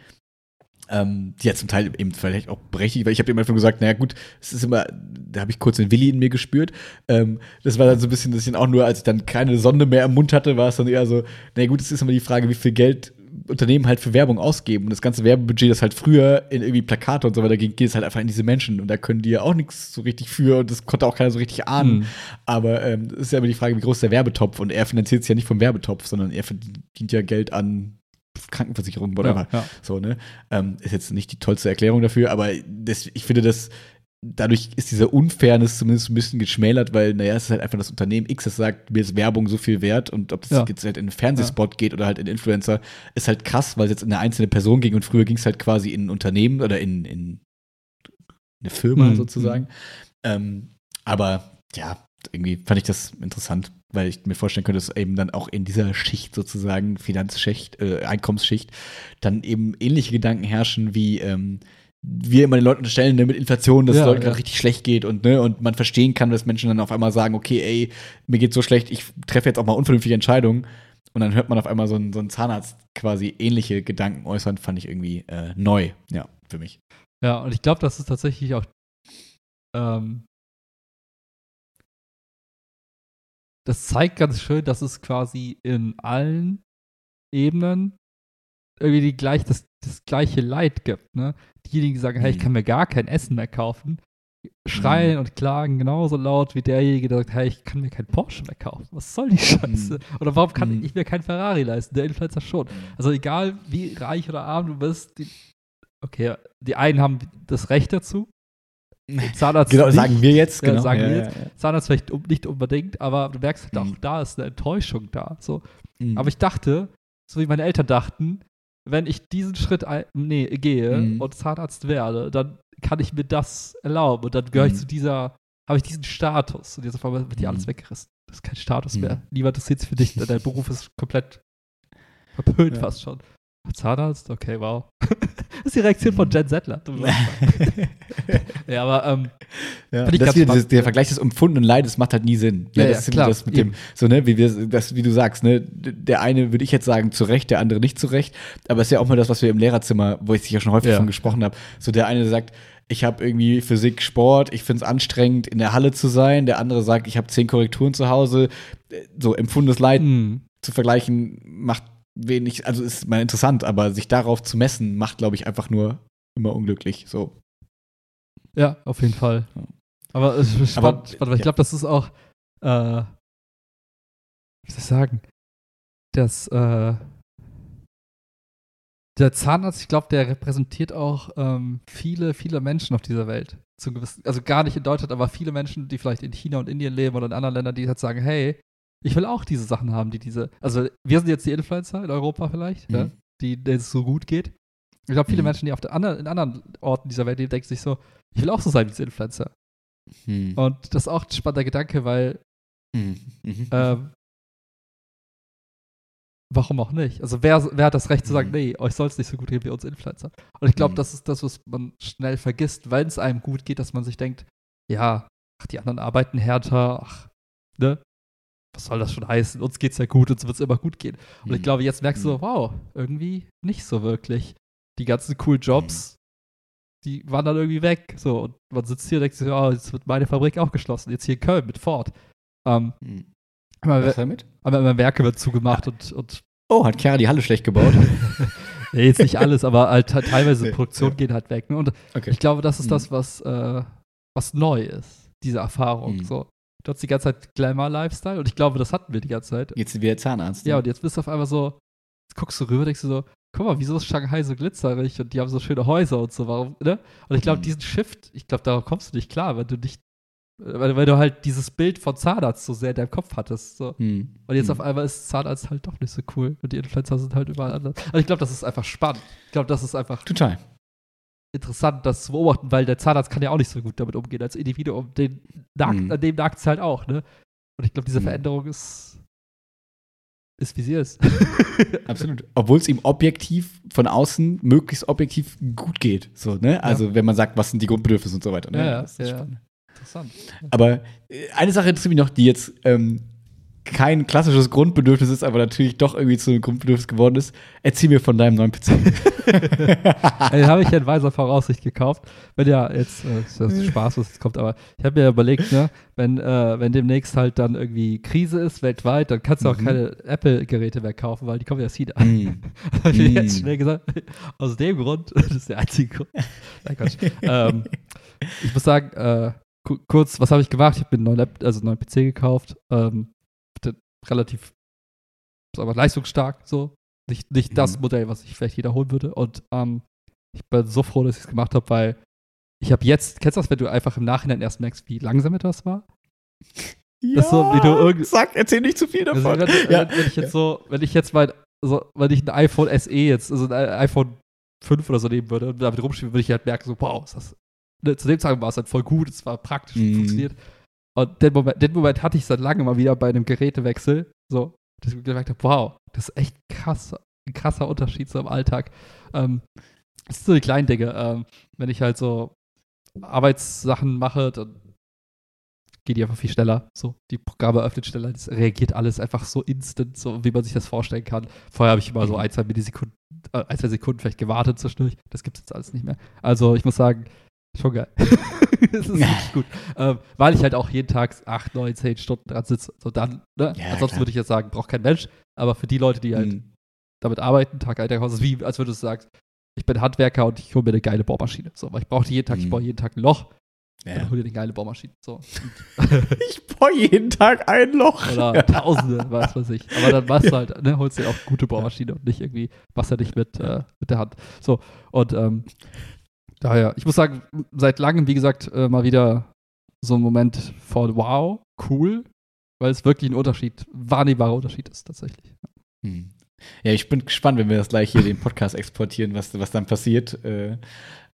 ähm, die ja zum Teil eben vielleicht auch berechtigt, weil ich habe immer einfach gesagt, naja gut, es ist immer, da habe ich kurz den Willi in mir gespürt. Ähm, das war dann so ein bisschen, dass ich dann auch nur, als ich dann keine Sonde mehr im Mund hatte, war es dann eher so, naja gut, es ist immer die Frage, wie viel Geld Unternehmen halt für Werbung ausgeben. Und das ganze Werbebudget, das halt früher in irgendwie Plakate und so weiter ging, geht es halt einfach in diese Menschen. Und da können die ja auch nichts so richtig für und das konnte auch keiner so richtig ahnen. Mhm. Aber ähm, ist ja immer die Frage, wie groß ist der Werbetopf? Und er finanziert es ja nicht vom Werbetopf, sondern er verdient ja Geld an Krankenversicherung, whatever. Ja, ja. So, ne? Ähm, ist jetzt nicht die tollste Erklärung dafür, aber das, ich finde, das dadurch ist dieser Unfairness zumindest ein bisschen geschmälert, weil, naja, es ist halt einfach das Unternehmen X, das sagt, mir ist Werbung so viel wert und ob das ja. jetzt halt in einen Fernsehspot ja. geht oder halt in Influencer, ist halt krass, weil es jetzt in eine einzelne Person ging und früher ging es halt quasi in ein Unternehmen oder in, in eine Firma mhm. sozusagen. Ähm, aber ja, irgendwie fand ich das interessant, weil ich mir vorstellen könnte, dass eben dann auch in dieser Schicht sozusagen, Finanzschicht, äh, Einkommensschicht, dann eben ähnliche Gedanken herrschen wie, ähm, wir immer den Leuten unterstellen, ne, mit Inflation, dass ja, es Leuten ja. richtig schlecht geht und, ne, und man verstehen kann, dass Menschen dann auf einmal sagen, okay, ey, mir geht so schlecht, ich treffe jetzt auch mal unvernünftige Entscheidungen. Und dann hört man auf einmal so einen, so einen Zahnarzt quasi ähnliche Gedanken äußern, fand ich irgendwie äh, neu, ja, für mich. Ja, und ich glaube, das ist tatsächlich auch ähm, das zeigt ganz schön, dass es quasi in allen Ebenen irgendwie die gleich, das, das gleiche Leid gibt. Ne? Diejenigen, die sagen, hey, ich mhm. kann mir gar kein Essen mehr kaufen, schreien mhm. und klagen genauso laut wie derjenige, der sagt, hey, ich kann mir kein Porsche mehr kaufen. Was soll die Scheiße? Mhm. Oder warum kann mhm. ich mir kein Ferrari leisten? Der Influencer schon. Mhm. Also egal, wie reich oder arm du bist, die, okay, die einen haben das Recht dazu. Zahnarzt genau, nicht, sagen wir jetzt. Genau. Ja, sagen ja, wir jetzt. Ja, Zahnarzt vielleicht nicht unbedingt, aber du merkst halt auch, da ist eine Enttäuschung da. So. Aber ich dachte, so wie meine Eltern dachten, wenn ich diesen Schritt nee, gehe mhm. und Zahnarzt werde, dann kann ich mir das erlauben und dann gehöre ich mhm. zu dieser, habe ich diesen Status und jetzt auf einmal wird dir alles mhm. weggerissen. Das ist kein Status mehr. Mhm. Niemand interessiert sich für dich, dein Beruf ist komplett verpönt ja. fast schon. Zahnarzt? Okay, wow. das ist die Reaktion von Jen Settler. ja, aber ähm, ja, ich das wieder, der Vergleich des empfundenen Leides macht halt nie Sinn. Ja, ja das ist klar, das mit dem, so, ne, wie wir, das, wie du sagst, ne, der eine würde ich jetzt sagen, zu Recht, der andere nicht zu Recht. Aber es ist ja auch mal das, was wir im Lehrerzimmer, wo ich ja schon häufig ja. von gesprochen habe. So, der eine sagt, ich habe irgendwie Physik, Sport, ich finde es anstrengend, in der Halle zu sein. Der andere sagt, ich habe zehn Korrekturen zu Hause. So, empfundenes Leid hm. zu vergleichen, macht wenig, also ist mal interessant, aber sich darauf zu messen, macht, glaube ich, einfach nur immer unglücklich. So. Ja, auf jeden Fall. Aber es ist spannend, aber, spannend, weil ich glaube, das ist auch, äh, wie soll ich sagen, dass äh, der Zahnarzt, ich glaube, der repräsentiert auch ähm, viele, viele Menschen auf dieser Welt. Zum gewissen, also gar nicht in Deutschland, aber viele Menschen, die vielleicht in China und Indien leben oder in anderen Ländern, die halt sagen, hey, ich will auch diese Sachen haben, die diese, also wir sind jetzt die Influencer in Europa vielleicht, mhm. ja, die, denen es so gut geht. Ich glaube, viele mhm. Menschen, die auf der anderen, in anderen Orten dieser Welt leben, denken sich so, ich will auch so sein wie diese Influencer. Mhm. Und das ist auch ein spannender Gedanke, weil mhm. Mhm. ähm, warum auch nicht? Also wer, wer hat das Recht zu sagen, nee, euch soll es nicht so gut gehen wie uns Influencer? Und ich glaube, das ist das, was man schnell vergisst, wenn es einem gut geht, dass man sich denkt, ja, ach, die anderen arbeiten härter, ach, ne? was soll das schon heißen? Uns geht's ja gut, uns wird's immer gut gehen. Und mhm. ich glaube, jetzt merkst du, mhm. wow, irgendwie nicht so wirklich. Die ganzen coolen Jobs, mhm. Die waren dann irgendwie weg. So, und man sitzt hier und denkt sich, oh, jetzt wird meine Fabrik auch geschlossen. Jetzt hier in Köln mit Ford. Ähm, mhm. Was damit? Aber immer Werke wird zugemacht ja. und, und Oh, hat Chiara die Halle schlecht gebaut? ja, jetzt nicht alles, aber halt, teilweise nee, Produktion ja. geht halt weg. Ne? Und okay. ich glaube, das ist mhm. das, was, äh, was neu ist, diese Erfahrung. Mhm. So. Du hast die ganze Zeit Glamour-Lifestyle und ich glaube, das hatten wir die ganze Zeit. Jetzt sind wir Zahnarzt. Ja, ne? und jetzt bist du auf einmal so, jetzt guckst du rüber, denkst du so, guck mal, wieso ist Shanghai so glitzerig und die haben so schöne Häuser und so, warum, ne? Und ich glaube, mhm. diesen Shift, ich glaube, darauf kommst du nicht klar, wenn du nicht, weil, weil, du halt dieses Bild von Zahnarzt so sehr in deinem Kopf hattest. So. Mhm. Und jetzt mhm. auf einmal ist Zahnarzt halt doch nicht so cool und die Influencer sind halt überall anders. Also ich glaube, das ist einfach spannend. Ich glaube, das ist einfach. Total interessant, das zu beobachten, weil der Zahnarzt kann ja auch nicht so gut damit umgehen als Individuum. Den nagt, mhm. An dem nagt es halt auch, ne? Und ich glaube, diese mhm. Veränderung ist ist, wie sie ist. Absolut. Obwohl es ihm objektiv von außen möglichst objektiv gut geht. So, ne? Also, wenn man sagt, was sind die Grundbedürfnisse und so weiter. Ne? Ja, ja, Das ist ja. spannend. Interessant. Aber äh, eine Sache interessiert mich noch, die jetzt ähm, kein klassisches Grundbedürfnis ist, aber natürlich doch irgendwie zu einem Grundbedürfnis geworden ist. Erzähl mir von deinem neuen PC. Den habe ich ja in weiser Voraussicht gekauft. Wenn ja, jetzt äh, ist das Spaß, was jetzt kommt, aber ich habe mir überlegt, ne, wenn, äh, wenn demnächst halt dann irgendwie Krise ist weltweit, dann kannst du auch Mhm. keine Apple-Geräte mehr kaufen, weil die kommen ja China. Hm. Habe ich jetzt schnell gesagt, aus dem Grund, das ist der einzige Grund. Nein, Quatsch. ähm, ich muss sagen, äh, ku- kurz, was habe ich gemacht? Ich habe mir einen neuen, Lap also einen neuen PC gekauft. Ähm, relativ wir, leistungsstark, so. Nicht, nicht das Mhm. Modell, was ich vielleicht wiederholen würde. Und ähm, ich bin so froh, dass ich es gemacht habe, weil ich habe jetzt, kennst du das, wenn du einfach im Nachhinein erst merkst, wie langsam etwas war? Ja, Das so, wie du irgend- Sag, erzähl nicht zu viel Also, davon. wenn, ja. wenn, wenn ich jetzt so, wenn ich jetzt mein, so, wenn ich ein iPhone SE jetzt, also ein iPhone 5 oder so nehmen würde und damit rumspielen, würde ich halt merken, so, wow, ist das. Ne, zu dem Zeitpunkt war es halt voll gut, es war praktisch, Mhm. funktioniert. Und den Moment, den Moment hatte ich seit langem mal wieder bei einem Gerätewechsel, so, dass ich gemerkt habe, wow, das ist echt krass, ein krasser Unterschied so im Alltag. Ähm, das sind so die kleinen Dinge. Ähm, wenn ich halt so Arbeitssachen mache, dann geht die einfach viel schneller. So, die Programme öffnet schneller, das reagiert alles einfach so instant, so wie man sich das vorstellen kann. Vorher habe ich immer so Mhm. ein, zwei Millisekunden, äh, ein, zwei Sekunden vielleicht gewartet zwischendurch. Das gibt es jetzt alles nicht mehr. Also ich muss sagen, schon geil. das ist wirklich gut. Ähm, weil ich halt auch jeden Tag acht, neun, zehn Stunden dran sitze. So dann, ne? Ja, Ansonsten würde ich jetzt sagen, braucht kein Mensch. Aber für die Leute, die halt Hm. damit arbeiten, Tag ein, Tag aus, ist wie, als würdest du sagen, ich bin Handwerker und ich hole mir eine geile Bohrmaschine. So, weil ich brauche jeden Tag, ich Mhm. baue jeden Tag ein Loch, Ja. dann hol dir eine geile Bohrmaschine. So. Ich bohr jeden Tag ein Loch. Oder Tausende, was weiß ich. Aber dann machst du halt, ne, holst dir auch gute Bohrmaschine und nicht irgendwie Wasser dich mit, äh, mit der Hand. So, und ähm, daher, ich muss sagen, seit langem, wie gesagt, äh, mal wieder so ein Moment von wow, cool, weil es wirklich ein Unterschied, wahrnehmbarer Unterschied ist tatsächlich. Hm. Ja, ich bin gespannt, wenn wir das gleich hier den Podcast exportieren, was, was dann passiert. Äh,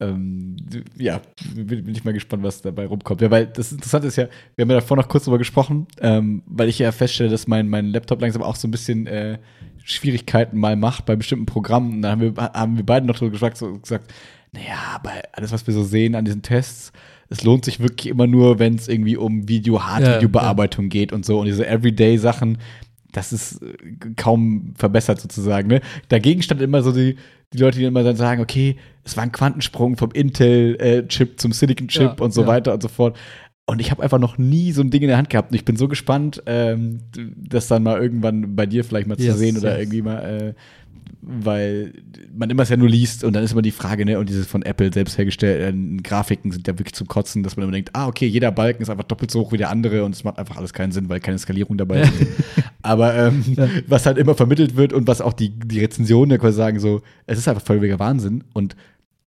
ähm, ja, bin, bin ich mal gespannt, was dabei rumkommt. Ja, weil das Interessante ist ja, wir haben ja davor noch kurz drüber gesprochen, ähm, weil ich ja feststelle, dass mein, mein Laptop langsam auch so ein bisschen äh, Schwierigkeiten mal macht bei bestimmten Programmen. Da haben wir, haben wir beide noch drüber gesagt, so gesagt, naja, aber alles, was wir so sehen an diesen Tests, es lohnt sich wirklich immer nur, wenn es irgendwie um Video, Hard-Video-Bearbeitung geht und so. Und diese Everyday-Sachen, das ist äh, kaum verbessert sozusagen. Ne? Dagegen stand immer so die, die Leute, die immer dann sagen, okay, es war ein Quantensprung vom Intel-Chip zum Silicon-Chip Ja, und so ja. weiter und so fort. Und ich habe einfach noch nie so ein Ding in der Hand gehabt. Und ich bin so gespannt, ähm, das dann mal irgendwann bei dir vielleicht mal zu Yes, sehen oder yes. irgendwie mal, äh, weil man immer es ja nur liest und dann ist immer die Frage, ne, und diese von Apple selbst hergestellten Grafiken sind ja wirklich zum Kotzen, dass man immer denkt, ah, okay, jeder Balken ist einfach doppelt so hoch wie der andere und es macht einfach alles keinen Sinn, weil keine Skalierung dabei ist. Aber ähm, Ja. was halt immer vermittelt wird und was auch die, die Rezensionen ja quasi sagen, so, es ist einfach völliger Wahnsinn. Und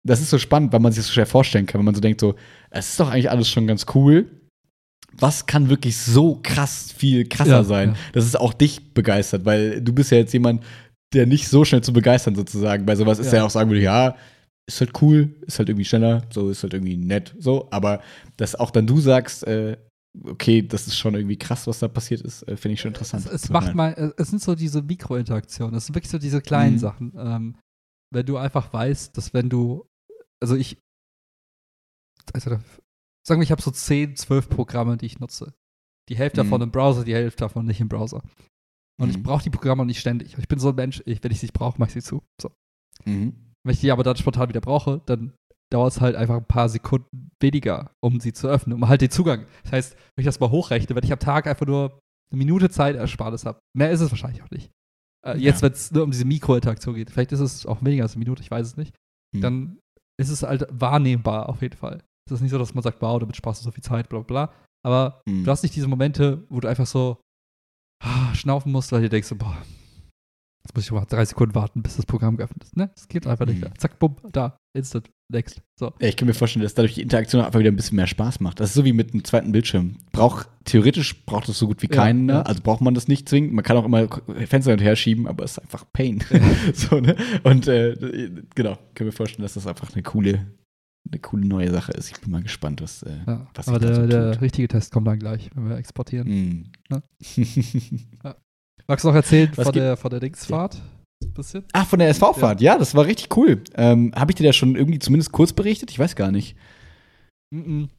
das ist so spannend, weil man sich das so schwer vorstellen kann, wenn man so denkt, so, es ist doch eigentlich alles schon ganz cool. Was kann wirklich so krass viel krasser Ja, sein, ja. dass es auch dich begeistert? Weil du bist ja jetzt jemand, der nicht so schnell zu begeistern sozusagen. Bei sowas ist Ja. ja auch sagen würde, ja, ist halt cool, ist halt irgendwie schneller, so ist halt irgendwie nett, so. Aber dass auch dann du sagst, äh, okay, das ist schon irgendwie krass, was da passiert ist, äh, finde ich schon interessant. Es, es macht mal, es sind so diese Mikrointeraktionen, es sind wirklich so diese kleinen Mhm. Sachen. Ähm, wenn du einfach weißt, dass wenn du, also ich, also, sagen wir, ich habe so 10, 12 Programme, die ich nutze. Die Hälfte Mhm. davon im Browser, die Hälfte davon nicht im Browser. Und ich Mhm. brauche die Programme nicht ständig. Ich bin so ein Mensch, ich, wenn ich sie nicht brauche, mache ich sie zu. So. Mhm. Wenn ich die aber dann spontan wieder brauche, dann dauert es halt einfach ein paar Sekunden weniger, um sie zu öffnen, um halt den Zugang. Das heißt, wenn ich das mal hochrechne, wenn ich am Tag einfach nur eine Minute Zeit Ersparnis habe, mehr ist es wahrscheinlich auch nicht. Äh, jetzt, Ja. wenn es nur um diese Mikrointeraktion geht, vielleicht ist es auch weniger als eine Minute, ich weiß es nicht, Mhm. dann ist es halt wahrnehmbar auf jeden Fall. Es ist nicht so, dass man sagt, wow, damit sparst du so viel Zeit, bla bla bla. Aber Mhm. du hast nicht diese Momente, wo du einfach so schnaufen musst, weil du denkst, so, boah, jetzt muss ich mal drei Sekunden warten, bis das Programm geöffnet ist. Ne? Das geht einfach nicht Mhm. mehr. Zack, bumm, da, instant, next. So. Ja, ich kann mir vorstellen, dass dadurch die Interaktion einfach wieder ein bisschen mehr Spaß macht. Das ist so wie mit einem zweiten Bildschirm. Braucht, theoretisch braucht es so gut wie Ja, keinen, ne? ja. also braucht man das nicht zwingend. Man kann auch immer Fenster hin und her schieben, aber es ist einfach Pain. so, ne? Und äh, genau, kann mir vorstellen, dass das einfach eine coole, eine coole neue Sache ist. Ich bin mal gespannt, was, äh, Ja. was Aber der, so der richtige Test kommt dann gleich, wenn wir exportieren. Mm. Ja. Ja. Magst du noch erzählen Was von der, von der Dingsfahrt? Bisschen? Ach, von der SV-Fahrt. Ja. das war richtig cool. Ähm, Habe ich dir da schon irgendwie zumindest kurz berichtet? Ich weiß gar nicht. Mhm.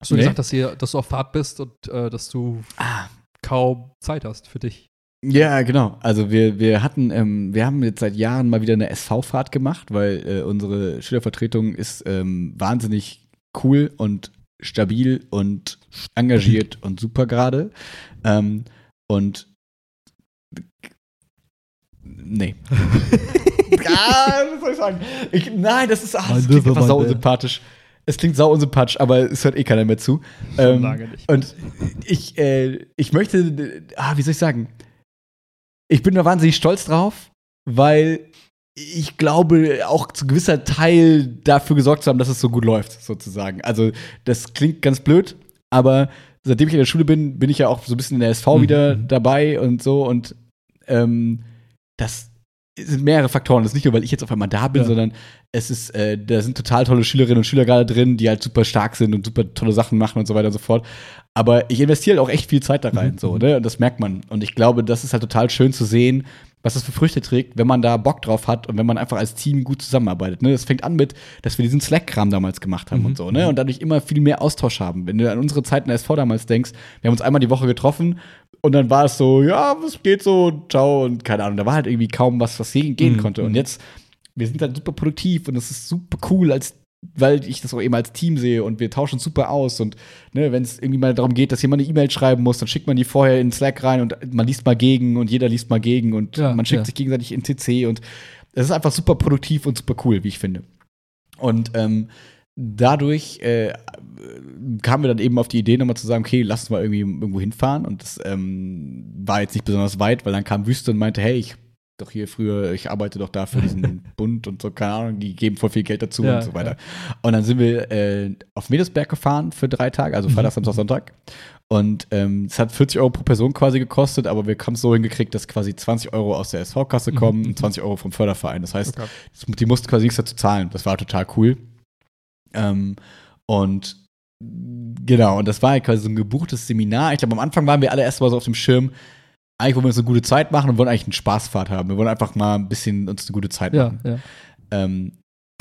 Hast du Nee. gesagt, dass, ihr, dass du auf Fahrt bist und äh, dass du Ah, kaum Zeit hast für dich? Ja, genau. Also wir, wir hatten, ähm, wir haben jetzt seit Jahren mal wieder eine SV-Fahrt gemacht, weil äh, unsere Schülervertretung ist ähm, wahnsinnig cool und stabil und engagiert und super gerade. Ähm, und nee. ah, was soll ich sagen? Ich, nein, das ist, ah, das klingt einfach sau unsympathisch. Es klingt sau unsympathisch, aber es hört eh keiner mehr zu. Ähm, lange nicht. und ich, äh, ich möchte, ah, wie soll ich sagen? Ich bin da wahnsinnig stolz drauf, weil ich glaube, auch zu gewisser Teil dafür gesorgt zu haben, dass es so gut läuft, sozusagen. Also, das klingt ganz blöd, aber seitdem ich in der Schule bin, bin ich ja auch so ein bisschen in der SV Mhm. wieder dabei und so. Und ähm, das sind mehrere Faktoren. Das ist nicht nur, weil ich jetzt auf einmal da bin, Ja. sondern es ist, äh, da sind total tolle Schülerinnen und Schüler gerade drin, die halt super stark sind und super tolle Sachen machen und so weiter und so fort. Aber ich investiere halt auch echt viel Zeit da rein, Mhm. so, ne? Und das merkt man. Und ich glaube, das ist halt total schön zu sehen, was das für Früchte trägt, wenn man da Bock drauf hat und wenn man einfach als Team gut zusammenarbeitet. Ne? Das fängt an mit, dass wir diesen Slack-Kram damals gemacht haben Mhm. und so, ne? Und dadurch immer viel mehr Austausch haben. Wenn du an unsere Zeit in der SV damals denkst, wir haben uns einmal die Woche getroffen und dann war es so, ja, was geht so, ciao und keine Ahnung. Da war halt irgendwie kaum was, was gehen gehen Mhm. konnte. Und jetzt, wir sind halt super produktiv und es ist super cool, als weil ich das auch eben als Team sehe und wir tauschen super aus und ne, wenn es irgendwie mal darum geht, dass jemand eine E-Mail schreiben muss, dann schickt man die vorher in Slack rein und man liest mal gegen und jeder liest mal gegen und Ja, man schickt ja. sich gegenseitig in CC und es ist einfach super produktiv und super cool, wie ich finde. Und ähm, dadurch äh, kamen wir dann eben auf die Idee, nochmal zu sagen, okay, lass uns mal irgendwie irgendwo hinfahren. Und das ähm, war jetzt nicht besonders weit, weil dann kam Wüste und meinte, hey, ich doch hier früher, ich arbeite doch da für diesen Bund und so, keine Ahnung, die geben voll viel Geld dazu Ja, und so weiter. Und dann sind wir äh, auf Medesberg gefahren für drei Tage, also Freitag, Samstag, Sonntag. Und ähm, es hat 40 Euro pro Person quasi gekostet, aber wir haben es so hingekriegt, dass quasi 20 Euro aus der SV-Kasse kommen und 20 Euro vom Förderverein. Das heißt, Okay. die mussten quasi nichts dazu zahlen. Das war total cool. Ähm, und genau, und das war halt quasi so ein gebuchtes Seminar. Ich glaube, am Anfang waren wir alle erst mal so auf dem Schirm, eigentlich wollen wir uns eine gute Zeit machen und wollen eigentlich eine Spaßfahrt haben. Wir wollen einfach mal ein bisschen uns eine gute Zeit Ja, machen. ja. Ähm,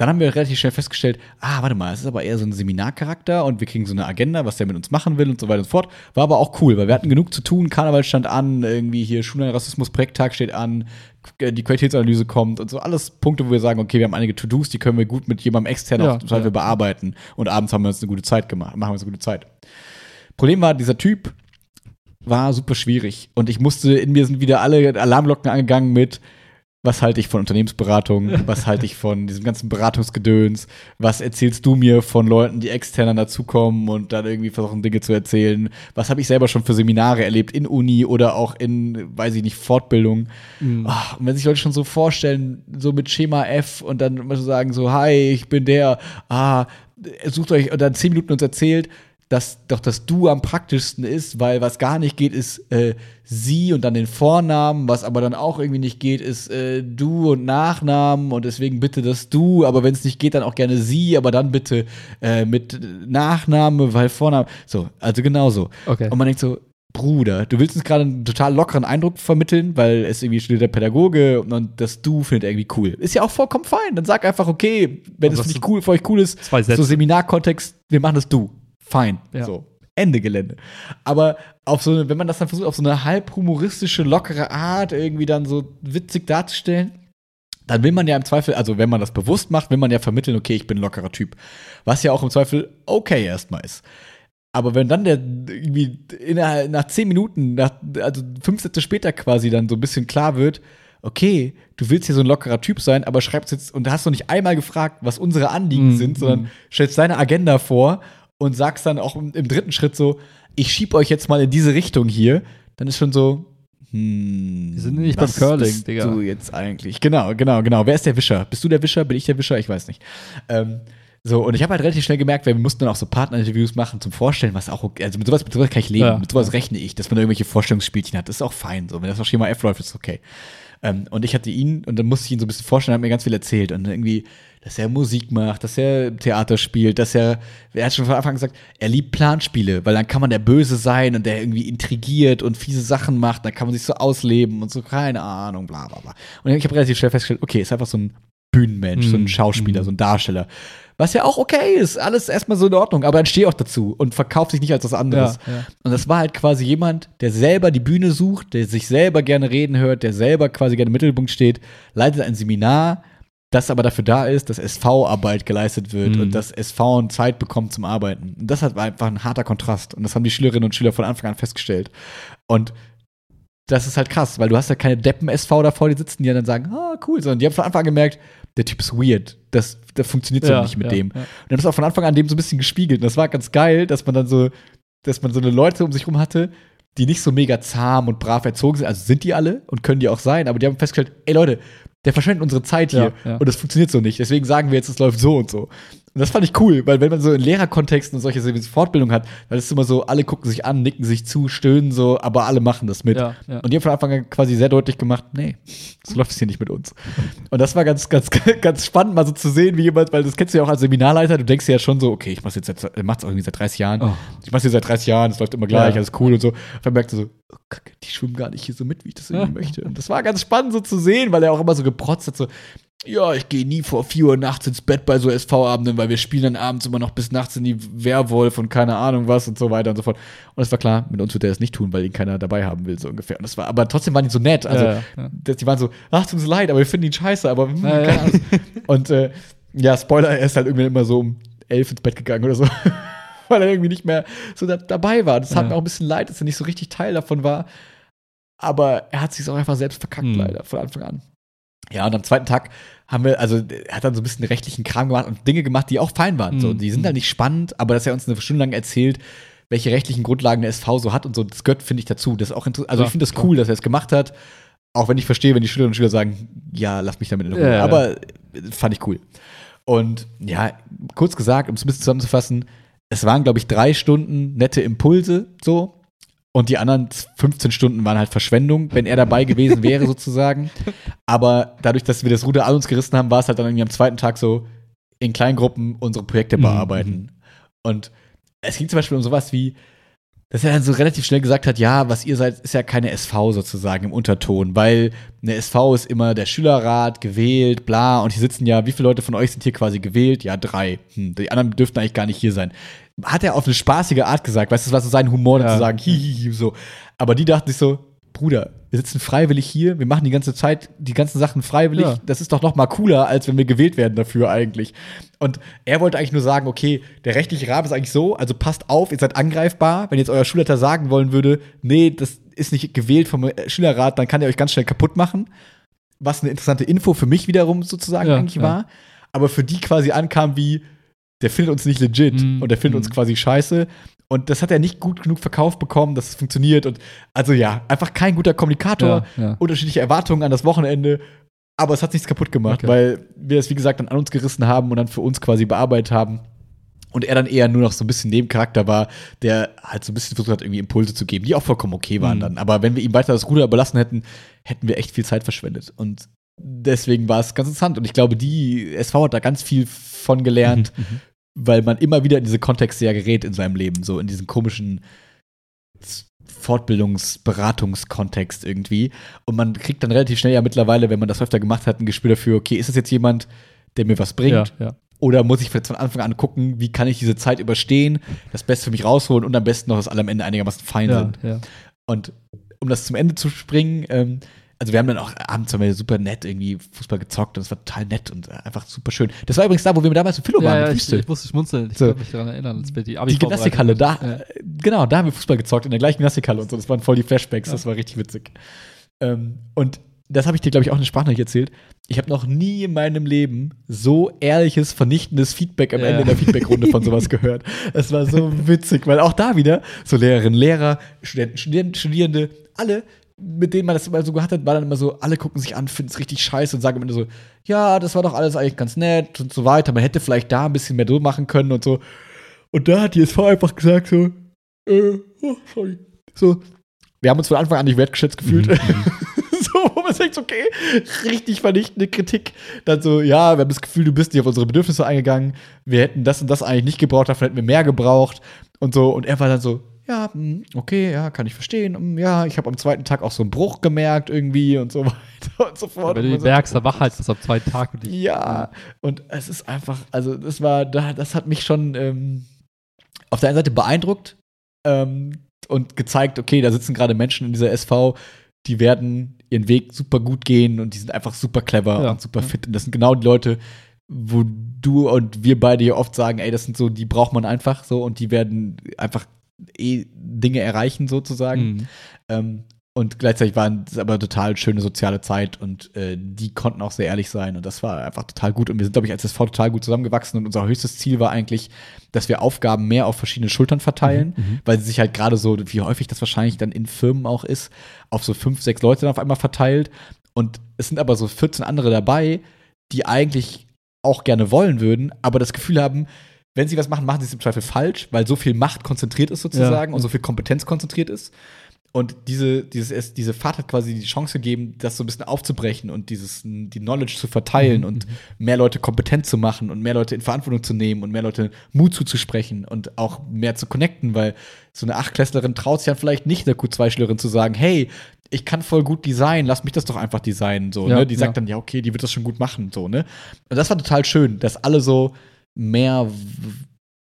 dann haben wir relativ schnell festgestellt, ah, warte mal, es ist aber eher so ein Seminarcharakter und wir kriegen so eine Agenda, was der mit uns machen will und so weiter und so fort. War aber auch cool, weil wir hatten genug zu tun, Karneval stand an, irgendwie hier Schulrassismus-Projekttag steht an, die Qualitätsanalyse kommt und so alles Punkte, wo wir sagen, okay, wir haben einige To-Dos, die können wir gut mit jemandem extern Ja, auch total ja. bearbeiten und abends haben wir uns eine gute Zeit gemacht, machen wir uns eine gute Zeit. Problem war, dieser Typ war super schwierig und ich musste, in mir sind wieder alle Alarmglocken angegangen mit, was halte ich von Unternehmensberatung, was halte ich von diesem ganzen Beratungsgedöns, was erzählst du mir von Leuten, die extern dann dazukommen und dann irgendwie versuchen, Dinge zu erzählen, was habe ich selber schon für Seminare erlebt in Uni oder auch in, weiß ich nicht, Fortbildung. Mhm. Ah, und wenn sich Leute schon so vorstellen, so mit Schema F und dann immer so sagen, so, hi, ich bin der, ah, sucht euch, und dann zehn Minuten uns erzählt, dass doch das Du am praktischsten ist, weil was gar nicht geht, ist äh, sie und dann den Vornamen, was aber dann auch irgendwie nicht geht, ist äh, du und Nachnamen und deswegen bitte das Du, aber wenn es nicht geht, dann auch gerne sie, aber dann bitte äh, mit Nachname, weil Vorname, so, also genauso. Okay. Und man denkt so, Bruder, du willst uns gerade einen total lockeren Eindruck vermitteln, weil es irgendwie studiert der Pädagoge und das Du findet irgendwie cool. Ist ja auch vollkommen fein. Dann sag einfach, okay, wenn es nicht cool für euch cool ist, Zwei so Seminarkontext, wir machen das Du. Fein. Ja. So. Ende Gelände. Aber auf so eine, wenn man das dann versucht, auf so eine halb humoristische, lockere Art irgendwie dann so witzig darzustellen, dann will man ja im Zweifel, also wenn man das bewusst macht, will man ja vermitteln, okay, ich bin ein lockerer Typ. Was ja auch im Zweifel okay erstmal ist. Aber wenn dann der irgendwie innerhalb, nach zehn Minuten, nach, also fünf Sätze später quasi dann so ein bisschen klar wird, okay, du willst hier so ein lockerer Typ sein, aber schreibst jetzt und hast noch nicht einmal gefragt, was unsere Anliegen Mm, sind, sondern mm. stellst deine Agenda vor und sagst dann auch im, im dritten Schritt so, ich schieb euch jetzt mal in diese Richtung hier, dann ist schon so, hm, Wir sind nicht beim Curling, bist Digga. Du jetzt eigentlich. Genau, genau, genau. Wer ist der Wischer? Bist du der Wischer? Bin ich der Wischer? Ich weiß nicht. Ähm, So, und ich habe halt relativ schnell gemerkt, weil wir mussten dann auch so Partnerinterviews machen zum Vorstellen, was auch okay, also mit sowas, mit sowas kann ich leben, Ja. mit sowas rechne ich, dass man da irgendwelche Vorstellungsspielchen hat, das ist auch fein, so, wenn das auf Schema F läuft, ist okay. Ähm, und ich hatte ihn, und dann musste ich ihn so ein bisschen vorstellen, er hat mir ganz viel erzählt und irgendwie, dass er Musik macht, dass er Theater spielt, dass er, er hat schon von Anfang an gesagt, er liebt Planspiele, weil dann kann man der Böse sein und der irgendwie intrigiert und fiese Sachen macht, dann kann man sich so ausleben und so, keine Ahnung, bla bla bla. Und ich habe relativ schnell festgestellt, okay, ist einfach so ein Bühnenmensch, so ein Mhm. Schauspieler, Mhm. so ein Darsteller. Was ja auch okay ist, alles erstmal so in Ordnung, aber dann stehe auch dazu und verkauft sich nicht als was anderes. Ja, ja. Und das war halt quasi jemand, der selber die Bühne sucht, der sich selber gerne reden hört, der selber quasi gerne im Mittelpunkt steht, leitet ein Seminar, das aber dafür da ist, dass SV-Arbeit geleistet wird Mhm. und dass SV Zeit bekommt zum Arbeiten. Und das hat- war einfach ein harter Kontrast. Und das haben die Schülerinnen und Schüler von Anfang an festgestellt. Und das ist halt krass, weil du hast ja keine Deppen-SV da vor dir sitzen, die dann sagen, ah, cool, sondern die haben von Anfang an gemerkt, der Typ ist weird. Das, das funktioniert so Ja, nicht mit ja, dem. ja. Und dann ist auch von Anfang an dem so ein bisschen gespiegelt. Und das war ganz geil, dass man dann so, dass man so eine Leute um sich rum hatte, die nicht so mega zahm und brav erzogen sind. Also sind die alle und können die auch sein, aber die haben festgestellt, ey Leute, der verschwendet unsere Zeit hier Ja, ja. und das funktioniert so nicht. Deswegen sagen wir jetzt, es läuft so und so. Und das fand ich cool, weil wenn man so in Lehrerkontexten und solche Fortbildungen hat, dann ist es immer so, alle gucken sich an, nicken sich zu, stöhnen so, aber alle machen das mit. Ja, ja. Und die haben von Anfang an quasi sehr deutlich gemacht, nee, so läuft es hier nicht mit uns. Und das war ganz, ganz, ganz spannend, mal so zu sehen, wie jemand, weil das kennst du ja auch als Seminarleiter, du denkst ja schon so, okay, ich mach's jetzt seit, auch irgendwie seit 30 Jahren. Oh. Ich mach's hier seit 30 Jahren, es läuft immer gleich, Ja. alles cool und so. Und dann merkst du so, oh, Kacke, die schwimmen gar nicht hier so mit, wie ich das irgendwie möchte. Und das war ganz spannend so zu sehen, weil er auch immer so geprotzt hat, so, ja, ich gehe nie vor 4 Uhr nachts ins Bett bei so SV-Abenden, weil wir spielen dann abends immer noch bis nachts in die Werwolf und keine Ahnung was und so weiter und so fort. Und es war klar, mit uns wird er das nicht tun, weil ihn keiner dabei haben will, so ungefähr. Und das war, aber trotzdem waren die so nett. Also, Ja, ja, dass die waren so, ach, tut uns leid, aber wir finden ihn scheiße, aber hm, Ja, keine. Ahnung. Und äh, ja, Spoiler, er ist halt irgendwann immer so um elf ins Bett gegangen oder so. weil er irgendwie nicht mehr so da, dabei war. Das hat mir auch ein bisschen leid, dass er nicht so richtig Teil davon war. Aber er hat sich auch einfach selbst verkackt, Hm. leider, von Anfang an. Ja, und am zweiten Tag haben wir, also er hat dann so ein bisschen rechtlichen Kram gemacht und Dinge gemacht, die auch fein waren. So, Mhm. die sind halt nicht spannend, aber dass er uns eine Stunde lang erzählt, welche rechtlichen Grundlagen der SV so hat und so, das gehört, finde ich, dazu. Das ist auch interessant. Also Klar, ich finde das cool, dass er es gemacht hat. Auch wenn ich verstehe, wenn die Schülerinnen und Schüler sagen, ja, lass mich damit in Ruhe. Ja, ja. Aber äh, fand ich cool. Und ja, kurz gesagt, um es ein bisschen zusammenzufassen, es waren, glaube ich, drei Stunden nette Impulse so. Und die anderen 15 Stunden waren halt Verschwendung, wenn er dabei gewesen wäre, sozusagen. Aber dadurch, dass wir das Ruder an uns gerissen haben, war es halt dann irgendwie am zweiten Tag so, in kleinen Gruppen unsere Projekte Mhm, bearbeiten. Und es ging zum Beispiel um sowas wie, dass er dann so relativ schnell gesagt hat, ja, was ihr seid, ist ja keine SV sozusagen im Unterton, weil eine SV ist immer der Schülerrat gewählt, bla, und hier sitzen ja, wie viele Leute von euch sind hier quasi gewählt? Ja, drei. Hm, die anderen dürften eigentlich gar nicht hier sein. Hat er auf eine spaßige Art gesagt, weißt du, das war so sein Humor, dann Ja. zu sagen, hihihi, so. Aber die dachten sich so, Bruder, wir sitzen freiwillig hier, wir machen die ganze Zeit die ganzen Sachen freiwillig. Ja. Das ist doch noch mal cooler, als wenn wir gewählt werden dafür eigentlich. Und er wollte eigentlich nur sagen, okay, der rechtliche Rahmen ist eigentlich so, also passt auf, ihr seid angreifbar. Wenn jetzt euer Schulleiter sagen wollen würde, nee, das ist nicht gewählt vom Schülerrat, dann kann er euch ganz schnell kaputt machen. Was eine interessante Info für mich wiederum sozusagen Ja, eigentlich ja. war. Aber für die quasi ankam wie, der findet uns nicht legit Mhm, und der findet uns mhm. quasi scheiße. Und das hat er nicht gut genug verkauft bekommen, dass es funktioniert. Und also ja, einfach kein guter Kommunikator, Ja, ja. unterschiedliche Erwartungen an das Wochenende. Aber es hat nichts kaputt gemacht, Okay. weil wir es, wie gesagt, dann an uns gerissen haben und dann für uns quasi bearbeitet haben. Und er dann eher nur noch so ein bisschen Nebencharakter war, der halt so ein bisschen versucht hat, irgendwie Impulse zu geben, die auch vollkommen okay waren Mhm. dann. Aber wenn wir ihm weiter das Ruder überlassen hätten, hätten wir echt viel Zeit verschwendet. Und deswegen war es ganz interessant. Und ich glaube, die SV hat da ganz viel von gelernt, Mhm, weil man immer wieder in diese Kontexte ja gerät in seinem Leben, so in diesen komischen Fortbildungs-Beratungskontext irgendwie. Und man kriegt dann relativ schnell ja mittlerweile, wenn man das öfter gemacht hat, ein Gespür dafür, okay, ist das jetzt jemand, der mir was bringt? Ja, ja. Oder muss ich vielleicht von Anfang an gucken, wie kann ich diese Zeit überstehen, das Beste für mich rausholen und am besten noch, dass alle am Ende einigermaßen fein Ja, sind. Und um das zum Ende zu springen, ähm, also wir haben dann auch abends haben wir super nett irgendwie Fußball gezockt und es war total nett und äh, einfach super schön. Das war übrigens da, wo wir damals im Philo Ja, waren, ja, ich, ich musste schmunzeln. Ich So. kann mich daran erinnern, als wir die abi die Gymnastikhalle, da, Ja. äh, genau, da haben wir Fußball gezockt, in der gleichen Gymnastikhalle und so. Das waren voll die Flashbacks, das war richtig witzig. Ähm, und das habe ich dir, glaube ich, auch in der Sprachnachricht erzählt. Ich habe noch nie in meinem Leben so ehrliches, vernichtendes Feedback am Ja. Ende der Feedbackrunde von sowas gehört. Es war so witzig, weil auch da wieder so Lehrerinnen, Lehrer, Studenten, Studenten Studierende, alle mit denen man das immer so gehabt hat, war dann immer so, alle gucken sich an, finden es richtig scheiße und sagen immer so, ja, das war doch alles eigentlich ganz nett und so weiter. Man hätte vielleicht da ein bisschen mehr drüber machen können und so. Und da hat die SV einfach gesagt so, äh, oh, sorry. So, wir haben uns von Anfang an nicht wertgeschätzt gefühlt. Mhm. so, wo man sagt, okay, richtig vernichtende Kritik. Dann so, ja, wir haben das Gefühl, du bist nicht auf unsere Bedürfnisse eingegangen. Wir hätten das und das eigentlich nicht gebraucht, dafür hätten wir mehr gebraucht. Und so, und er war dann so, ja, hm, okay, ja, kann ich verstehen. Hm, ja, ich habe am zweiten Tag auch so einen Bruch gemerkt irgendwie und so weiter und so fort. wenn du die merkst, dann mach halt das am zweiten Tag. Und ja, und es ist einfach, also das war, das hat mich schon ähm, auf der einen Seite beeindruckt ähm, und gezeigt, okay, da sitzen gerade Menschen in dieser SV, die werden ihren Weg super gut gehen und die sind einfach super clever ja. und super fit. Und das sind genau die Leute, wo du und wir beide hier oft sagen, ey, das sind so, die braucht man einfach so und die werden einfach eh Dinge erreichen sozusagen. Mhm. Ähm, und gleichzeitig war es aber total schöne soziale Zeit und äh, die konnten auch sehr ehrlich sein und das war einfach total gut. Und wir sind, glaube ich, als SV total gut zusammengewachsen und unser höchstes Ziel war eigentlich, dass wir Aufgaben mehr auf verschiedene Schultern verteilen, mhm, mhm. weil sie sich halt gerade so, wie häufig das wahrscheinlich dann in Firmen auch ist, auf so fünf, sechs Leute dann auf einmal verteilt. Und es sind aber so 14 andere dabei, die eigentlich auch gerne wollen würden, aber das Gefühl haben, wenn sie was machen, machen sie es im Zweifel falsch, weil so viel Macht konzentriert ist sozusagen ja. und so viel Kompetenz konzentriert ist. Und diese, dieses, diese Fahrt hat quasi die Chance gegeben, das so ein bisschen aufzubrechen und dieses, die Knowledge zu verteilen mhm. und mehr Leute kompetent zu machen und mehr Leute in Verantwortung zu nehmen und mehr Leute Mut zuzusprechen und auch mehr zu connecten, weil so eine Achtklässlerin traut sich dann vielleicht nicht, einer Q2-Schülerin zu sagen, hey, ich kann voll gut designen, lass mich das doch einfach designen, so, ja, ne? Die sagt ja. dann, ja, okay, die wird das schon gut machen, so, ne? Und das war total schön, dass alle so mehr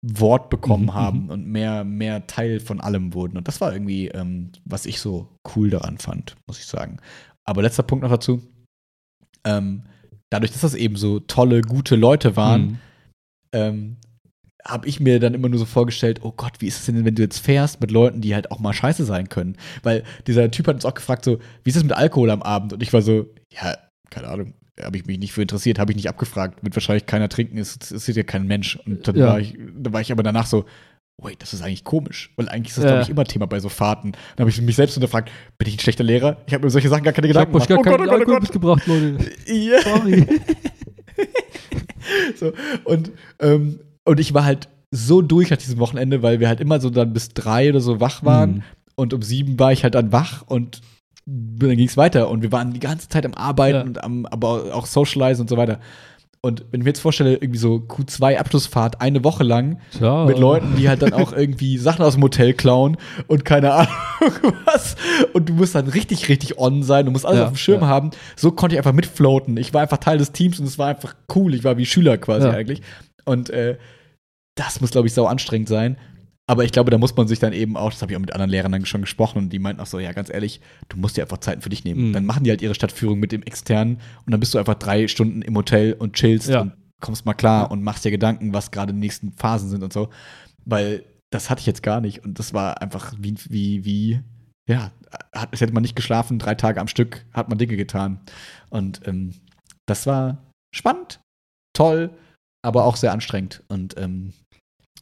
Wort bekommen mhm, haben mhm. und mehr, mehr Teil von allem wurden. Und das war irgendwie, ähm, was ich so cool daran fand, muss ich sagen. Aber letzter Punkt noch dazu. Ähm, dadurch, dass das eben so tolle, gute Leute waren, mhm. ähm, habe ich mir dann immer nur so vorgestellt, oh Gott, wie ist es denn, wenn du jetzt fährst mit Leuten, die halt auch mal scheiße sein können? Weil dieser Typ hat uns auch gefragt, so, wie ist es mit Alkohol am Abend? Und ich war so, ja, keine Ahnung, habe ich mich nicht für interessiert, habe ich nicht abgefragt. Wird wahrscheinlich keiner trinken, ist, ist ja kein Mensch. Und dann, ja. war ich, dann war ich aber danach so, wait, das ist eigentlich komisch. Weil eigentlich ist das, ja. glaube ich, immer Thema bei so Fahrten. Dann habe ich mich selbst hinterfragt, bin ich ein schlechter Lehrer? Ich habe mir solche Sachen gar keine Gedanken gemacht. Ich habe gar keinen oh Gott, oh Gott, mitgebracht, Leute. Ja. Sorry. so, und, ähm, und ich war halt so durch nach diesem Wochenende, weil wir halt immer so dann bis drei oder so wach waren. Mhm. Und um sieben war ich halt dann wach und dann ging es weiter und wir waren die ganze Zeit am Arbeiten ja. und am, aber auch Socialize und so weiter. Und wenn ich mir jetzt vorstelle, irgendwie so Q2-Abschlussfahrt eine Woche lang Ciao. mit Leuten, die halt dann auch irgendwie Sachen aus dem Hotel klauen und keine Ahnung was. Und du musst dann richtig, richtig on sein, du musst alles ja, auf dem Schirm ja. haben. So konnte ich einfach mitfloaten. Ich war einfach Teil des Teams und es war einfach cool. Ich war wie Schüler quasi ja. eigentlich. Und äh, das muss, glaube ich, sau anstrengend sein. Aber ich glaube, da muss man sich dann eben auch, das habe ich auch mit anderen Lehrern dann schon gesprochen und die meinten auch so, ja, ganz ehrlich, du musst dir einfach Zeiten für dich nehmen. Mhm. Dann machen die halt ihre Stadtführung mit dem externen und dann bist du einfach drei Stunden im Hotel und chillst ja. und kommst mal klar ja. und machst dir Gedanken, was gerade die nächsten Phasen sind und so. Weil das hatte ich jetzt gar nicht und das war einfach wie, wie, wie, ja, hat, es hätte man nicht geschlafen, drei Tage am Stück hat man Dinge getan. Und ähm, das war spannend, toll, aber auch sehr anstrengend. Und ähm,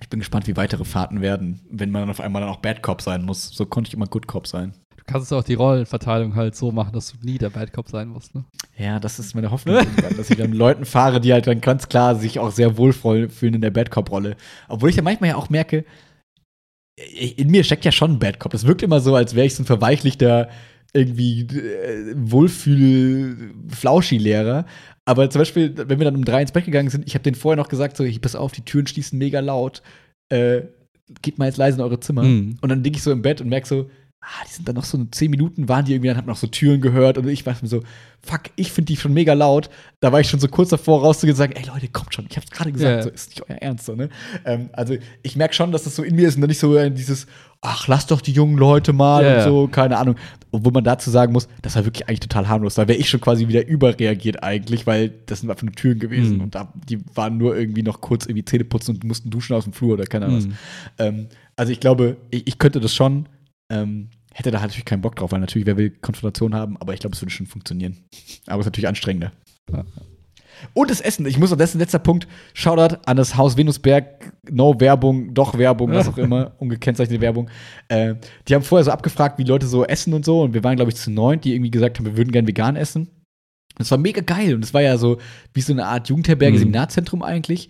ich bin gespannt, wie weitere Fahrten werden, wenn man dann auf einmal dann auch Bad Cop sein muss. So konnte ich immer Good Cop sein. Du kannst auch die Rollenverteilung halt so machen, dass du nie der Bad Cop sein musst, ne? Ja, das ist meine Hoffnung, dass ich dann Leuten fahre, die halt dann ganz klar sich auch sehr wohl fühlen in der Bad Cop-Rolle. Obwohl ich ja manchmal ja auch merke, in mir steckt ja schon ein Bad Cop. Das wirkt immer so, als wäre ich so ein verweichlichter, irgendwie äh, Wohlfühl-Flauschi-Lehrer. Aber zum Beispiel, wenn wir dann um drei ins Bett gegangen sind, ich habe denen vorher noch gesagt, so, ich pass auf, die Türen schließen mega laut. Äh, geht mal jetzt leise in eure Zimmer. Mhm. Und dann liege ich so im Bett und merke so, ah, die sind dann noch so zehn Minuten, waren die irgendwie, dann hab noch so Türen gehört und ich war mir so, fuck, ich finde die schon mega laut. Da war ich schon so kurz davor rauszugehen und sagen, ey Leute, kommt schon, ich hab's gerade gesagt, ja. so ist nicht euer Ernst, so, ne? Ähm, also ich merke schon, dass das so in mir ist und dann nicht so äh, dieses, ach, lass doch die jungen Leute mal ja, und so, keine Ahnung. Obwohl man dazu sagen muss, das war wirklich eigentlich total harmlos. Da wäre ich schon quasi wieder überreagiert eigentlich, weil das sind einfach nur Türen gewesen mhm. und da, die waren nur irgendwie noch kurz irgendwie Zähne putzen und mussten duschen aus dem Flur oder keine Ahnung mhm. was. Ähm, also ich glaube, ich, ich könnte das schon. Ähm, hätte da natürlich keinen Bock drauf, weil natürlich, wer will Konfrontation haben, aber ich glaube, es würde schon funktionieren. Aber es ist natürlich anstrengender. Ja. Und das Essen. Ich muss noch, das ist ein letzter Punkt. Shoutout an das Haus Venusberg. No Werbung, doch Werbung, was auch immer. Ungekennzeichnete Werbung. Äh, die haben vorher so abgefragt, wie Leute so essen und so. Und wir waren, glaube ich, zu neun, die irgendwie gesagt haben, wir würden gerne vegan essen. Das war mega geil. Und es war ja so wie so eine Art Jugendherberge, Mhm. Seminarzentrum eigentlich.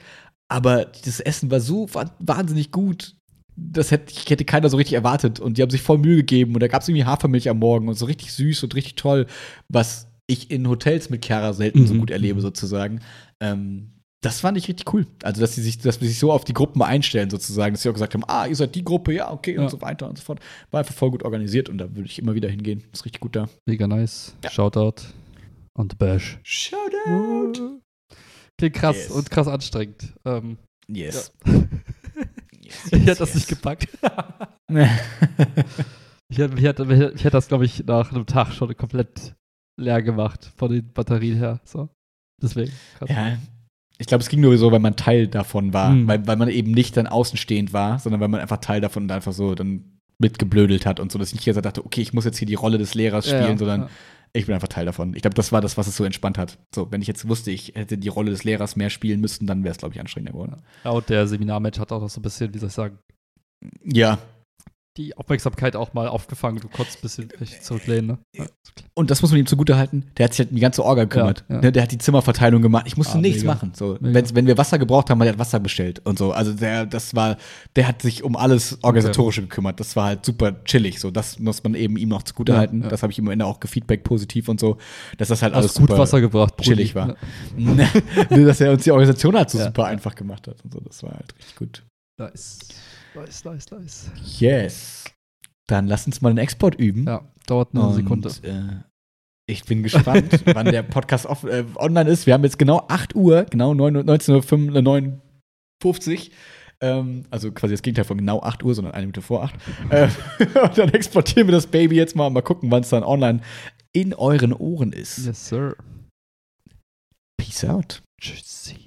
Aber das Essen war so wa- wahnsinnig gut. Das hätte, hätte keiner so richtig erwartet. Und die haben sich voll Mühe gegeben. Und da gab es irgendwie Hafermilch am Morgen und so richtig süß und richtig toll, was ich in Hotels mit Chiara selten so Mhm. gut erlebe, sozusagen. Ähm, das fand ich richtig cool. Also, dass sie sich, dass wir sich so auf die Gruppen einstellen, sozusagen, dass sie auch gesagt haben, ah, ihr seid die Gruppe, ja, okay, Ja. und so weiter und so fort. War einfach voll gut organisiert und da würde ich immer wieder hingehen. Ist richtig gut da. Mega nice. Ja. Shoutout. Und Bash. Shoutout! Klingt krass Yes. und krass anstrengend. Ähm, Yes. yes, ich hätte das nicht gepackt. Ich hätte, ich hätte, ich hätte das, glaube ich, nach einem Tag schon komplett leer gemacht von den Batterien her. So. Deswegen. Krass. Ja, ich glaube, es ging nur so, weil man Teil davon war. Hm. Weil, weil man eben nicht dann außenstehend war, sondern weil man einfach Teil davon und einfach so dann mitgeblödelt hat und so, dass ich nicht jetzt dachte, okay, ich muss jetzt hier die Rolle des Lehrers Ja, spielen, ja, sondern ja. Ich bin einfach Teil davon. Ich glaube, das war das, was es so entspannt hat. So, wenn ich jetzt wusste, ich hätte die Rolle des Lehrers mehr spielen müssen, dann wäre es, glaube ich, anstrengender geworden. Ja, und der Seminarmatch hat auch noch so ein bisschen, wie soll ich sagen, Ja, die Aufmerksamkeit auch mal aufgefangen. Du konntest ein bisschen dich zurücklehnen. Ne? Ja. und das muss man ihm zugute halten. Der hat sich halt um die ganze Orga gekümmert. Ja, ja. Ne, Der hat die Zimmerverteilung gemacht. Ich musste Ah, nichts mega. machen. So, wenn wir Wasser gebraucht haben, hat er Wasser bestellt und so. Also der, das war, der hat sich um alles Organisatorische gekümmert. Das war halt super chillig. So, das muss man eben ihm noch zugute Ja, halten. ja. Das habe ich ihm am Ende auch gefeedback positiv und so, dass das halt Hast alles gut super Wasser gebracht. Brudi. chillig war. Dass er uns die Organisation halt so super einfach gemacht hat und so. Das war halt richtig gut. Nice. Nice, nice, nice. Yes. Dann lass uns mal den Export üben. Ja, dauert eine Und, Sekunde. Äh, ich bin gespannt, wann der Podcast off, äh, online ist. Wir haben jetzt genau 8 Uhr, genau 9 Uhr- 19.59 ähm, also quasi das Gegenteil von genau 8 Uhr, sondern eine Minute vor 8. äh, und dann exportieren wir das Baby jetzt mal und mal gucken, wann es dann online in euren Ohren ist. Yes, sir. Peace out. Tschüssi.